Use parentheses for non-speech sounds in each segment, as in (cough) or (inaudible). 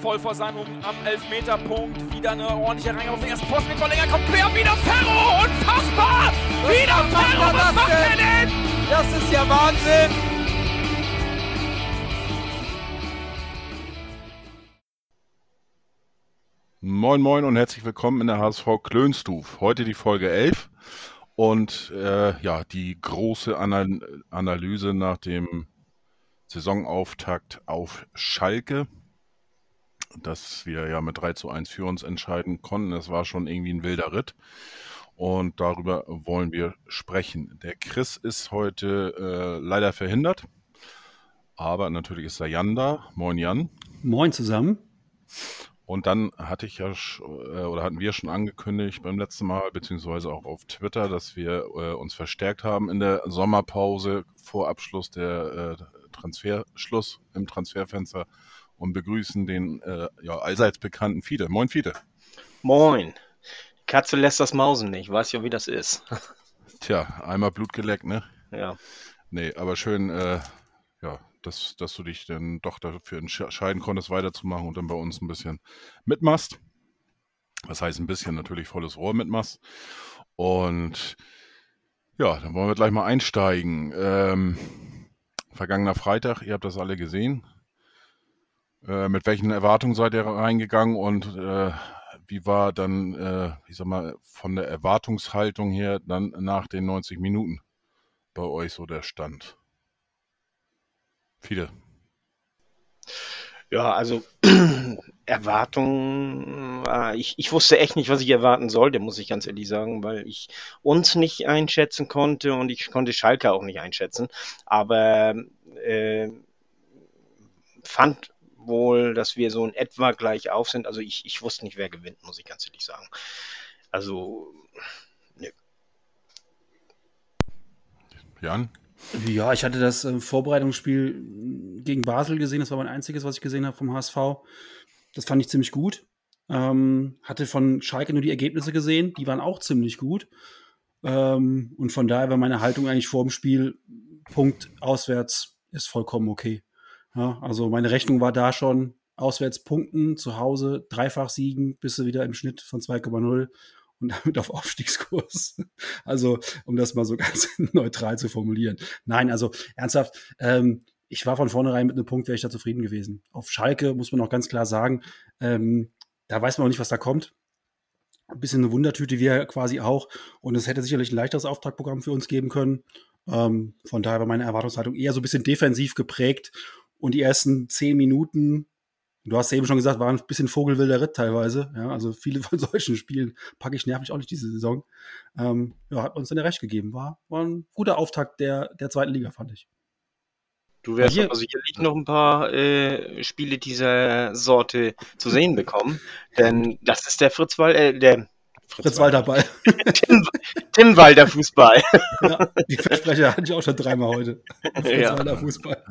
voll vor seinem am Elfmeterpunkt. Wieder eine ordentliche Reihe auf den ersten Posten mit Verlänger. Kommt quer, wieder Ferro! Unfassbar! Was wieder Ferro! er Was das macht er denn? denn? Das ist ja Wahnsinn! Moin Moin und herzlich willkommen in der HSV Klönstuf. Heute die Folge 11 und äh, ja, die große Anal Analyse nach dem Saisonauftakt auf Schalke, dass wir ja mit 3 zu 1 für uns entscheiden konnten. Es war schon irgendwie ein wilder Ritt und darüber wollen wir sprechen. Der Chris ist heute äh, leider verhindert, aber natürlich ist der Jan da. Moin Jan. Moin zusammen. Und dann hatte ich ja äh, oder hatten wir schon angekündigt beim letzten Mal, beziehungsweise auch auf Twitter, dass wir äh, uns verstärkt haben in der Sommerpause vor Abschluss der äh, Transferschluss im Transferfenster und begrüßen den äh, ja, allseits bekannten Fiete. Moin Fiete. Moin. Katze lässt das Mausen nicht. Weiß ja, wie das ist. (laughs) Tja, einmal Blut geleckt, ne? Ja. Nee, aber schön, äh, ja, dass, dass du dich dann doch dafür entsch- entscheiden konntest, weiterzumachen und dann bei uns ein bisschen mitmachst. Das heißt, ein bisschen natürlich volles Rohr mitmachst. Und ja, dann wollen wir gleich mal einsteigen. Ähm, vergangener Freitag, ihr habt das alle gesehen. Äh, mit welchen Erwartungen seid ihr reingegangen und äh, wie war dann, äh, ich sag mal, von der Erwartungshaltung her dann nach den 90 Minuten bei euch so der Stand? Viele. Ja, also (clears throat) Erwartungen, äh, ich, ich wusste echt nicht, was ich erwarten sollte, muss ich ganz ehrlich sagen, weil ich uns nicht einschätzen konnte und ich konnte Schalke auch nicht einschätzen. Aber äh, fand wohl, dass wir so in etwa gleich auf sind. Also ich, ich wusste nicht, wer gewinnt, muss ich ganz ehrlich sagen. Also, nö. Jan? Ja, ich hatte das äh, Vorbereitungsspiel gegen Basel gesehen. Das war mein einziges, was ich gesehen habe vom HSV. Das fand ich ziemlich gut. Ähm, hatte von Schalke nur die Ergebnisse gesehen. Die waren auch ziemlich gut. Ähm, und von daher war meine Haltung eigentlich vor dem Spiel, Punkt auswärts ist vollkommen okay. Ja, also meine Rechnung war da schon, auswärts punkten, zu Hause dreifach siegen, bist du wieder im Schnitt von 2,0 und damit auf Aufstiegskurs. (laughs) Also, um das mal so (laughs) ganz neutral zu formulieren. Nein, also ernsthaft, ähm, ich war von vornherein mit einem Punkt, wäre ich da zufrieden gewesen. Auf Schalke muss man auch ganz klar sagen, ähm, da weiß man auch nicht, was da kommt. Ein bisschen eine Wundertüte wir quasi auch. Und es hätte sicherlich ein leichteres Auftragprogramm für uns geben können. Ähm, von daher war meine Erwartungshaltung eher so ein bisschen defensiv geprägt. Und die ersten zehn Minuten, du hast ja eben schon gesagt, waren ein bisschen vogelwilder Ritt teilweise. Ja, also viele (laughs) von solchen Spielen packe ich nervig auch nicht diese Saison. Ähm, ja, hat uns dann ja recht gegeben. War, war ein guter Auftakt der, der zweiten Liga, fand ich. Du wirst Hier- aber sicherlich noch ein paar äh, Spiele dieser Sorte zu sehen bekommen, denn das ist der Fritz Wal äh, der Fritz Walter Ball. Tim, Tim Walter Fußball. ja, die Versprecher hatte ich auch schon dreimal heute. (laughs) Fritz Ja. Walter Fußball.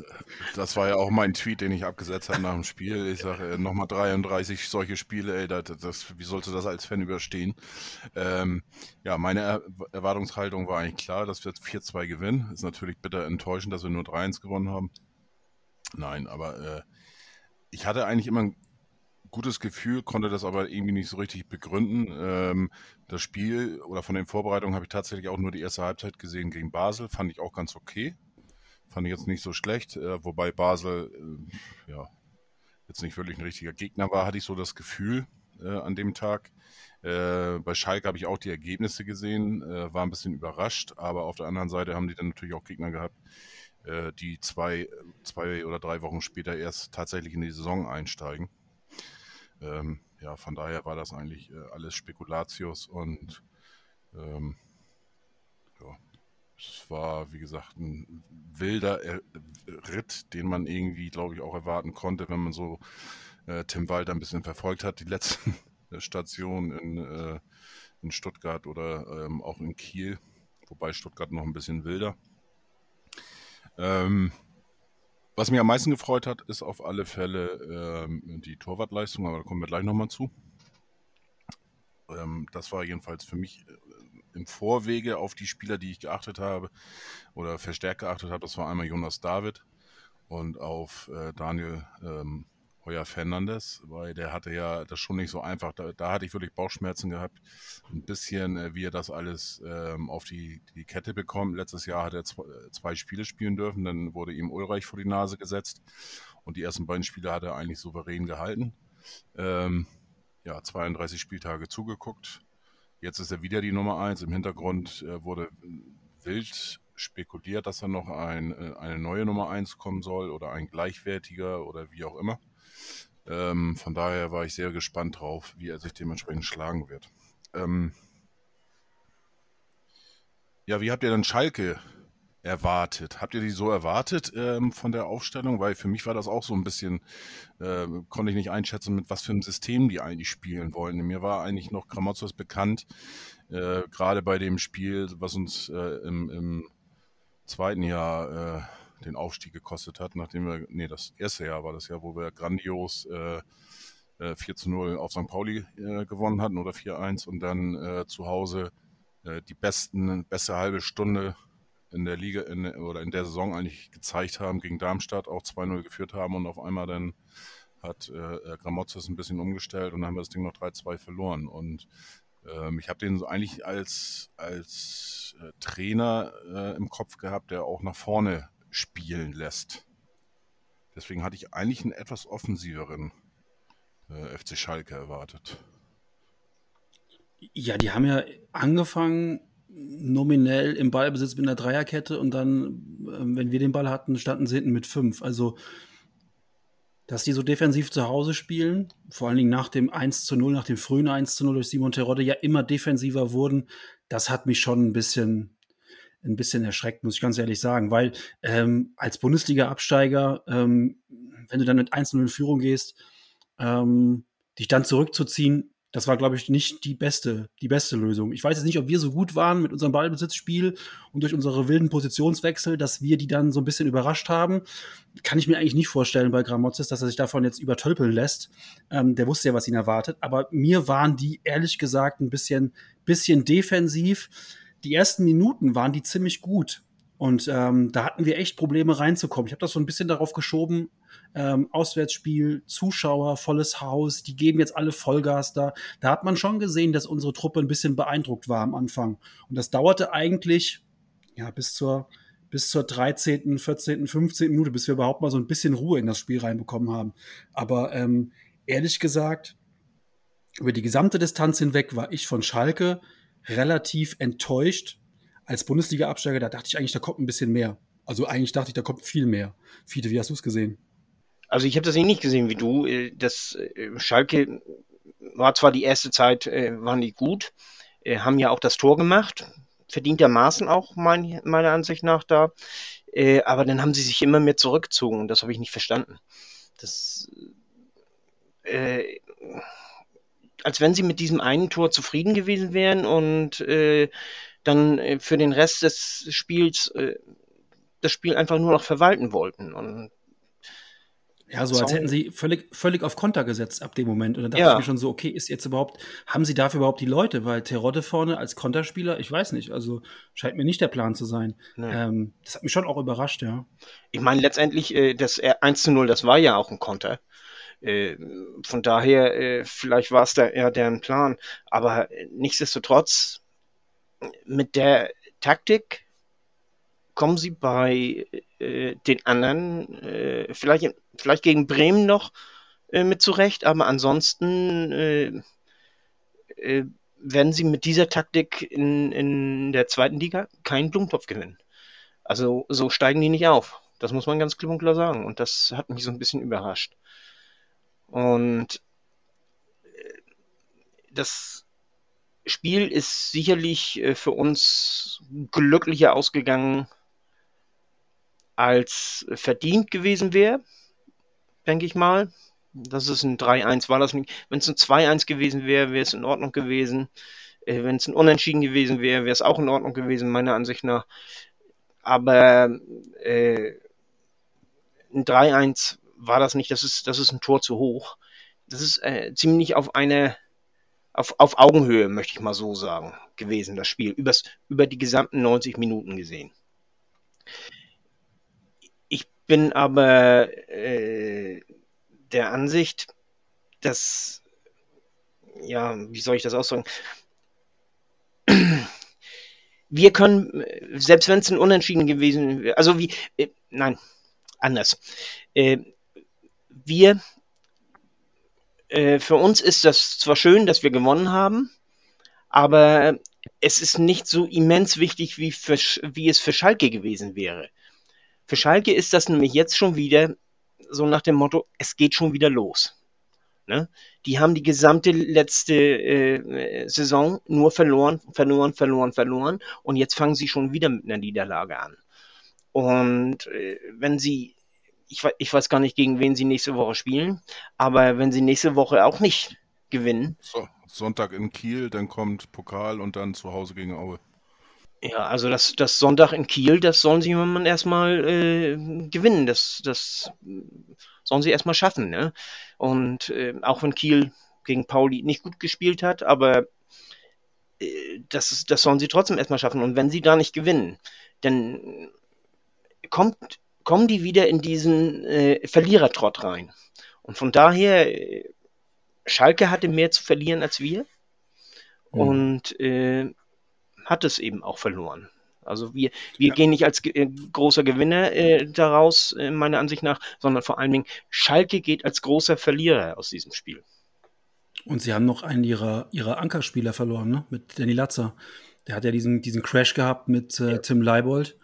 Das war ja auch mein Tweet, den ich abgesetzt habe nach dem Spiel. Ich sage, äh, nochmal 33 solche Spiele, ey, das, das, wie sollte das als Fan überstehen? Ähm, ja, meine er Erwartungshaltung war eigentlich klar, dass wir 4-2 gewinnen. Ist natürlich bitter enttäuschend, dass wir nur 3-1 gewonnen haben. Nein, aber äh, ich hatte eigentlich immer ein gutes Gefühl, konnte das aber irgendwie nicht so richtig begründen. Ähm, das Spiel oder von den Vorbereitungen habe ich tatsächlich auch nur die erste Halbzeit gesehen gegen Basel. Fand ich auch ganz okay. Fand ich jetzt nicht so schlecht, äh, wobei Basel äh, ja jetzt nicht wirklich ein richtiger Gegner war, hatte ich so das Gefühl äh, an dem Tag. Äh, bei Schalke habe ich auch die Ergebnisse gesehen, äh, war ein bisschen überrascht, aber auf der anderen Seite haben die dann natürlich auch Gegner gehabt, äh, die zwei, zwei oder drei Wochen später erst tatsächlich in die Saison einsteigen. Ähm, ja, von daher war das eigentlich äh, alles Spekulatius und ähm, ja, es war, wie gesagt, ein wilder äh, Ritt, den man irgendwie, glaube ich, auch erwarten konnte, wenn man so äh, Tim Walter ein bisschen verfolgt hat, die letzten (laughs) Stationen in, äh, in Stuttgart oder ähm, auch in Kiel, wobei Stuttgart noch ein bisschen wilder. Ähm, was mich am meisten gefreut hat, ist auf alle Fälle ähm, die Torwartleistung, aber da kommen wir gleich nochmal zu. Ähm, das war jedenfalls für mich äh, im Vorwege auf die Spieler, die ich geachtet habe oder verstärkt geachtet habe. Das war einmal Jonas David und auf äh, Daniel ähm, Heuer Fernandes, weil der hatte ja das schon nicht so einfach. Da, da hatte ich wirklich Bauchschmerzen gehabt. Ein bisschen, äh, wie er das alles ähm, auf die, die Kette bekommt. Letztes Jahr hat er zwei, zwei Spiele spielen dürfen, dann wurde ihm Ulreich vor die Nase gesetzt. Und die ersten beiden Spiele hat er eigentlich souverän gehalten. Ähm, ja, 32 Spieltage zugeguckt. Jetzt ist er wieder die Nummer 1. Im Hintergrund äh, wurde wild spekuliert, dass er noch ein, äh, eine neue Nummer 1 kommen soll oder ein gleichwertiger oder wie auch immer. Ähm, von daher war ich sehr gespannt drauf, wie er sich dementsprechend schlagen wird. Ähm, ja, wie habt ihr denn Schalke erwartet? Habt ihr die so erwartet ähm, von der Aufstellung? Weil für mich war das auch so ein bisschen, äh, konnte ich nicht einschätzen, mit was für einem System die eigentlich spielen wollen. Mir war eigentlich noch Gramozos bekannt, äh, gerade bei dem Spiel, was uns äh, im, im, zweiten Jahr äh, den Aufstieg gekostet hat, nachdem wir, nee, das erste Jahr war das Jahr, wo wir grandios äh, 4 äh, zu 0 auf St. Pauli äh, gewonnen hatten oder 4-1 und dann äh, zu Hause äh, die besten, beste halbe Stunde in der Liga in, oder in der Saison eigentlich gezeigt haben, gegen Darmstadt auch 2-0 geführt haben und auf einmal dann hat äh, Gramozis ein bisschen umgestellt und dann haben wir das Ding noch 3-2 verloren. Und ähm, ich habe den eigentlich als, als äh, Trainer äh, im Kopf gehabt, der auch nach vorne spielen lässt. Deswegen hatte ich eigentlich einen etwas offensiveren äh, FC Schalke erwartet. Ja, die haben ja angefangen nominell im Ballbesitz mit einer Dreierkette und dann, ähm, wenn wir den Ball hatten, standen sie hinten mit fünf. Also, dass die so defensiv zu Hause spielen, vor allen Dingen nach dem 1 zu 0, nach dem frühen 1 zu 0 durch Simon Terodde ja immer defensiver wurden, das hat mich schon ein bisschen, ein bisschen erschreckt, muss ich ganz ehrlich sagen, weil ähm, als Bundesliga-Absteiger, ähm, wenn du dann mit 1 0 in Führung gehst, ähm, dich dann zurückzuziehen, das war, glaube ich, nicht die beste, die beste Lösung. Ich weiß jetzt nicht, ob wir so gut waren mit unserem Ballbesitzspiel und durch unsere wilden Positionswechsel, dass wir die dann so ein bisschen überrascht haben. Kann ich mir eigentlich nicht vorstellen bei Gramozis, dass er sich davon jetzt übertölpeln lässt. Ähm, der wusste ja, was ihn erwartet. Aber mir waren die ehrlich gesagt ein bisschen, bisschen defensiv. Die ersten Minuten waren die ziemlich gut. Und ähm, da hatten wir echt Probleme reinzukommen. Ich habe das so ein bisschen darauf geschoben, ähm, Auswärtsspiel, Zuschauer, volles Haus, die geben jetzt alle Vollgas da. Da hat man schon gesehen, dass unsere Truppe ein bisschen beeindruckt war am Anfang. Und das dauerte eigentlich ja bis zur bis zur 13., 14., 15. Minute, bis wir überhaupt mal so ein bisschen Ruhe in das Spiel reinbekommen haben. Aber ähm, ehrlich gesagt, über die gesamte Distanz hinweg war ich von Schalke relativ enttäuscht, als Bundesliga-Absteiger, da dachte ich eigentlich, da kommt ein bisschen mehr. Also eigentlich dachte ich, da kommt viel mehr. Fiete, wie hast du es gesehen? Also ich habe das ähnlich gesehen wie du. Äh, das äh, Schalke war zwar die erste Zeit, äh, waren die gut, haben ja auch das Tor gemacht, verdientermaßen auch mein, meiner Ansicht nach da. Aber dann haben sie sich immer mehr zurückgezogen und das habe ich nicht verstanden. Das, äh, als wenn sie mit diesem einen Tor zufrieden gewesen wären und äh, dann äh, für den Rest des Spiels äh, das Spiel einfach nur noch verwalten wollten. Und ja, so als hätten sie völlig, völlig auf Konter gesetzt ab dem Moment. Und dann dachte ja. ich mir schon so, okay, ist jetzt überhaupt, haben sie dafür überhaupt die Leute? Weil Terodde vorne als Konterspieler, ich weiß nicht, also scheint mir nicht der Plan zu sein. Nee. Ähm, das hat mich schon auch überrascht, ja. Ich meine, letztendlich, äh, das 1 zu 0, das war ja auch ein Konter. Äh, von daher, äh, vielleicht war es da eher deren Plan. Aber nichtsdestotrotz, mit der Taktik kommen sie bei äh, den anderen, vielleicht, vielleicht gegen Bremen noch mit zurecht, aber ansonsten werden sie mit dieser Taktik in, in der zweiten Liga keinen Blumentopf gewinnen. Also so steigen die nicht auf. Das muss man ganz klipp und klar sagen. Und das hat mich so ein bisschen überrascht. Und äh, das Spiel ist sicherlich äh, für uns glücklicher ausgegangen, als verdient gewesen wäre, denke ich mal. Das ist ein 3-1, war das nicht. Wenn es ein 2-1 gewesen wäre, wäre es in Ordnung gewesen. Äh, Wenn es ein Unentschieden gewesen wäre, wäre es auch in Ordnung gewesen, meiner Ansicht nach. Aber äh, ein 3-1 war das nicht. Das ist, das ist ein Tor zu hoch. Das ist äh, ziemlich auf eine auf, auf Augenhöhe, möchte ich mal so sagen, gewesen, das Spiel, übers, über die gesamten 90 Minuten gesehen. Ich bin aber äh, der Ansicht, dass, ja, wie soll ich das ausdrücken? Wir können, selbst wenn es ein Unentschieden gewesen wäre, also wie, äh, nein, anders. Äh, wir, äh, für uns ist das zwar schön, dass wir gewonnen haben, aber es ist nicht so immens wichtig, wie, für, wie es für Schalke gewesen wäre. Für Schalke ist das nämlich jetzt schon wieder so nach dem Motto, es geht schon wieder los. Ne? Die haben die gesamte letzte äh, Saison nur verloren, verloren, verloren, verloren und jetzt fangen sie schon wieder mit einer Niederlage an. Und äh, wenn sie, ich, ich weiß gar nicht, gegen wen sie nächste Woche spielen, aber wenn sie nächste Woche auch nicht gewinnen. So, Sonntag in Kiel, dann kommt Pokal und dann zu Hause gegen Aue. Ja, also das, das Sonntag in Kiel, das sollen sie erstmal äh, gewinnen. Das, das sollen sie erstmal schaffen. Ne? Und äh, auch wenn Kiel gegen Pauli nicht gut gespielt hat, aber äh, das, das sollen sie trotzdem erstmal schaffen. Und wenn sie da nicht gewinnen, dann kommt, kommen die wieder in diesen äh, Verlierertrott rein. Und von daher, äh, Schalke hatte mehr zu verlieren als wir. Mhm. Und äh, hat es eben auch verloren. Also wir, wir ja. gehen nicht als äh, großer Gewinner äh, daraus, äh, meiner Ansicht nach, sondern vor allen Dingen Schalke geht als großer Verlierer aus diesem Spiel. Und sie haben noch einen ihrer, ihrer Ankerspieler verloren, ne? mit Danny Latzer. Der hat ja diesen, diesen Crash gehabt mit äh, ja. Tim Leibold,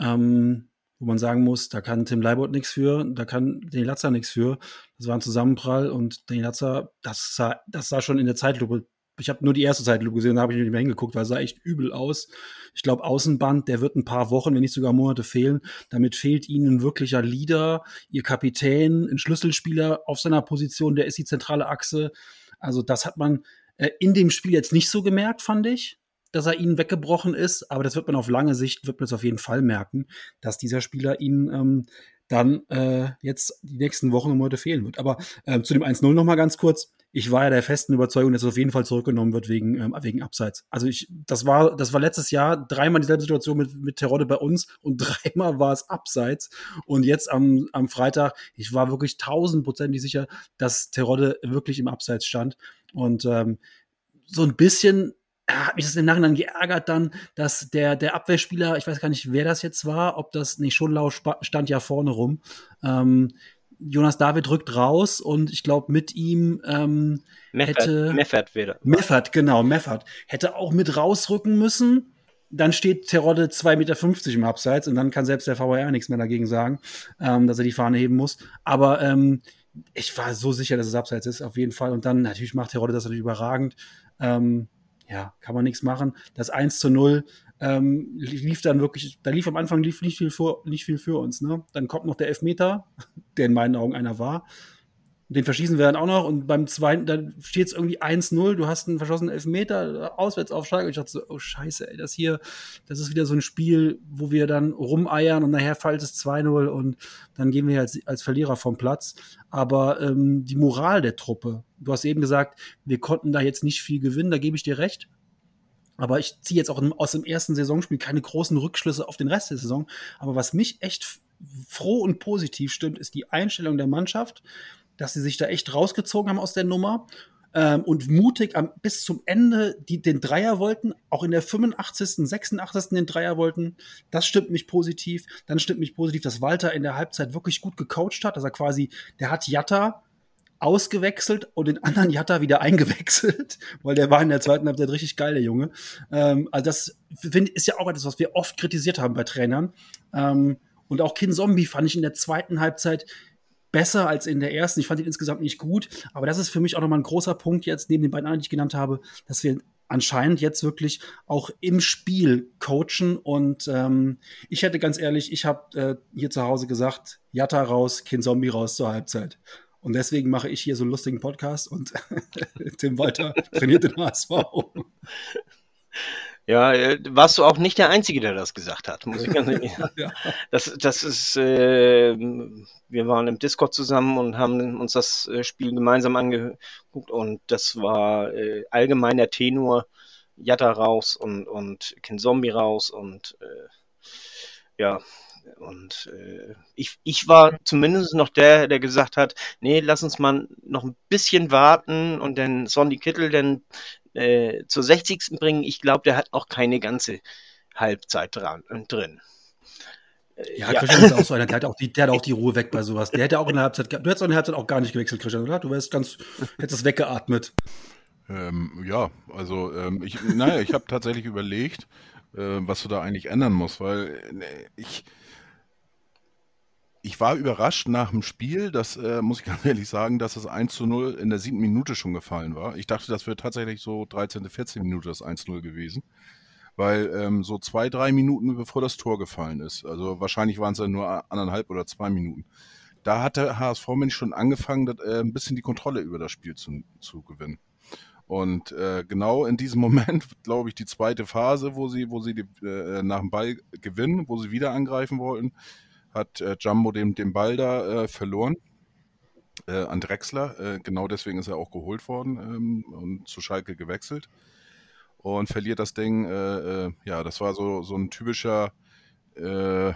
ähm, wo man sagen muss, da kann Tim Leibold nichts für, da kann Danny Latzer nichts für. Das war ein Zusammenprall und Danny Latzer, das sah, das sah schon in der Zeitlupe ich habe nur die erste Zeitlupe gesehen, da habe ich nicht mehr hingeguckt, weil es sah echt übel aus. Ich glaube, Außenband, der wird ein paar Wochen, wenn nicht sogar Monate fehlen. Damit fehlt ihnen ein wirklicher Leader, ihr Kapitän, ein Schlüsselspieler auf seiner Position, der ist die zentrale Achse. Also das hat man äh, in dem Spiel jetzt nicht so gemerkt, fand ich, dass er ihnen weggebrochen ist. Aber das wird man auf lange Sicht, wird man es auf jeden Fall merken, dass dieser Spieler ihnen ähm, dann äh, jetzt die nächsten Wochen und Monate fehlen wird. Aber äh, zu dem 1-0 noch mal ganz kurz ich war ja der festen Überzeugung, dass es auf jeden Fall zurückgenommen wird wegen, ähm, wegen Abseits. Also ich, das war, das war letztes Jahr dreimal dieselbe Situation mit, mit Terodde bei uns und (laughs) dreimal war es Abseits. Und jetzt am, am Freitag, ich war wirklich tausendprozentig sicher, dass Terodde wirklich im Abseits stand. Und ähm, so ein bisschen hat mich das im Nachhinein geärgert dann, dass der, der Abwehrspieler, ich weiß gar nicht, wer das jetzt war, ob das, nee, Schonlau stand ja vorne rum, ähm, Jonas David rückt raus und ich glaube, mit ihm ähm, Meffert, hätte. Meffert wieder. Meffert, genau, Meffert. Hätte auch mit rausrücken müssen. Dann steht Terodde 2,50 Meter im Abseits und dann kann selbst der VAR nichts mehr dagegen sagen, ähm, dass er die Fahne heben muss. Aber ähm, ich war so sicher, dass es Abseits ist, auf jeden Fall. Und dann natürlich macht Terodde das natürlich überragend. Ähm, ja, kann man nichts machen. Das 1 zu 0 ähm, lief dann wirklich, da lief am Anfang lief nicht viel, für, nicht viel für uns. Ne? Dann kommt noch der Elfmeter, (laughs) der in meinen Augen einer war. Den verschießen wir dann auch noch und beim zweiten, dann steht es irgendwie 1-0, du hast einen verschossenen Elfmeter, Auswärtsaufschlag und ich dachte so, oh scheiße, ey, das hier, das ist wieder so ein Spiel, wo wir dann rumeiern und nachher fällt es 2-0 und dann gehen wir als, als Verlierer vom Platz. Aber ähm, die Moral der Truppe, du hast eben gesagt, wir konnten da jetzt nicht viel gewinnen, da gebe ich dir recht. Aber ich ziehe jetzt auch aus dem ersten Saisonspiel keine großen Rückschlüsse auf den Rest der Saison. Aber was mich echt froh und positiv stimmt, ist die Einstellung der Mannschaft, dass sie sich da echt rausgezogen haben aus der Nummer ähm, und mutig am, bis zum Ende die, den Dreier wollten, auch in der 85., 86. den Dreier wollten. Das stimmt mich positiv. Dann stimmt mich positiv, dass Walter in der Halbzeit wirklich gut gecoacht hat, dass er quasi, der hat Jatta ausgewechselt und den anderen Jatta wieder (laughs) eingewechselt, weil der war in der zweiten Halbzeit richtig geil, der Junge. Ähm, also das find, ist ja auch etwas, was wir oft kritisiert haben bei Trainern. Ähm, und auch Kin Zombie fand ich in der zweiten Halbzeit besser als in der ersten. Ich fand ihn insgesamt nicht gut, aber das ist für mich auch nochmal ein großer Punkt jetzt, neben den beiden anderen, die ich genannt habe, dass wir anscheinend jetzt wirklich auch im Spiel coachen. Und ähm, ich hätte ganz ehrlich, ich habe äh, hier zu Hause gesagt, Jatta raus, Kin Zombie raus zur Halbzeit. Und deswegen mache ich hier so einen lustigen Podcast und (laughs) Tim Walter trainiert den (laughs) HSV. Ja, äh, warst du auch nicht der Einzige, der das gesagt hat, muss ich ganz (laughs) ehrlich sagen. ja. Das, das ist, äh, wir waren im Discord zusammen und haben uns das äh, Spiel gemeinsam angeguckt und das war äh, allgemeiner Tenor, Jatta raus und, und Ken Zombie raus und äh, ja, und äh, ich, ich war zumindest noch der, der gesagt hat, nee, lass uns mal noch ein bisschen warten und dann Sonny Kittel dann äh, zur 60. bringen. Ich glaube, der hat auch keine ganze Halbzeit dran, äh, drin. Äh, ja, ja, Christian ist auch so einer, der hat auch, (laughs) die, der hat auch die Ruhe weg bei sowas. Der hätte auch in der Halbzeit, du hättest auch in der Halbzeit auch gar nicht gewechselt, Christian, oder? Du wärst ganz, hättest weggeatmet. Ähm, ja, also ähm, ich, naja, ich habe tatsächlich überlegt, äh, was du da eigentlich ändern musst, weil äh, ich, ich war überrascht nach dem Spiel, das äh, muss ich (laughs) ganz ehrlich sagen, dass das 1 zu 0 in der siebten Minute schon gefallen war. Ich dachte, das wäre tatsächlich so 13., 14. Minute das 1 0 gewesen. Weil ähm, so zwei, drei Minuten bevor das Tor gefallen ist, also wahrscheinlich waren es dann nur anderthalb oder zwei Minuten, da hat der HSV Mensch schon angefangen, das, äh, ein bisschen die Kontrolle über das Spiel zu, zu gewinnen. Und äh, genau in diesem (laughs) Moment, glaube ich, die zweite Phase, wo sie, wo sie die, äh, nach dem Ball gewinnen, wo sie wieder angreifen wollten, hat äh, Jumbo den, den Ball da äh, verloren äh, an Drexler. Äh, genau deswegen ist er auch geholt worden ähm, und zu Schalke gewechselt. Und verliert das Ding. Äh, äh, ja, das war so, so ein typischer ja,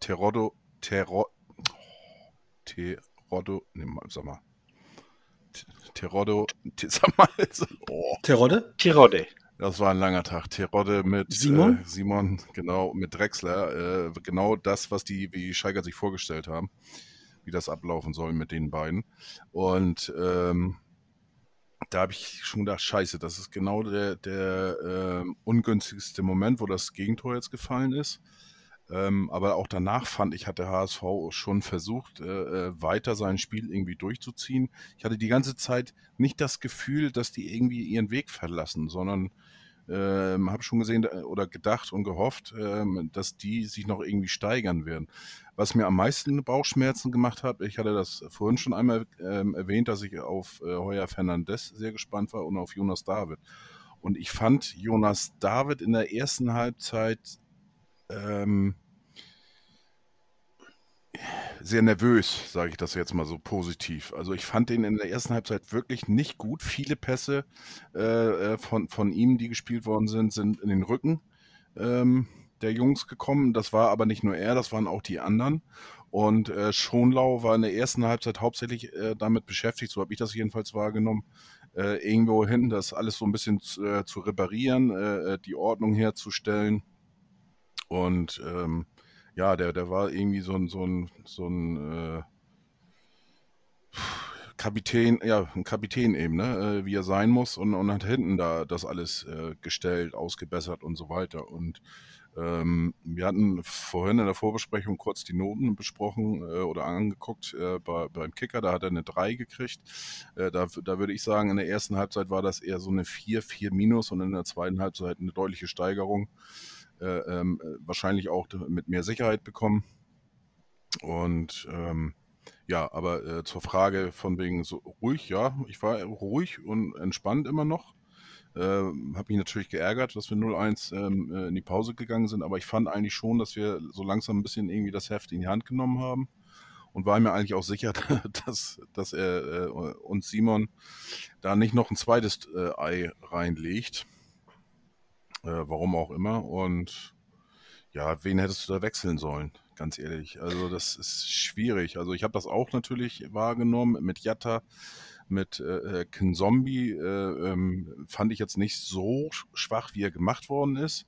Terodo, Terro, Terodo, nee, sag mal, Terodde, (laughs) sag mal, oh. Terodde? Terodde. Das war ein langer Tag. Terodde mit Simon, äh, Simon genau, mit Drexler. Äh, genau das, was die, wie Scheiger sich vorgestellt haben, wie das ablaufen soll mit den beiden. Und ähm, da habe ich schon gedacht, scheiße, das ist genau der, der äh, ungünstigste Moment, wo das Gegentor jetzt gefallen ist. Ähm, aber auch danach fand ich, hat der HSV schon versucht, äh, äh, weiter sein Spiel irgendwie durchzuziehen. Ich hatte die ganze Zeit nicht das Gefühl, dass die irgendwie ihren Weg verlassen, sondern ähm, habe schon gesehen oder gedacht und gehofft, ähm, dass die sich noch irgendwie steigern werden. Was mir am meisten Bauchschmerzen gemacht hat, ich hatte das vorhin schon einmal ähm, erwähnt, dass ich auf äh, Heuer Fernandez sehr gespannt war und auf Jonas David. Und ich fand Jonas David in der ersten Halbzeit ähm, sehr nervös, sage ich das jetzt mal so positiv. Also ich fand den in der ersten Halbzeit wirklich nicht gut. Viele Pässe äh, äh, von, von ihm, die gespielt worden sind, sind in den Rücken ähm, der Jungs gekommen. Das war aber nicht nur er, das waren auch die anderen. Und äh, Schonlau war in der ersten Halbzeit hauptsächlich äh, damit beschäftigt, so habe ich das jedenfalls wahrgenommen, äh, irgendwo hin, das alles so ein bisschen zu, äh, zu reparieren, die Ordnung herzustellen. Und ähm, ja, der, der war irgendwie so ein, so ein, so ein äh, Kapitän, ja, ein Kapitän eben, ne, äh, wie er sein muss und, und hat hinten da das alles äh, gestellt, ausgebessert und so weiter. Und ähm, wir hatten vorhin in der Vorbesprechung kurz die Noten besprochen äh, oder angeguckt äh, bei, beim Kicker, da hat er eine 3 gekriegt. Äh, da, da würde ich sagen, in der ersten Halbzeit war das eher so eine 4, 4 minus und in der zweiten Halbzeit eine deutliche Steigerung. Äh, ähm, wahrscheinlich auch mit mehr Sicherheit bekommen. Und ähm, ja, aber äh, zur Frage von wegen so ruhig, ja, ich war ruhig und entspannt immer noch. Äh, habe mich natürlich geärgert, dass wir 0-1 ähm, äh, in die Pause gegangen sind, aber ich fand eigentlich schon, dass wir so langsam ein bisschen irgendwie das Heft in die Hand genommen haben und war mir eigentlich auch sicher, (laughs) dass, dass er äh, und Simon da nicht noch ein zweites äh, Ei reinlegt. Äh, warum auch immer. Und ja, wen hättest du da wechseln sollen? Ganz ehrlich. Also das ist schwierig. Also ich habe das auch natürlich wahrgenommen mit Jatta, mit äh, äh Kinzombie. Äh, ähm, fand ich jetzt nicht so schwach, wie er gemacht worden ist.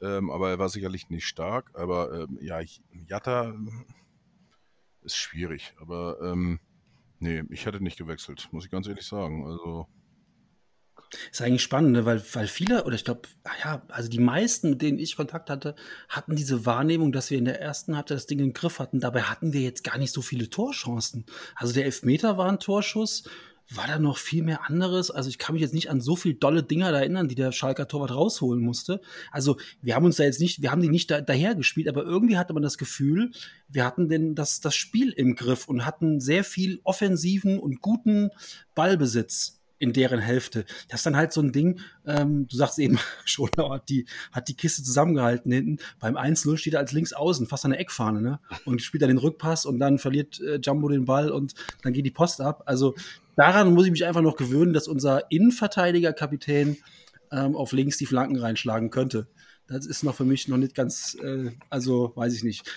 Ähm, aber er war sicherlich nicht stark. Aber ähm, ja, Jatta ist schwierig. Aber ähm, nee, ich hätte nicht gewechselt, muss ich ganz ehrlich sagen. Also ist eigentlich spannend, ne? weil, weil viele, oder ich glaube, ah ja, also die meisten, mit denen ich Kontakt hatte, hatten diese Wahrnehmung, dass wir in der ersten Halbzeit das Ding im Griff hatten. Dabei hatten wir jetzt gar nicht so viele Torchancen. Also der Elfmeter war ein Torschuss. War da noch viel mehr anderes? Also ich kann mich jetzt nicht an so viel dolle Dinger da erinnern, die der Schalker Torwart rausholen musste. Also wir haben uns da jetzt nicht, wir haben die nicht da, daher gespielt, aber irgendwie hatte man das Gefühl, wir hatten denn das, das Spiel im Griff und hatten sehr viel offensiven und guten Ballbesitz in deren Hälfte. Das ist dann halt so ein Ding, ähm, du sagst eben, (laughs) schon, hat die, hat die Kiste zusammengehalten hinten. Beim 1-0 steht er als links außen, fast an der Eckfahne, ne? Und spielt dann den Rückpass und dann verliert äh, Jumbo den Ball und dann geht die Post ab. Also daran muss ich mich einfach noch gewöhnen, dass unser Innenverteidiger Kapitän ähm, auf links die Flanken reinschlagen könnte. das ist noch für mich noch nicht ganz, äh, also weiß ich nicht.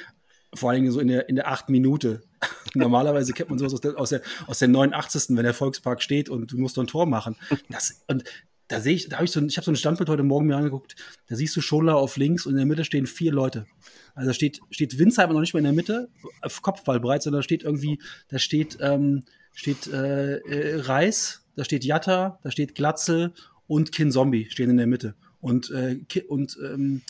Vor allem so in der, in der achten Minute. (laughs) Normalerweise kennt man sowas aus der, aus, der, aus der 89. wenn der Volkspark steht und du musst so ein Tor machen. Das, und da sehe ich, da habe ich so, ich habe so ein Standbild heute Morgen mir angeguckt, da siehst du Schola auf links und in der Mitte stehen vier Leute. Also da steht, steht Winsheimer noch nicht mal in der Mitte, auf Kopfball breit, sondern da steht irgendwie, da steht, ähm, steht äh, äh, Reis, da steht Jatta, da steht Glatzel und Kin Zombie stehen in der Mitte. Und, äh, und, ähm,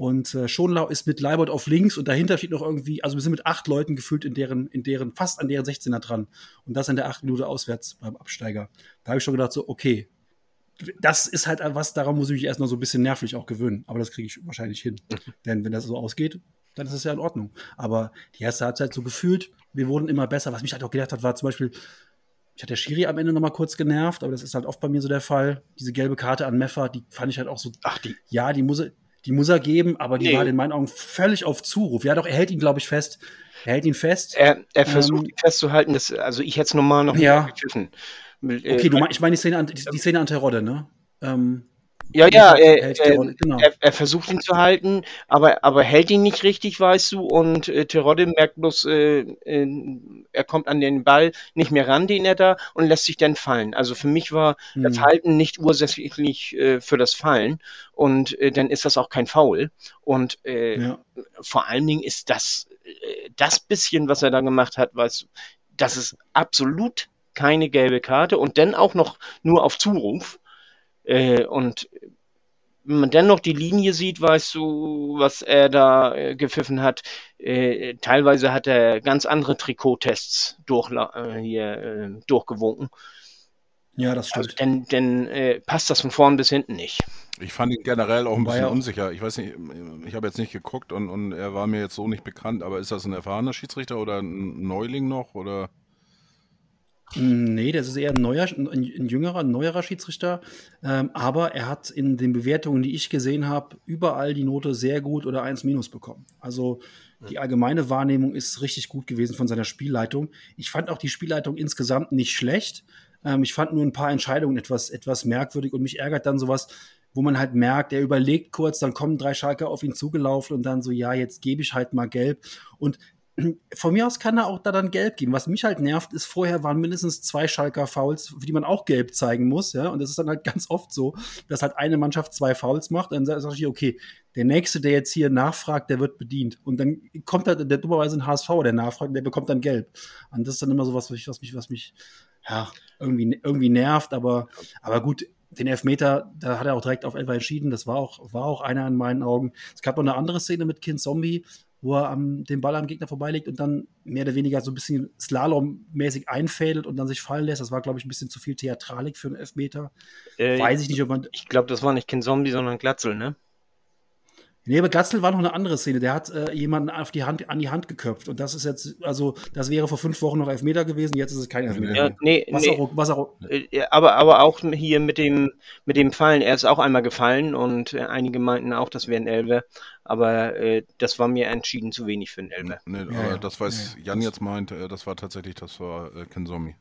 und äh, Schonlau ist mit Leibold auf links und dahinter steht noch irgendwie, also wir sind mit acht Leuten gefühlt in deren, in deren, fast an deren 16er dran. Und das in der acht Minute auswärts beim Absteiger. Da habe ich schon gedacht, so, okay, das ist halt was, daran muss ich mich erst noch so ein bisschen nervlich auch gewöhnen. Aber das kriege ich wahrscheinlich hin. (laughs) Denn wenn das so ausgeht, dann ist es ja in Ordnung. Aber die erste Halbzeit so gefühlt, wir wurden immer besser. Was mich halt auch gedacht hat, war zum Beispiel, ich hatte der Schiri am Ende nochmal kurz genervt, aber das ist halt oft bei mir so der Fall. Diese gelbe Karte an Meffer, die fand ich halt auch so. Ach, die. Ja, die muss die muss er geben, aber die Nee. war in meinen Augen völlig auf Zuruf. Ja, doch, er hält ihn, glaube ich, fest. Er hält ihn fest. Er, er versucht Ähm, ihn festzuhalten, dass, also ich hätte es normal noch Ja. gepfiffen. Mit, äh, Okay, du mein, ich meine die Szene an, die, die Szene an Terodde, ne? Ähm, Ja, ja, er, er, genau. er, er versucht ihn zu halten, aber, aber hält ihn nicht richtig, weißt du, und äh, Terodde merkt bloß, äh, äh, er kommt an den Ball nicht mehr ran, den er da, und lässt sich dann fallen. Also für mich war das Hm. Verhalten nicht ursächlich äh, für das Fallen, und äh, dann ist das auch kein Foul. Und äh, ja. vor allen Dingen ist das, äh, das bisschen, was er da gemacht hat, was, das ist absolut keine gelbe Karte und dann auch noch nur auf Zuruf. Äh, und wenn man dann noch die Linie sieht, weißt du, was er da äh, gepfiffen hat. Äh, teilweise hat er ganz andere Trikottests durchla- äh, hier, äh, durchgewunken. ja, das Also stimmt. dann, dann äh, passt das von vorn bis hinten nicht. Ich fand ihn generell auch ein War bisschen ja unsicher. Ich weiß nicht, ich habe jetzt nicht geguckt und, und er war mir jetzt so nicht bekannt, aber ist das ein erfahrener Schiedsrichter oder ein Neuling noch? Oder? Nee, das ist eher ein, neuer, ein, ein jüngerer, ein neuerer Schiedsrichter. Ähm, aber er hat in den Bewertungen, die ich gesehen habe, überall die Note sehr gut oder 1 minus bekommen. Also die allgemeine Wahrnehmung ist richtig gut gewesen von seiner Spielleitung. Ich fand auch die Spielleitung insgesamt nicht schlecht. Ähm, ich fand nur ein paar Entscheidungen etwas, etwas merkwürdig und mich ärgert dann sowas, wo man halt merkt, er überlegt kurz, dann kommen drei Schalker auf ihn zugelaufen und dann so, ja, jetzt gebe ich halt mal gelb. Und von mir aus kann er auch da dann gelb geben. Was mich halt nervt, ist, vorher waren mindestens zwei Schalker Fouls, für die man auch gelb zeigen muss, ja. Und das ist dann halt (laughs) ganz oft so, dass halt eine Mannschaft zwei Fouls macht. Und dann sage ich, okay, der nächste, der jetzt hier nachfragt, der wird bedient. Und dann kommt halt der dummerweise ein HSV, der nachfragt, der bekommt dann gelb. Und das ist dann immer so was, was mich, was mich, was mich ja, irgendwie, irgendwie nervt. Aber, aber gut, den Elfmeter, da hat er auch direkt auf Elfer entschieden. Das war auch, war auch einer in meinen Augen. Es gab noch eine andere Szene mit Kind Zombie, wo er am, den Ball am Gegner vorbeilegt und dann mehr oder weniger so ein bisschen Slalom-mäßig einfädelt und dann sich fallen lässt. Das war, glaube ich, ein bisschen zu viel Theatralik für einen Elfmeter. Äh, Weiß ich nicht, ob man. Ich glaube, das war nicht kein Zombie, sondern Glatzel, ne? Nee, aber Glatzel war noch eine andere Szene. Der hat äh, jemanden auf die Hand, an die Hand geköpft. Und das ist jetzt, also, das wäre vor fünf Wochen noch Elfmeter gewesen, jetzt ist es kein Elfmeter. Ja, nee, Was, nee. auch, was auch, Aber, aber auch hier mit dem, mit dem Fallen, er ist auch einmal gefallen und äh, einige meinten auch, das wäre ein Elfer, aber äh, das war mir entschieden zu wenig für einen Elfer. Nee, Ja, aber ja. das, was Ja, ja. Jan jetzt meint, äh, das war tatsächlich, das war äh, Ken Zombie.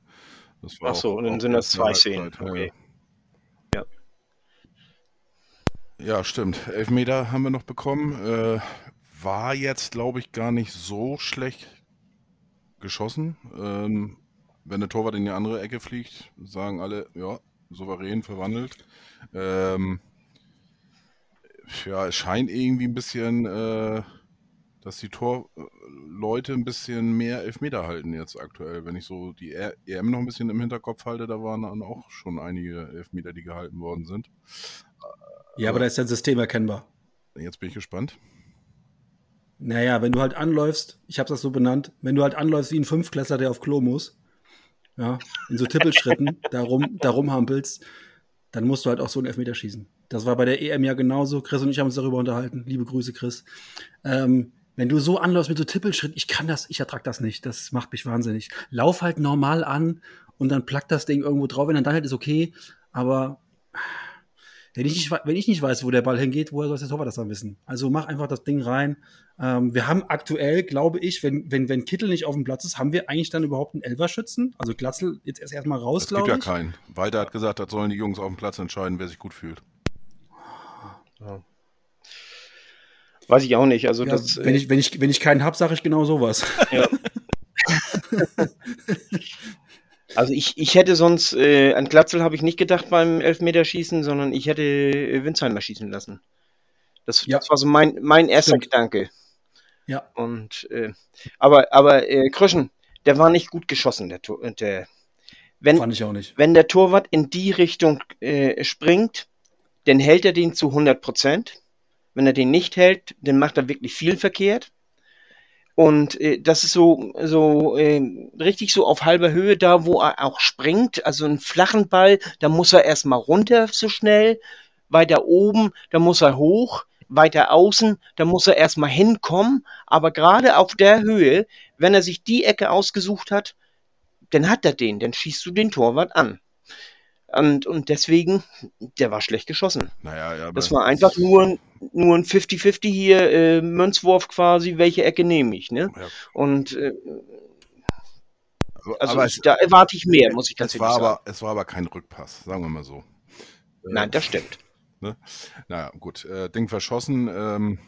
Das war Ach so, auch- und dann sind das zwei Szenen, okay. Ja. Ja, stimmt. Elfmeter haben wir noch bekommen. Äh, war jetzt, glaube ich, gar nicht so schlecht geschossen. Ähm, wenn der Torwart in die andere Ecke fliegt, sagen alle, ja, souverän verwandelt. Ähm, ja, es scheint irgendwie ein bisschen, äh, dass die Torleute ein bisschen mehr Elfmeter halten jetzt aktuell. Wenn ich so die EM noch ein bisschen im Hinterkopf halte, da waren dann auch schon einige Elfmeter, die gehalten worden sind. Ja, aber da ist ja ein System erkennbar. Jetzt bin ich gespannt. Naja, wenn du halt anläufst, ich habe das so benannt, wenn du halt anläufst wie ein Fünfklässler, der auf Klo muss, ja, in so Tippelschritten (laughs) darum, darum hampelst, dann musst du halt auch so einen Elfmeter schießen. Das war bei der EM ja genauso. Chris und ich haben uns darüber unterhalten. Liebe Grüße, Chris. Ähm, wenn du so anläufst mit so Tippelschritten, ich kann das, ich ertrag das nicht. Das macht mich wahnsinnig. Lauf halt normal an und dann plackt das Ding irgendwo drauf. Wenn dann, dann halt ist okay. Aber wenn ich, nicht, we- wenn ich nicht weiß, wo der Ball hingeht, woher soll der Torwart das dann wissen? Also mach einfach das Ding rein. Ähm, wir haben aktuell, glaube ich, wenn, wenn, wenn Kittel nicht auf dem Platz ist, haben wir eigentlich dann überhaupt einen Elverschützen? Also Glatzel jetzt erst erstmal raus, Es gibt glaube ja ich. keinen. Walter hat gesagt, das sollen die Jungs auf dem Platz entscheiden, wer sich gut fühlt. Ja. Weiß ich auch nicht. Also Ja, das, wenn, äh, ich, wenn, ich, wenn ich keinen habe, sage ich genau sowas. Ja. (laughs) (laughs) Also ich, ich hätte sonst, äh, an Glatzel habe ich nicht gedacht beim Elfmeterschießen, sondern ich hätte äh, Winsheimer schießen lassen. Das, Ja. das war so mein, mein erster Stimmt. Gedanke. Ja. Und äh, aber, aber äh, Kröschen, der war nicht gut geschossen, der Tor. Der, wenn, Fand ich auch nicht. wenn der Torwart in die Richtung äh, springt, dann hält er den zu 100 Prozent. Wenn er den nicht hält, dann macht er wirklich viel verkehrt. Und äh, das ist so, so äh, richtig so auf halber Höhe da, wo er auch springt. Also einen flachen Ball, da muss er erstmal runter so schnell. Weiter oben, da muss er hoch. Weiter außen, da muss er erstmal hinkommen. Aber gerade auf der Höhe, wenn er sich die Ecke ausgesucht hat, dann hat er den, dann schießt du den Torwart an. Und, und deswegen, der war schlecht geschossen. Naja, ja, aber Das war einfach nur, ein- nur ein 50-50 hier, äh, Münzwurf quasi, welche Ecke nehme ich, ne? Ja. Und äh, Also, aber ich, es, da erwarte ich mehr, muss ich ehrlich war sagen. aber, es war aber kein Rückpass, sagen wir mal so. Nein, das stimmt. Naja, gut. Äh, Ding verschossen. Ähm,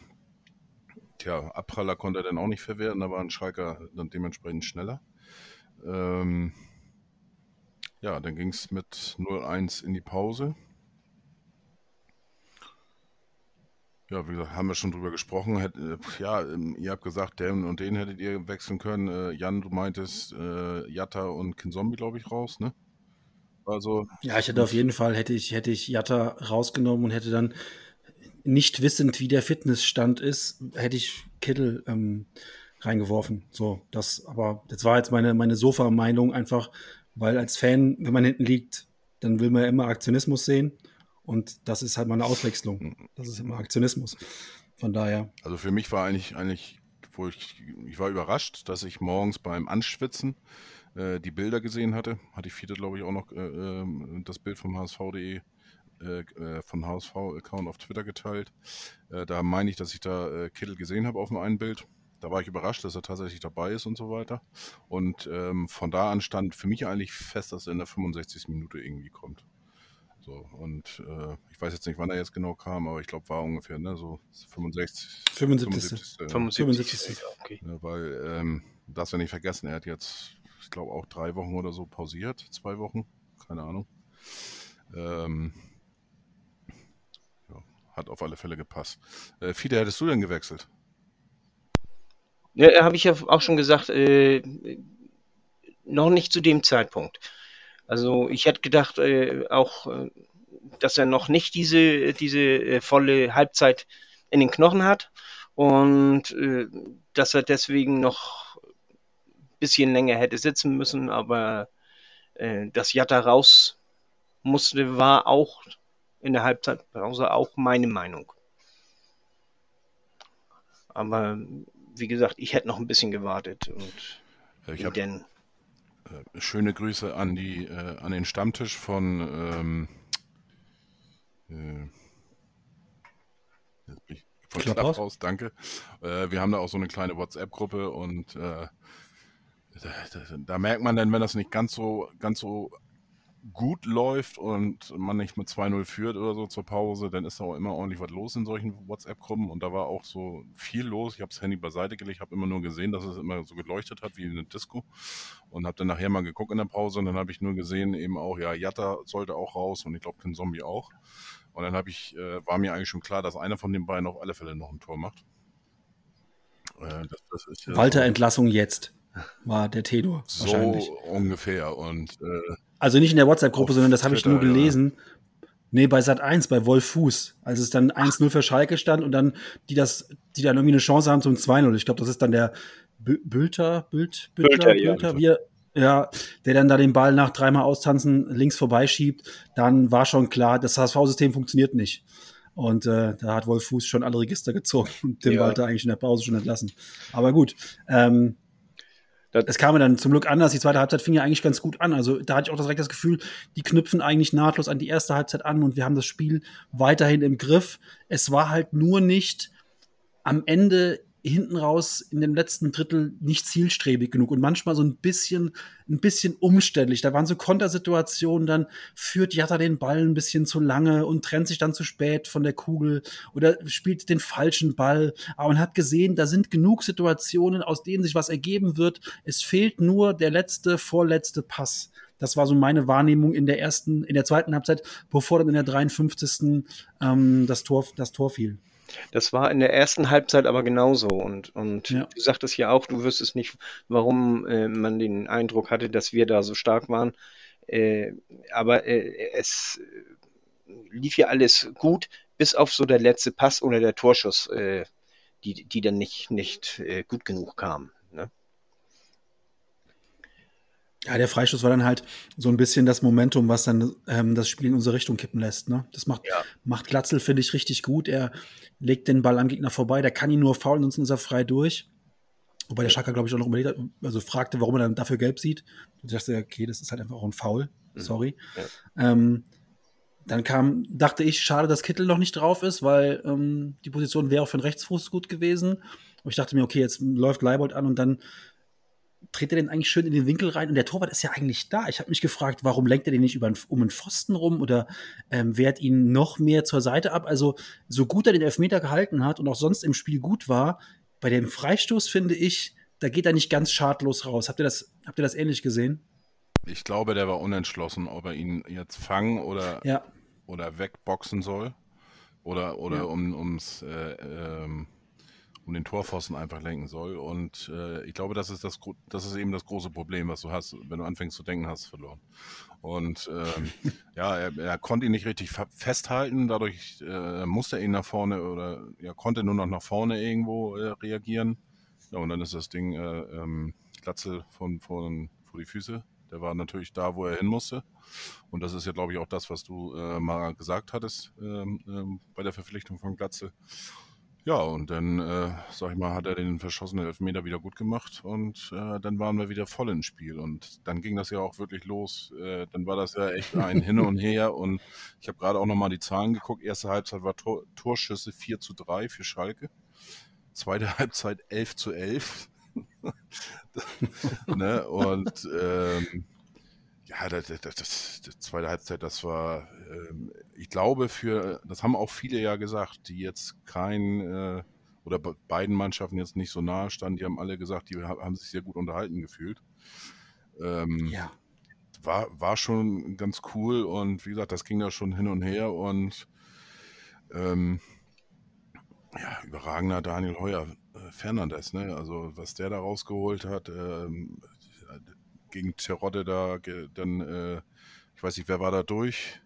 tja, Abpraller konnte er dann auch nicht verwerten, da war ein Schalker dann dementsprechend schneller. Ähm, ja, dann ging es mit 0-1 in die Pause. Ja, wie gesagt, haben wir schon drüber gesprochen. Hätt, äh, ja, ähm, ihr habt gesagt, den und den hättet ihr wechseln können. Äh, Jan, du meintest äh, Jatta und Kinzombie, glaube ich, raus, ne? Also, Ja, ich hätte auf jeden Fall, hätte ich, hätte ich Jatta rausgenommen und hätte dann nicht wissend, wie der Fitnessstand ist, hätte ich Kittel ähm, reingeworfen. So, das, aber das war jetzt meine, meine Sofa-Meinung einfach, weil als Fan, wenn man hinten liegt, dann will man ja immer Aktionismus sehen. Und das ist halt mal eine Auswechslung. Das ist immer Aktionismus. Von daher, Also für mich war eigentlich, eigentlich, wo ich, ich war überrascht, dass ich morgens beim Anschwitzen äh, die Bilder gesehen hatte. Hatte ich viele, glaube ich, auch noch äh, ähm, das Bild vom HSV.de, äh, äh, von HSV-Account auf Twitter geteilt. Äh, da meine ich, dass ich da äh, Kittel gesehen habe auf dem einen Bild. Da war ich überrascht, dass er tatsächlich dabei ist und so weiter. Und ähm, von da an stand für mich eigentlich fest, dass er in der 65. Minute irgendwie kommt. So, und äh, ich weiß jetzt nicht, wann er jetzt genau kam, aber ich glaube, war ungefähr, ne, so 65. 75. 75. 75. 75. Ja, okay. Ne, weil, ähm, das wir nicht vergessen, er hat jetzt, ich glaube, auch drei Wochen oder so pausiert, zwei Wochen, keine Ahnung. Ähm, ja, hat auf alle Fälle gepasst. Äh, Fide, hättest du denn gewechselt? Ja, habe ich ja auch schon gesagt, äh, noch nicht zu dem Zeitpunkt. Also ich hätte gedacht, äh, auch, äh, dass er noch nicht diese, diese äh, volle Halbzeit in den Knochen hat und äh, dass er deswegen noch ein bisschen länger hätte sitzen müssen, aber äh, dass Jatta raus musste, war auch in der Halbzeitpause auch meine Meinung. Aber wie gesagt, ich hätte noch ein bisschen gewartet und ich ihn habe dann äh, schöne Grüße an, die, äh, an den Stammtisch von ähm, äh, jetzt bin ich- von Clubhouse? Clubhouse, danke. Äh, wir haben da auch so eine kleine WhatsApp-Gruppe und äh, da, da, da merkt man dann, wenn das nicht ganz so, ganz so gut läuft und man nicht mit 2-0 führt oder so zur Pause, dann ist da auch immer ordentlich was los in solchen WhatsApp-Gruppen und da war auch so viel los. Ich habe das Handy beiseite gelegt, habe immer nur gesehen, dass es immer so geleuchtet hat wie eine Disco und habe dann nachher mal geguckt in der Pause und dann habe ich nur gesehen, eben auch, ja, Jatta sollte auch raus und ich glaube, kein Zombie auch. Und dann habe ich, äh, war mir eigentlich schon klar, dass einer von den beiden auf alle Fälle noch ein Tor macht. Äh, das, das ja Walter Entlassung jetzt war der Tenor so wahrscheinlich. ungefähr und äh, Also nicht in der WhatsApp-Gruppe, sondern das habe ich nur Twitter, ja. gelesen. Nee, bei Sat 1, bei Wolf Fuß, als es dann 1-0 für Schalke stand und dann die das, die dann irgendwie eine Chance haben zum 2-0. Ich glaube, das ist dann der Bü- Bülter, Bült, Bülter, Bülter, er, ja, der dann da den Ball nach dreimal austanzen links vorbeischiebt, dann war schon klar, das HSV-System funktioniert nicht. Und äh, da hat Wolf Fuß schon alle Register gezogen und den Ja. Walter eigentlich in der Pause schon entlassen. Aber gut, ähm, Das- kam mir dann zum Glück anders. Die zweite Halbzeit fing ja eigentlich ganz gut an. Also da hatte ich auch direkt das Gefühl, die knüpfen eigentlich nahtlos an die erste Halbzeit an und wir haben das Spiel weiterhin im Griff. Es war halt nur nicht am Ende hinten raus in dem letzten Drittel nicht zielstrebig genug und manchmal so ein bisschen, ein bisschen umständlich. Da waren so Kontersituationen, dann führt Jatta den Ball ein bisschen zu lange und trennt sich dann zu spät von der Kugel oder spielt den falschen Ball. Aber man hat gesehen, da sind genug Situationen, aus denen sich was ergeben wird. Es fehlt nur der letzte, vorletzte Pass. Das war so meine Wahrnehmung in der ersten, in der zweiten Halbzeit, bevor dann in der 53. Ähm, das, Tor, das Tor fiel. Das war in der ersten Halbzeit aber genauso. Und, und ja. du sagtest ja auch, du wüsstest nicht, warum äh, man den Eindruck hatte, dass wir da so stark waren. Äh, aber äh, es lief ja alles gut, bis auf so der letzte Pass oder der Torschuss, äh, die, die dann nicht, nicht äh, gut genug kamen. Ne? Ja, der Freistoß war dann halt so ein bisschen das Momentum, was dann ähm, das Spiel in unsere Richtung kippen lässt. Ne? Das macht, ja. macht Glatzel, finde ich, richtig gut. Er legt den Ball am Gegner vorbei, der kann ihn nur faulen, sonst ist er frei durch. Wobei der Schaka, glaube ich, auch noch überlegt hat, also fragte, warum er dann dafür gelb sieht. Und ich dachte, okay, das ist halt einfach auch ein Foul. Mhm. Sorry. Ja. Ähm, dann kam, dachte ich, schade, dass Kittel noch nicht drauf ist, weil ähm, die Position wäre auch für den Rechtsfuß gut gewesen. Und ich dachte mir, okay, jetzt läuft Leibold an und dann dreht er den eigentlich schön in den Winkel rein und der Torwart ist ja eigentlich da. Ich habe mich gefragt, warum lenkt er den nicht über einen, um einen Pfosten rum oder ähm, wehrt ihn noch mehr zur Seite ab? Also, so gut er den Elfmeter gehalten hat und auch sonst im Spiel gut war, bei dem Freistoß finde ich, da geht er nicht ganz schadlos raus. Habt ihr das, habt ihr das ähnlich gesehen? Ich glaube, der war unentschlossen, ob er ihn jetzt fangen oder, ja. oder wegboxen soll. Oder, oder ja. um, ums äh, ähm, um den Torpfosten einfach lenken soll. Und äh, ich glaube, das ist, das, das ist eben das große Problem, was du hast. Wenn du anfängst zu denken, hast du verloren. Und ähm, (laughs) ja, er, er, konnte ihn nicht richtig festhalten, dadurch äh, musste er ihn nach vorne oder er konnte nur noch nach vorne irgendwo äh, reagieren. Ja, und dann ist das Ding äh, ähm, Glatze von, von, vor die Füße. Der war natürlich da, wo er hin musste. Und das ist ja, glaube ich, auch das, was du äh, mal gesagt hattest ähm, ähm, bei der Verpflichtung von Glatze. Ja, und dann, äh, sag ich mal, hat er den verschossenen Elfmeter wieder gut gemacht und äh, dann waren wir wieder voll ins Spiel. Und dann ging das ja auch wirklich los. Äh, dann war das ja echt ein Hin und Her. (laughs) Und ich habe gerade auch nochmal die Zahlen geguckt. Erste Halbzeit war Tor Torschüsse 4 zu 3 für Schalke. Zweite (laughs) Halbzeit 11 zu 11. (laughs) ne? Und ähm, ja, das, das, das, das, zweite Halbzeit, das war, ähm, ich glaube, für, das haben auch viele ja gesagt, die jetzt kein, äh, oder be beiden Mannschaften jetzt nicht so nahe standen, die haben alle gesagt, die haben sich sehr gut unterhalten gefühlt. Ähm, ja. War, war schon ganz cool und wie gesagt, das ging da schon hin und her und ähm, ja, überragender Daniel Heuer äh, Fernandes, ne? Also was der da rausgeholt hat, ähm, gegen Terodde da dann, äh, ich weiß nicht, wer war da durch?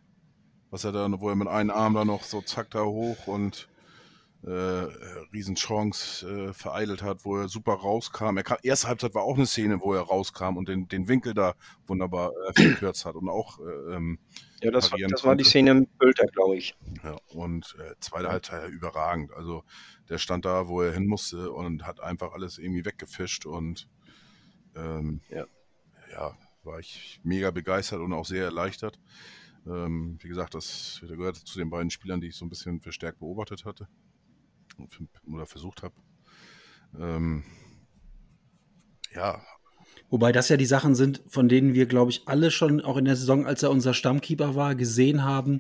Was er da, wo er mit einem Arm da noch so zack da hoch und äh, Riesenchance äh, vereitelt hat, wo er super rauskam. Er kam, erste Halbzeit war auch eine Szene, wo er rauskam und den, den Winkel da wunderbar äh, verkürzt hat und auch äh, ähm, ja, das, war, das war die Szene mit Bülter, glaube ich. Ja, und äh, zweite Halbzeit überragend. Also der stand da, wo er hin musste und hat einfach alles irgendwie weggefischt und ähm, ja ja, war ich mega begeistert und auch sehr erleichtert. Ähm, wie gesagt, das gehört zu den beiden Spielern, die ich so ein bisschen verstärkt beobachtet hatte oder versucht habe. Ähm, ja. Wobei das ja die Sachen sind, von denen wir, glaube ich, alle schon auch in der Saison, als er unser Stammkeeper war, gesehen haben,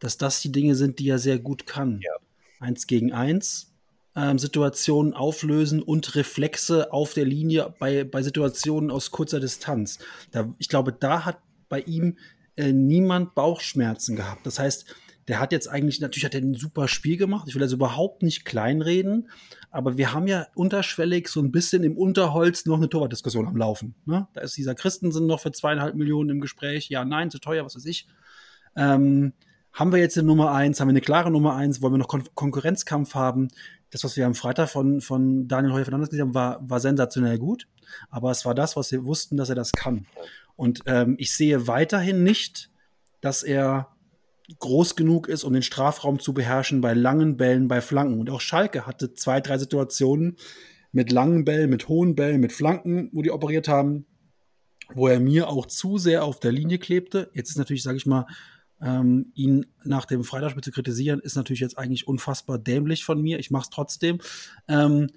dass das die Dinge sind, die er sehr gut kann. Ja. Eins gegen eins, ähm, Situationen auflösen und Reflexe auf der Linie bei, bei Situationen aus kurzer Distanz. Da, ich glaube, da hat bei ihm äh, niemand Bauchschmerzen gehabt. Das heißt, der hat jetzt eigentlich, natürlich hat er ein super Spiel gemacht. Ich will also überhaupt nicht kleinreden, aber wir haben ja unterschwellig so ein bisschen im Unterholz noch eine Torwartdiskussion am Laufen. Ne? Da ist dieser Christensen noch für zweieinhalb Millionen im Gespräch. Ja, nein, zu teuer, was weiß ich. Ähm, haben wir jetzt eine Nummer eins? Haben wir eine klare Nummer eins? Wollen wir noch Kon Konkurrenzkampf haben? Das, was wir am Freitag von, von Daniel Heuer Fernandes gesehen haben, war, war sensationell gut. Aber es war das, was wir wussten, dass er das kann. Und ähm, ich sehe weiterhin nicht, dass er groß genug ist, um den Strafraum zu beherrschen bei langen Bällen, bei Flanken. Und auch Schalke hatte zwei, drei Situationen mit langen Bällen, mit hohen Bällen, mit Flanken, wo die operiert haben, wo er mir auch zu sehr auf der Linie klebte. Jetzt ist natürlich, sage ich mal, ähm, ihn nach dem Freitagsspiel zu kritisieren, ist natürlich jetzt eigentlich unfassbar dämlich von mir. Ich mache es trotzdem. Ähm,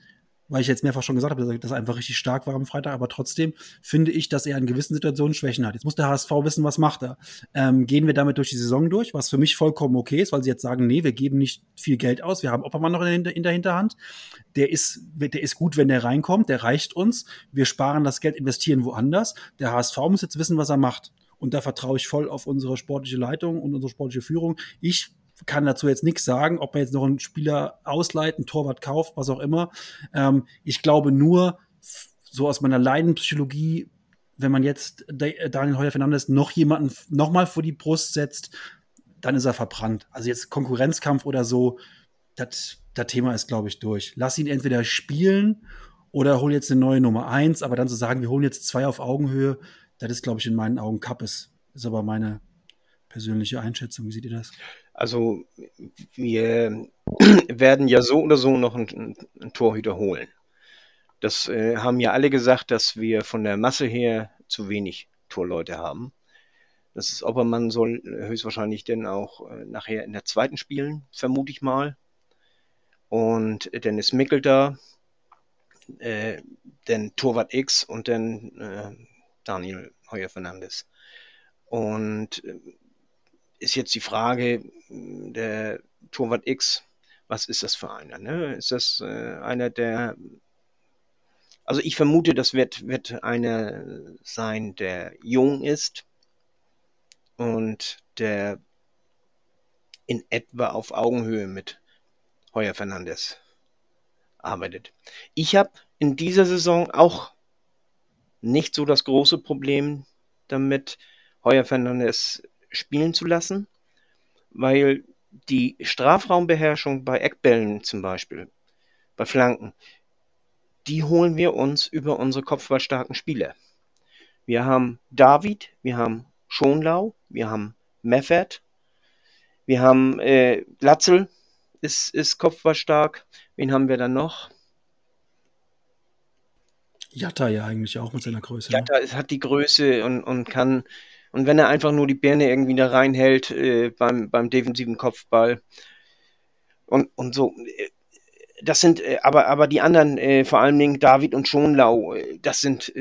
weil ich jetzt mehrfach schon gesagt habe, dass er einfach richtig stark war am Freitag, aber trotzdem finde ich, dass er in gewissen Situationen Schwächen hat. Jetzt muss der HSV wissen, was macht er. Ähm, gehen wir damit durch die Saison durch, was für mich vollkommen okay ist, weil sie jetzt sagen, nee, wir geben nicht viel Geld aus, wir haben Oppermann noch in der, in der Hinterhand. Der ist, der ist gut, wenn der reinkommt, der reicht uns. Wir sparen das Geld, investieren woanders. Der HSV muss jetzt wissen, was er macht. Und da vertraue ich voll auf unsere sportliche Leitung und unsere sportliche Führung. Ich kann dazu jetzt nichts sagen, ob man jetzt noch einen Spieler ausleiht, einen Torwart kauft, was auch immer. Ähm, ich glaube nur, so aus meiner Leidenpsychologie, wenn man jetzt Daniel Heuer Fernandes noch jemanden nochmal vor die Brust setzt, dann ist er verbrannt. Also jetzt Konkurrenzkampf oder so, das, Thema ist, glaube ich, durch. Lass ihn entweder spielen oder hol jetzt eine neue Nummer eins, aber dann zu sagen, wir holen jetzt zwei auf Augenhöhe, das ist, glaube ich, in meinen Augen Kappes. Ist aber meine persönliche Einschätzung. Wie seht ihr das? Also wir (clears throat) werden ja so oder so noch einen, einen Torhüter holen. Das äh, haben ja alle gesagt, dass wir von der Masse her zu wenig Torleute haben. Das ist Oppermann soll höchstwahrscheinlich denn auch äh, nachher in der zweiten spielen, vermute ich mal. Und Dennis Mickel da, äh, dann Torwart X und dann äh, Daniel Heuer Fernandes. Und äh, ist jetzt die Frage, der Torwart X, was ist das für einer? Ne? Ist das äh, einer, der. Also ich vermute, das wird, wird einer sein, der jung ist und der in etwa auf Augenhöhe mit Heuer Fernandes arbeitet. Ich habe in dieser Saison auch nicht so das große Problem damit, Heuer Fernandes spielen zu lassen, weil die Strafraumbeherrschung bei Eckbällen zum Beispiel, bei Flanken, die holen wir uns über unsere kopfballstarken Spieler. Wir haben David, wir haben Schonlau, wir haben Meffert, wir haben äh, Latzel, ist, ist kopfballstark. Wen haben wir dann noch? Jatta ja eigentlich auch mit seiner Größe. Ne? Jatta ne? hat die Größe und, und kann und wenn er einfach nur die Birne irgendwie da reinhält äh, beim, beim defensiven Kopfball und, und so. Äh, das sind äh, aber, aber die anderen, äh, vor allen Dingen David und Schonlau, äh, das sind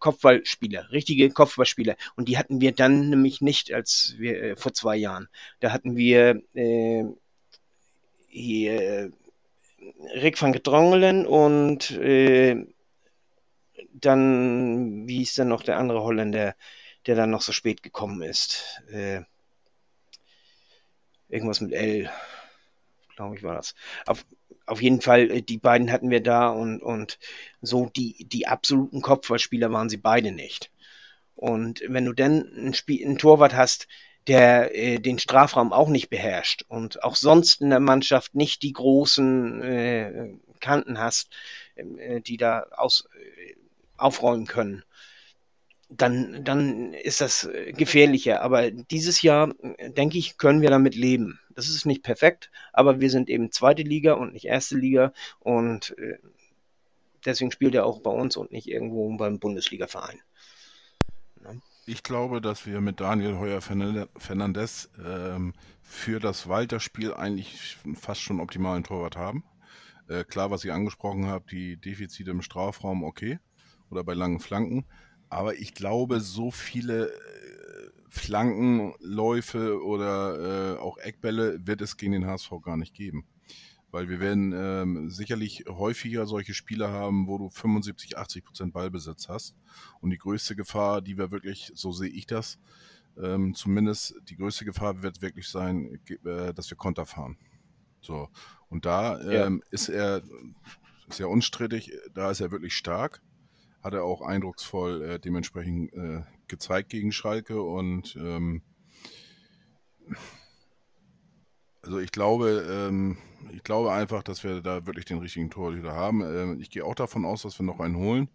Kopfballspieler, richtige Kopfballspieler. Und die hatten wir dann nämlich nicht als wir vor zwei Jahren. Da hatten wir hier Rick van Gedrongelen und äh, dann, wie hieß denn noch der andere Holländer? der dann noch so spät gekommen ist. Äh, irgendwas mit L, glaube ich, war das. Auf, auf jeden Fall, äh, die beiden hatten wir da und, und so die, die absoluten Kopfballspieler waren sie beide nicht. Und wenn du dann ein Spiel, einen Torwart hast, der äh, den Strafraum auch nicht beherrscht und auch sonst in der Mannschaft nicht die großen äh, Kanten hast, äh, die da aus, aufräumen können, dann, dann ist das äh, gefährlicher. Aber dieses Jahr, äh, denke ich, können wir damit leben. Das ist nicht perfekt, aber wir sind eben zweite Liga und nicht erste Liga und äh, deswegen spielt er auch bei uns und nicht irgendwo beim Bundesliga-Verein. Ne? Ich glaube, dass wir mit Daniel Heuer Fernandes ähm, für das Walter-Spiel eigentlich fast schon optimalen Torwart haben. Äh, klar, was ich angesprochen habe, die Defizite im Strafraum, okay. Oder bei langen Flanken. Aber ich glaube, so viele äh, Flankenläufe oder äh, auch Eckbälle wird es gegen den HSV gar nicht geben. Weil wir werden ähm, sicherlich häufiger solche Spiele haben, wo du 75, 80 Prozent Ballbesitz hast. Und die größte Gefahr, die wir wirklich, so sehe ich das, ähm, zumindest die größte Gefahr wird wirklich sein, äh, dass wir Konter fahren. So. Und da ähm, ja. ist er, ist ja unstrittig, da ist er wirklich stark hat er auch eindrucksvoll äh, dementsprechend äh, gezeigt gegen Schalke und ähm, also ich glaube, ähm, ich glaube einfach, dass wir da wirklich den richtigen Torhüter haben. Ähm, ich gehe auch davon aus, dass wir noch einen holen.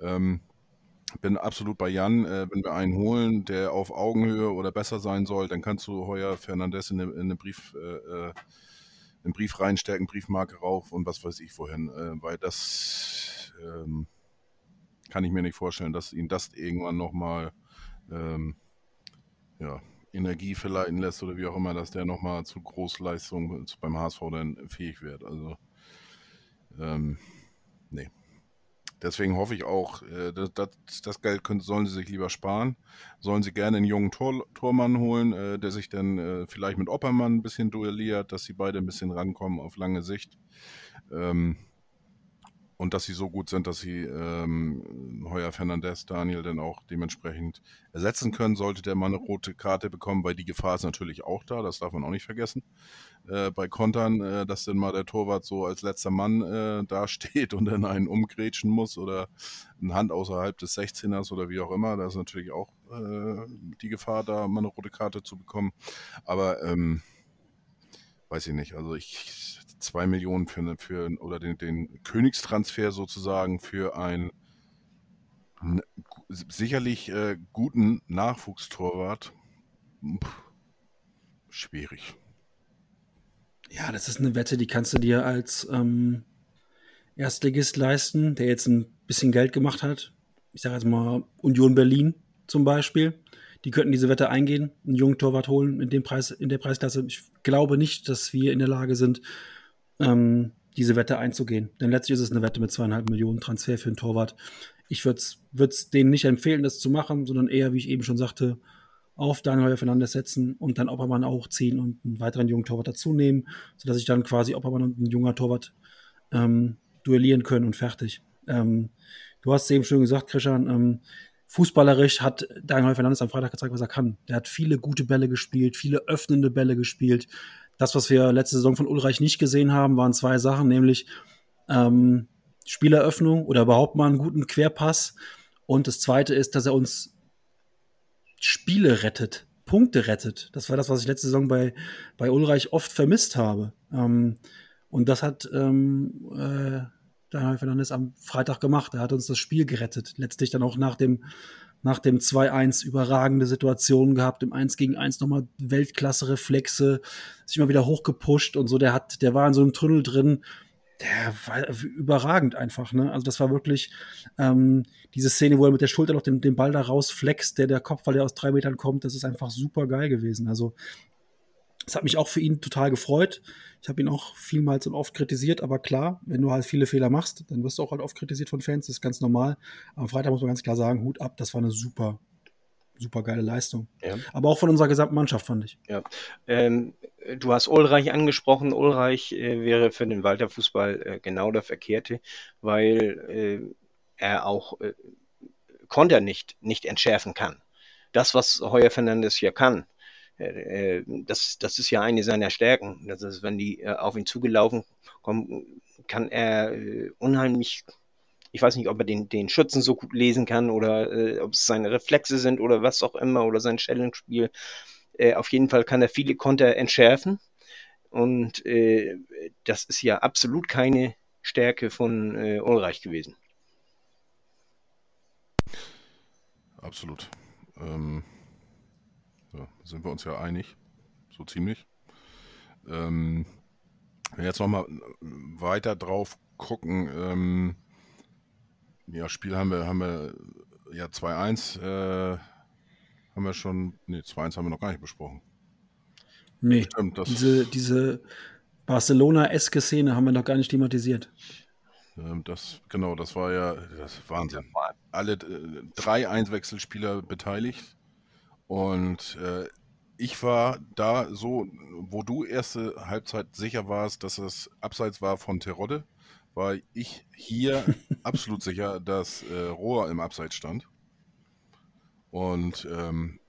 Ähm, bin absolut bei Jan. Äh, wenn wir einen holen, der auf Augenhöhe oder besser sein soll, dann kannst du heuer Fernandes in eine, Brief, äh, äh, Brief reinstärken, Briefmarke rauf und was weiß ich wohin, äh, weil das ähm, kann ich mir nicht vorstellen, dass ihn das irgendwann nochmal ähm, ja, Energie verleiten lässt oder wie auch immer, dass der nochmal zu Großleistungen beim HSV dann fähig wird. Also ähm, nee. Deswegen hoffe ich auch, äh, das, das, das Geld können, sollen sie sich lieber sparen. Sollen sie gerne einen jungen Tor, Tormann holen, äh, der sich dann äh, vielleicht mit Oppermann ein bisschen duelliert, dass sie beide ein bisschen rankommen auf lange Sicht. Ähm, und dass sie so gut sind, dass sie ähm, Heuer Fernandez, Daniel dann auch dementsprechend ersetzen können, sollte der mal eine rote Karte bekommen, weil die Gefahr ist natürlich auch da, das darf man auch nicht vergessen. Äh, bei Kontern, äh, dass dann mal der Torwart so als letzter Mann äh, dasteht und dann einen umgrätschen muss oder eine Hand außerhalb des 16ers oder wie auch immer, da ist natürlich auch äh, die Gefahr da, mal eine rote Karte zu bekommen. Aber ähm, weiß ich nicht, also ich zwei Millionen für, ne, für oder den, den Königstransfer sozusagen für einen sicherlich äh, guten Nachwuchstorwart. Pff, schwierig. Ja, das ist eine Wette, die kannst du dir als ähm, Erstligist leisten, der jetzt ein bisschen Geld gemacht hat. Ich sage jetzt mal Union Berlin zum Beispiel. Die könnten diese Wette eingehen, einen jungen Torwart holen in dem Preis, in der Preisklasse. Ich glaube nicht, dass wir in der Lage sind, ähm, diese Wette einzugehen. Denn letztlich ist es eine Wette mit zweieinhalb Millionen Transfer für einen Torwart. Ich würde es denen nicht empfehlen, das zu machen, sondern eher, wie ich eben schon sagte, auf Daniel Fernandes setzen und dann Oppermann auch ziehen und einen weiteren jungen Torwart dazu nehmen, sodass ich dann quasi Oppermann und ein junger Torwart ähm, duellieren können und fertig. Ähm, du hast es eben schon gesagt, Christian, ähm, fußballerisch hat Daniel Fernandes am Freitag gezeigt, was er kann. Der hat viele gute Bälle gespielt, viele öffnende Bälle gespielt, das, was wir letzte Saison von Ulreich nicht gesehen haben, waren zwei Sachen, nämlich ähm, Spieleröffnung oder überhaupt mal einen guten Querpass. Und das zweite ist, dass er uns Spiele rettet, Punkte rettet. Das war das, was ich letzte Saison bei, bei Ulreich oft vermisst habe. Ähm, und das hat ähm, äh, Daniel Fernandes am Freitag gemacht. Er hat uns das Spiel gerettet. Letztlich dann auch nach dem nach dem 2-1 überragende Situationen gehabt, im 1 gegen 1 nochmal Weltklasse-Reflexe, sich mal wieder hochgepusht und so. Der hat, der war in so einem Tunnel drin, der war überragend einfach, ne? Also das war wirklich ähm, diese Szene, wo er mit der Schulter noch den, den Ball da rausflext, der der Kopf, weil der aus drei Metern kommt, das ist einfach super geil gewesen. Also es hat mich auch für ihn total gefreut. Ich habe ihn auch vielmals und oft kritisiert, aber klar, wenn du halt viele Fehler machst, dann wirst du auch halt oft kritisiert von Fans, das ist ganz normal. Am Freitag muss man ganz klar sagen, Hut ab, das war eine super, super geile Leistung. Ja. Aber auch von unserer gesamten Mannschaft, fand ich. Ja. Ähm, du hast Ulreich angesprochen. Ulreich äh, wäre für den Walter Fußball äh, genau der Verkehrte, weil äh, er auch äh, Konter nicht, nicht entschärfen kann. Das, was Heuer Fernandes hier kann, äh, äh, das, das ist ja eine seiner Stärken. Das ist, wenn die äh, auf ihn zugelaufen kommen, kann er unheimlich, ich weiß nicht, ob er den, den Schützen so gut lesen kann oder äh, ob es seine Reflexe sind oder was auch immer oder sein Stellungsspiel. Äh, auf jeden Fall kann er viele Konter entschärfen. Und äh, das ist ja absolut keine Stärke von Ulreich gewesen. Absolut. Ähm ja, sind wir uns ja einig, so ziemlich. Ähm, wenn wir jetzt nochmal weiter drauf gucken, ähm, ja, Spiel haben wir, haben wir ja 2-1, äh, haben wir schon, nee, 2-1 haben wir noch gar nicht besprochen. Nee, Stimmt, das, diese, diese Barcelona-eske Szene haben wir noch gar nicht thematisiert. Ähm, das, genau, das war ja das Wahnsinn. Alle äh, drei Einwechselspieler beteiligt. Und äh, ich war da so, wo du erste Halbzeit sicher warst, dass es abseits war von Terodde, war ich hier (laughs) absolut sicher, dass äh, Rohr im Abseits stand. Und ähm,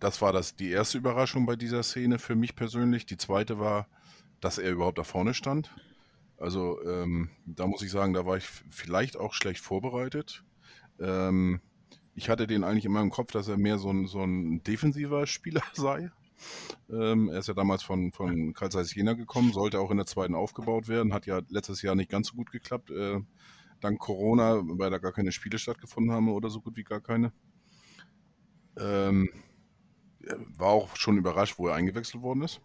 das war das, die erste Überraschung bei dieser Szene für mich persönlich. Die zweite war, dass er überhaupt da vorne stand. Also ähm, da muss ich sagen, da war ich vielleicht auch schlecht vorbereitet. Ähm, ich hatte den eigentlich immer im Kopf, dass er mehr so ein, so ein defensiver Spieler (laughs) sei. Ähm, er ist ja damals von, von Karl Zeiss Jena gekommen, sollte auch in der zweiten aufgebaut werden, hat ja letztes Jahr nicht ganz so gut geklappt, äh, dank Corona, weil da gar keine Spiele stattgefunden haben oder so gut wie gar keine. Ähm, war auch schon überrascht, wo er eingewechselt worden ist.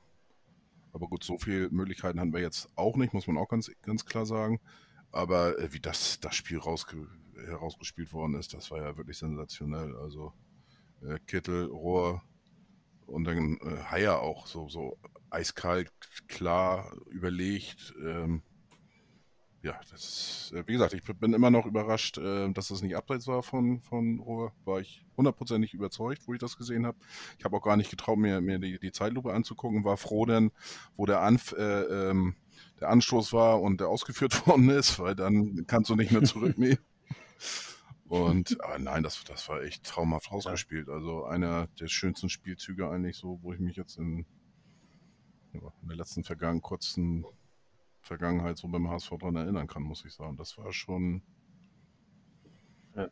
Aber gut, so viele Möglichkeiten hatten wir jetzt auch nicht, muss man auch ganz, ganz klar sagen. Aber äh, wie das, das Spiel rausge herausgespielt worden ist, das war ja wirklich sensationell. Also äh, Kittel, Rohr und dann äh, Haier auch so, so eiskalt, klar, überlegt. Ähm, ja, das, äh, wie gesagt, ich bin immer noch überrascht, äh, dass das nicht abseits war von, von Rohr. War ich hundertprozentig überzeugt, wo ich das gesehen habe. Ich habe auch gar nicht getraut, mir, mir die, die Zeitlupe anzugucken. War froh denn, wo der, Anf äh, ähm, der Anstoß war und der ausgeführt (laughs) worden ist, weil dann kannst du nicht mehr zurücknehmen. Und aber (laughs) nein, das, das war echt traumhaft rausgespielt. Also einer der schönsten Spielzüge eigentlich so, wo ich mich jetzt in, in der letzten Vergangen, kurzen Vergangenheit so beim HSV dran erinnern kann, muss ich sagen. Das war schon. Ja.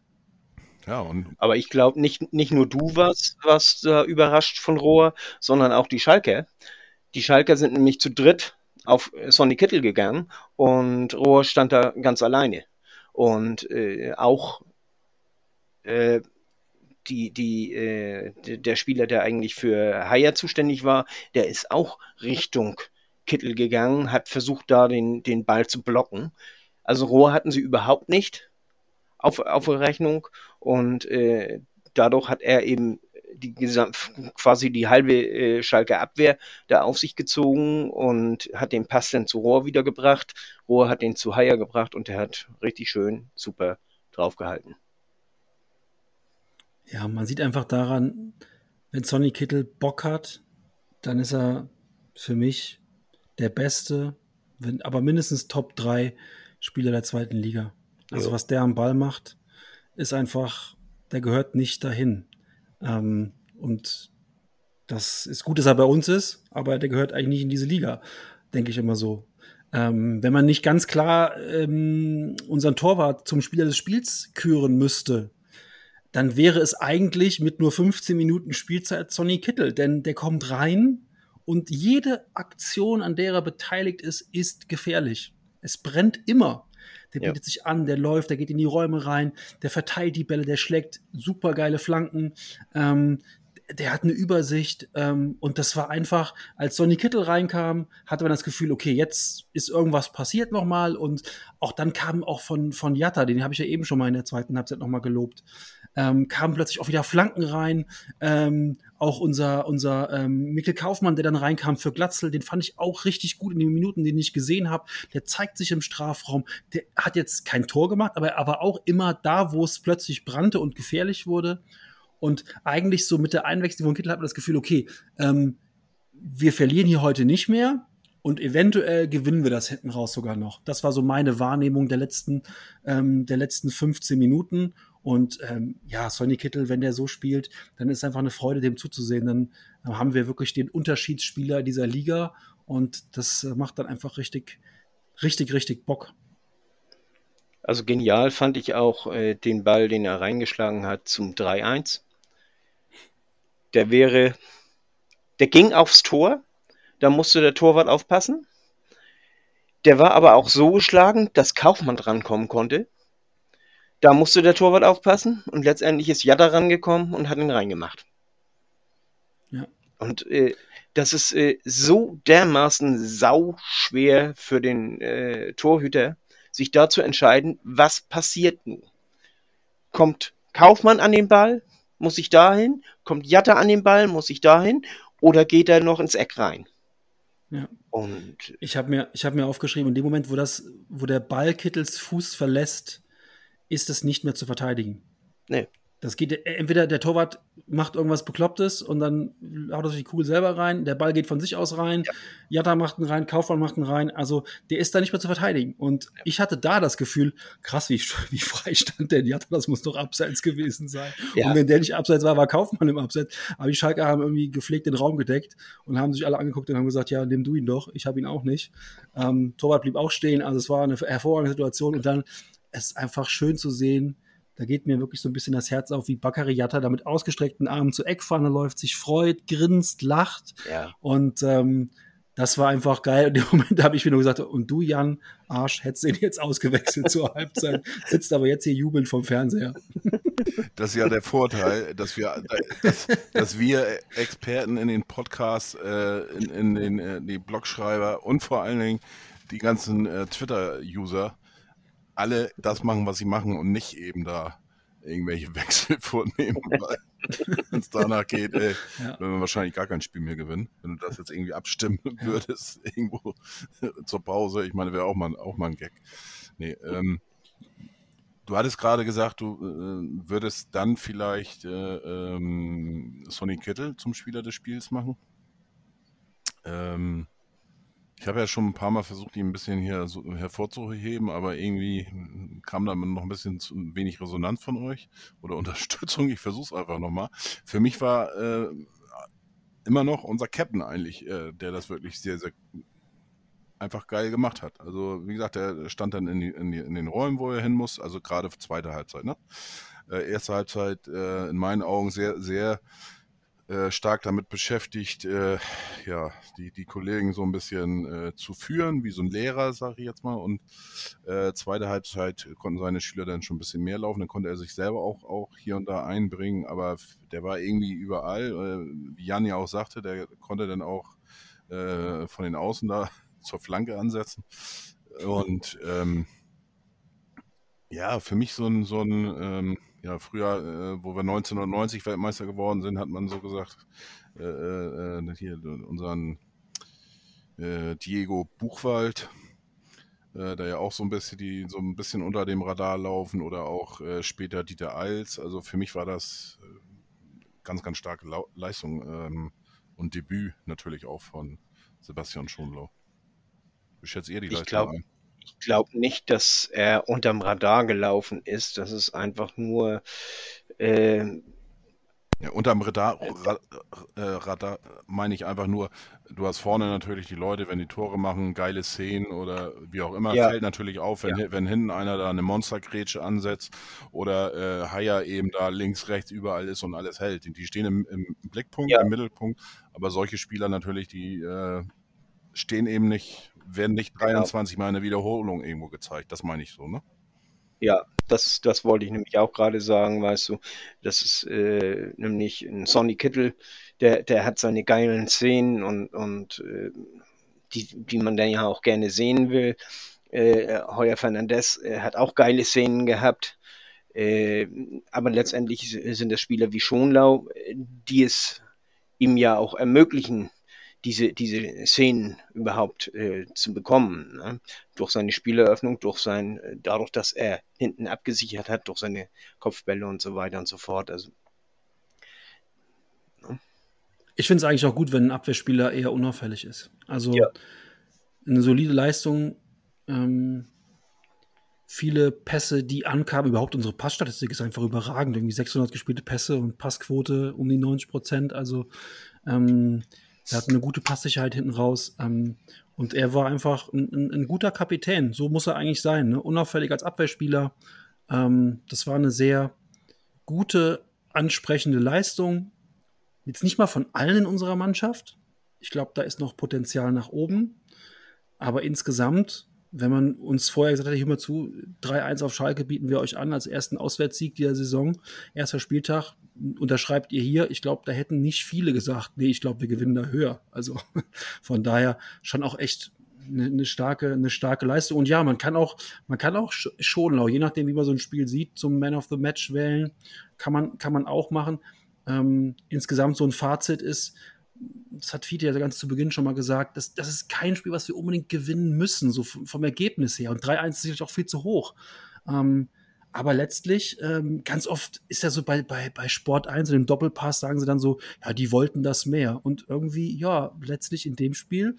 Ja, und. Aber ich glaube, nicht, nicht nur du warst, warst da überrascht von Rohr, sondern auch die Schalker. Die Schalker sind nämlich zu dritt auf Sonny Kittel gegangen und Rohr stand da ganz alleine. Und äh, auch äh, die, die, äh, der Spieler, der eigentlich für Haier zuständig war, der ist auch Richtung Kittel gegangen, hat versucht, da den, den Ball zu blocken. Also Rohr hatten sie überhaupt nicht auf, auf Rechnung und äh, dadurch hat er eben die quasi die halbe äh, Schalke Abwehr da auf sich gezogen und hat den Pass dann zu Rohr wiedergebracht. Rohr hat den zu Haier gebracht und der hat richtig schön super draufgehalten. Ja, man sieht einfach daran, wenn Sonny Kittel Bock hat, dann ist er für mich der beste, wenn, aber mindestens Top 3 Spieler der zweiten Liga. Also jo. was der am Ball macht, ist einfach, der gehört nicht dahin. Ähm, und das ist gut, dass er bei uns ist, aber der gehört eigentlich nicht in diese Liga, denke ich immer so. Ähm, wenn man nicht ganz klar ähm, unseren Torwart zum Spieler des Spiels küren müsste, dann wäre es eigentlich mit nur 15 Minuten Spielzeit Sonny Kittel, denn der kommt rein, und jede Aktion, an der er beteiligt ist, ist gefährlich. Es brennt immer. Der bietet ja. sich an, der läuft, der geht in die Räume rein, der verteilt die Bälle, der schlägt super geile Flanken. Ähm, der hat eine Übersicht ähm, und das war einfach, als Sonny Kittel reinkam, hatte man das Gefühl, okay, jetzt ist irgendwas passiert nochmal und auch dann kam auch von, von Jatta, den habe ich ja eben schon mal in der zweiten Halbzeit nochmal gelobt, ähm, kamen plötzlich auch wieder Flanken rein. Ähm, auch unser, unser ähm, Mikkel Kaufmann, der dann reinkam für Glatzel, den fand ich auch richtig gut in den Minuten, den ich gesehen habe. Der zeigt sich im Strafraum. Der hat jetzt kein Tor gemacht, aber er war auch immer da, wo es plötzlich brannte und gefährlich wurde. Und eigentlich so mit der Einwechslung von Kittel hat man das Gefühl, okay, ähm, wir verlieren hier heute nicht mehr und eventuell gewinnen wir das hinten raus sogar noch. Das war so meine Wahrnehmung der letzten, ähm, der letzten 15 Minuten. Und ähm, ja, Sonny Kittel, wenn der so spielt, dann ist einfach eine Freude, dem zuzusehen. Dann haben wir wirklich den Unterschiedsspieler dieser Liga und das äh, macht dann einfach richtig, richtig, richtig Bock. Also genial fand ich auch äh, den Ball, den er reingeschlagen hat zum 3-1. Der wäre, der ging aufs Tor, da musste der Torwart aufpassen. Der war aber auch so geschlagen, dass Kaufmann drankommen konnte. Da musste der Torwart aufpassen und letztendlich ist Jatta rangekommen und hat ihn reingemacht. Ja. Und äh, das ist äh, so dermaßen sauschwer für den äh, Torhüter, sich da zu entscheiden, was passiert nun. Kommt Kaufmann an den Ball, muss ich dahin? Kommt Jatta an den Ball, muss ich dahin? Oder geht er noch ins Eck rein? Ja. Und ich habe mir, hab mir aufgeschrieben, in dem Moment, wo, das, wo der Ball Kittels Fuß verlässt, ist es nicht mehr zu verteidigen. Nee. Das geht, entweder der Torwart macht irgendwas Beklopptes und dann haut er sich die Kugel selber rein, der Ball geht von sich aus rein, ja. Jatta macht einen rein, Kaufmann macht einen rein, also der ist da nicht mehr zu verteidigen. Und ja. ich hatte da das Gefühl, krass, wie, (laughs) wie frei stand denn Jatta, das muss doch abseits gewesen sein. Ja. Und wenn der nicht abseits war, war Kaufmann im Abseits. Aber die Schalker haben irgendwie gepflegt den Raum gedeckt und haben sich alle angeguckt und haben gesagt, ja, nimm du ihn doch, ich habe ihn auch nicht. Ähm, Torwart blieb auch stehen, also es war eine hervorragende Situation und dann es ist einfach schön zu sehen. Da geht mir wirklich so ein bisschen das Herz auf, wie Bakary Yatta da mit ausgestreckten Armen zur Eckpfanne läuft, sich freut, grinst, lacht. Ja. Und ähm, das war einfach geil. In dem Moment (laughs) habe ich mir nur gesagt, und du, Jan, Arsch, hättest den jetzt ausgewechselt zur (laughs) Halbzeit, sitzt aber jetzt hier jubelnd vom Fernseher. (laughs) Das ist ja der Vorteil, dass wir, dass, dass wir Experten in den Podcasts, äh, in, in, den äh, die Blogschreiber und vor allen Dingen die ganzen äh, Twitter-User alle das machen, was sie machen und nicht eben da irgendwelche (laughs) Wechsel vornehmen. (laughs) wenn es danach geht, ey, ja. wenn wir wahrscheinlich gar kein Spiel mehr gewinnen. Wenn du das jetzt irgendwie abstimmen würdest, (laughs) irgendwo zur Pause, ich meine, wäre auch mal, auch mal ein Gag. Nee, ähm, du hattest gerade gesagt, du äh, würdest dann vielleicht äh, ähm, Sonny Kittel zum Spieler des Spiels machen. Ähm, ich habe ja schon ein paar Mal versucht, ihn ein bisschen hier so hervorzuheben, aber irgendwie kam da noch ein bisschen zu wenig Resonanz von euch oder (laughs) Unterstützung. Ich versuche es einfach nochmal. Für mich war äh, immer noch unser Captain eigentlich, äh, der das wirklich sehr, sehr einfach geil gemacht hat. Also, wie gesagt, er stand dann in, die, in, die, in den Räumen, wo er hin muss, also gerade zweite Halbzeit. Ne? Äh, erste Halbzeit äh, in meinen Augen sehr, sehr äh, stark damit beschäftigt, äh, ja, die, die Kollegen so ein bisschen äh, zu führen, wie so ein Lehrer, sage ich jetzt mal. Und äh, zweite Halbzeit konnten seine Schüler dann schon ein bisschen mehr laufen. Dann konnte er sich selber auch, auch hier und da einbringen, aber der war irgendwie überall. Wie Jan ja auch sagte, der konnte dann auch von den Außen da (laughs) zur Flanke ansetzen. Und ähm, ja, für mich so ein, so ein ähm, ja, früher, äh, wo wir 1990 Weltmeister geworden sind, hat man so gesagt, äh, äh, äh hier unseren äh, Diego Buchwald, äh, da ja auch so ein bisschen die so ein bisschen unter dem Radar laufen oder auch später Dieter Eils. Also für mich war das ganz, ganz starke La Leistung ähm, und Debüt natürlich auch von Sebastian Schonlau. Wie schätzt ihr die Leistung glaub, ein? Ich glaube nicht, dass er unterm Radar gelaufen ist. Das ist einfach nur. Äh, ja, unterm Radar, Radar, äh, Radar meine ich einfach nur, du hast vorne natürlich die Leute, wenn die Tore machen, geile Szenen oder wie auch immer, ja. fällt natürlich auf, wenn, ja. wenn hinten einer da eine Monstergrätsche ansetzt oder äh, Haier eben da links, rechts, überall ist und alles hält. Die stehen im, im Blickpunkt, ja. im Mittelpunkt, aber solche Spieler natürlich, die äh, stehen eben nicht werden nicht 23 genau. Mal eine Wiederholung irgendwo gezeigt. Das meine ich so, ne? Ja, das, das wollte ich nämlich auch gerade sagen, weißt du. Das ist äh, nämlich ein Sonny Kittel, der, der hat seine geilen Szenen und, und äh, die, die man dann ja auch gerne sehen will. Äh, Heuer Fernandez äh, hat auch geile Szenen gehabt. Äh, aber letztendlich sind das Spieler wie Schonlau, die es ihm ja auch ermöglichen, diese, diese Szenen überhaupt äh, zu bekommen. Ne? Durch seine Spieleröffnung, durch sein, äh, dadurch, dass er hinten abgesichert hat, durch seine Kopfbälle und so weiter und so fort. Also, ne? Ich finde es eigentlich auch gut, wenn ein Abwehrspieler eher unauffällig ist. Also ja. eine solide Leistung, ähm, viele Pässe, die ankamen, überhaupt unsere Passstatistik ist einfach überragend. Irgendwie 600 gespielte Pässe und Passquote um die 90 Prozent. Also ähm, er hat eine gute Passsicherheit hinten raus. Ähm, und er war einfach ein, ein, ein, guter Kapitän. So muss er eigentlich sein. Ne? Unauffällig als Abwehrspieler. Ähm, das war eine sehr gute, ansprechende Leistung. Jetzt nicht mal von allen in unserer Mannschaft. Ich glaube, da ist noch Potenzial nach oben. Aber insgesamt, wenn man uns vorher gesagt hätte, hör mal zu, 3-1 auf Schalke bieten wir euch an als ersten Auswärtssieg dieser Saison, erster Spieltag, unterschreibt ihr hier. Ich glaube, da hätten nicht viele gesagt, nee, ich glaube, wir gewinnen da höher. Also (laughs) von daher schon auch echt eine, eine, starke, eine starke Leistung. Und ja, man kann auch, man kann auch Schonlau, je nachdem, wie man so ein Spiel sieht, zum Man of the Match wählen, kann man, kann man auch machen. Ähm, insgesamt so ein Fazit ist, das hat Fiete ja ganz zu Beginn schon mal gesagt, das, das ist kein Spiel, was wir unbedingt gewinnen müssen, so vom Ergebnis her. Und 3-1 ist sicherlich auch viel zu hoch. Ähm, aber letztlich, ähm, ganz oft ist ja so bei, bei, bei Sport 1 und dem Doppelpass sagen sie dann so, ja, die wollten das mehr. Und irgendwie, ja, letztlich in dem Spiel,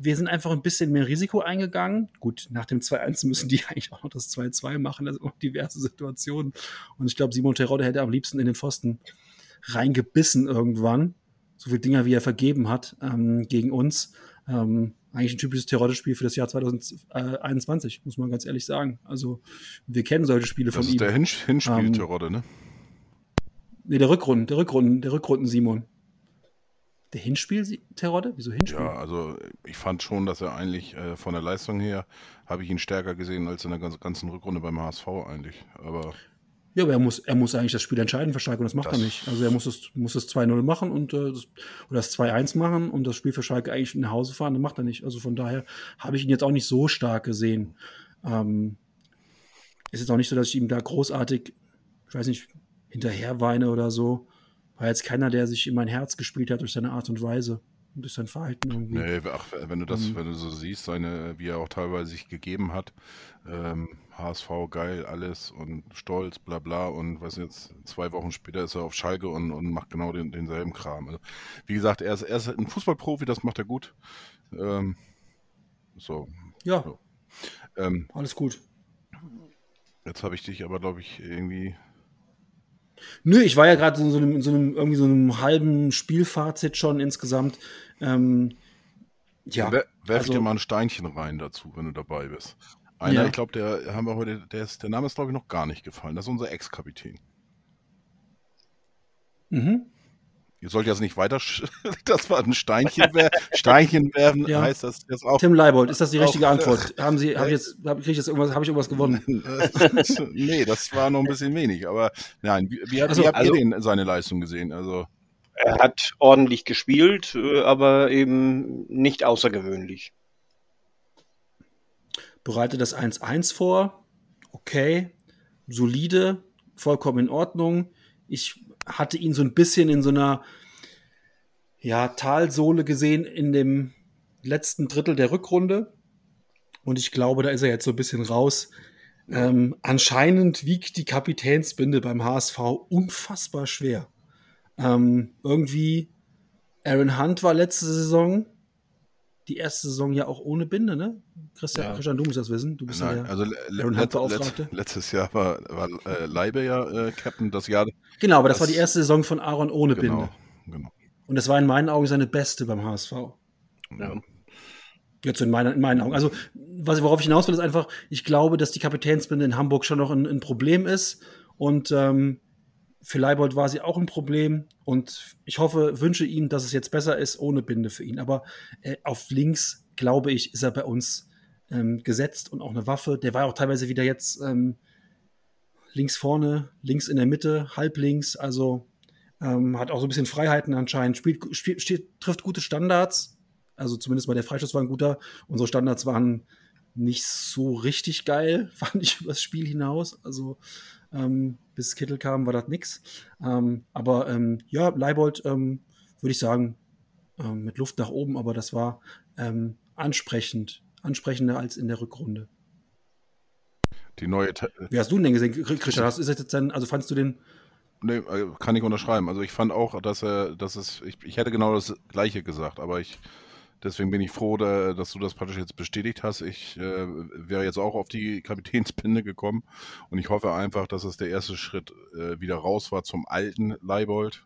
wir sind einfach ein bisschen mehr Risiko eingegangen. Gut, nach dem 2-1 müssen die (laughs) eigentlich auch noch das 2-2 machen, auch diverse Situationen. Und ich glaube, Simon Terodde hätte am liebsten in den Pfosten reingebissen irgendwann. So viele Dinger, wie er vergeben hat ähm, gegen uns. Ähm, eigentlich ein typisches Terodde-Spiel für das Jahr 2021, muss man ganz ehrlich sagen. Also, wir kennen solche Spiele das von ihm. Das ist der Hin Hinspiel ähm, ne? Nee, der Rückrunden, der Rückrunden, der Rückrunden Simon. Der Hinspiel Terodde? Wieso Hinspiel? Ja, also ich fand schon, dass er eigentlich äh, von der Leistung her habe ich ihn stärker gesehen als in der ganzen Rückrunde beim HSV eigentlich. Aber ja, aber er muss, er muss eigentlich das Spiel entscheiden für Schalke und das macht das er nicht. Also er muss es, muss es 2-0 machen und äh, das, oder das 2-1 machen und das Spiel für Schalke eigentlich nach Hause fahren, das macht er nicht. Also von daher habe ich ihn jetzt auch nicht so stark gesehen. Ähm, ist jetzt auch nicht so, dass ich ihm da großartig, ich weiß nicht, hinterher weine oder so. war jetzt keiner, der sich in mein Herz gespielt hat durch seine Art und Weise und durch sein Verhalten irgendwie. Nee, ach, wenn du das, Ähm. wenn du so siehst, seine, wie er auch teilweise sich gegeben hat, ähm, HSV geil, alles und stolz, bla bla und was jetzt, zwei Wochen später ist er auf Schalke und, und macht genau den, denselben Kram. Also, wie gesagt, er ist, er ist ein Fußballprofi, das macht er gut. Ähm, so, Ja, So. ähm, alles gut. jetzt habe ich dich aber, glaube ich, irgendwie. Nö, ich war ja gerade in so einem, in so einem, irgendwie so einem halben Spielfazit schon insgesamt. Ähm, ja, Wer, werf also- dir mal ein Steinchen rein dazu, wenn du dabei bist. Einer, Ja. ich glaube, der haben wir heute, der, ist, der Name ist, glaube ich, noch gar nicht gefallen. Das ist unser Ex-Kapitän. mhm. Ihr sollt jetzt nicht weiter, (laughs) das war ein Steinchen, wer Steinchen werfen, Ja. heißt das jetzt auch. Tim Leibold, ist das die richtige Auch, (laughs) Antwort? Haben Sie, hab ich jetzt, hab, krieg ich jetzt irgendwas, habe ich irgendwas gewonnen? (laughs) nee, das war noch ein bisschen wenig, aber nein, wie, wie, Also- wie habt also- ihr den, seine Leistung gesehen? Also, Er hat ordentlich gespielt, äh, aber eben nicht außergewöhnlich. Bereite das 1-1 vor. Okay. Solide. Vollkommen in Ordnung. Ich hatte ihn so ein bisschen in so einer ja, Talsohle gesehen in dem letzten Drittel der Rückrunde. Und ich glaube, da ist er jetzt so ein bisschen raus. Ähm, anscheinend wiegt die Kapitänsbinde beim HSV unfassbar schwer. Ähm, irgendwie, Aaron Hunt war letzte Saison, die erste Saison ja auch ohne Binde, ne? Christian, Ja. Christian du musst das wissen. Du bist ja nein, der. also let, let, letztes Jahr war, war äh, Leibe ja äh, Captain, das Jahr. Genau, aber das, das- war die erste Saison von Aaron ohne Genau, Binde. genau. Und das war in meinen Augen seine beste beim HSV. Ja. Jetzt in, meiner, in meinen Augen. Also, was, worauf ich hinaus will, ist einfach, ich glaube, dass die Kapitänsbinde in Hamburg schon noch ein, ein Problem ist. Und ähm, für Leibold war sie auch ein Problem. Und ich hoffe, wünsche ihm, dass es jetzt besser ist ohne Binde für ihn. Aber äh, auf links, glaube ich, ist er bei uns ähm, gesetzt und auch eine Waffe. Der war auch teilweise wieder jetzt ähm, links vorne, links in der Mitte, halb links. Also ähm, hat auch so ein bisschen Freiheiten anscheinend. Spielt, spielt, steht, trifft gute Standards. Also zumindest mal der Freischuss war ein guter. Unsere Standards waren nicht so richtig geil, (laughs) fand ich übers Spiel hinaus. Also ähm, bis Kittel kam, war das nix. Ähm, aber ähm, ja, Leibold ähm, würde ich sagen, ähm, mit Luft nach oben, aber das war ähm, ansprechend. Ansprechender als in der Rückrunde. Die neue, Te Wie hast du denn gesehen, Christian? Hast, ist das jetzt dann, also fandst du den nee, äh, kann ich unterschreiben. Also ich fand auch, dass er, dass es, ich, ich hätte genau das Gleiche gesagt, aber ich, deswegen bin ich froh, da, dass du das praktisch jetzt bestätigt hast. Ich äh, wäre jetzt auch auf die Kapitänspinde gekommen und ich hoffe einfach, dass es der erste Schritt äh, wieder raus war zum alten Leibold.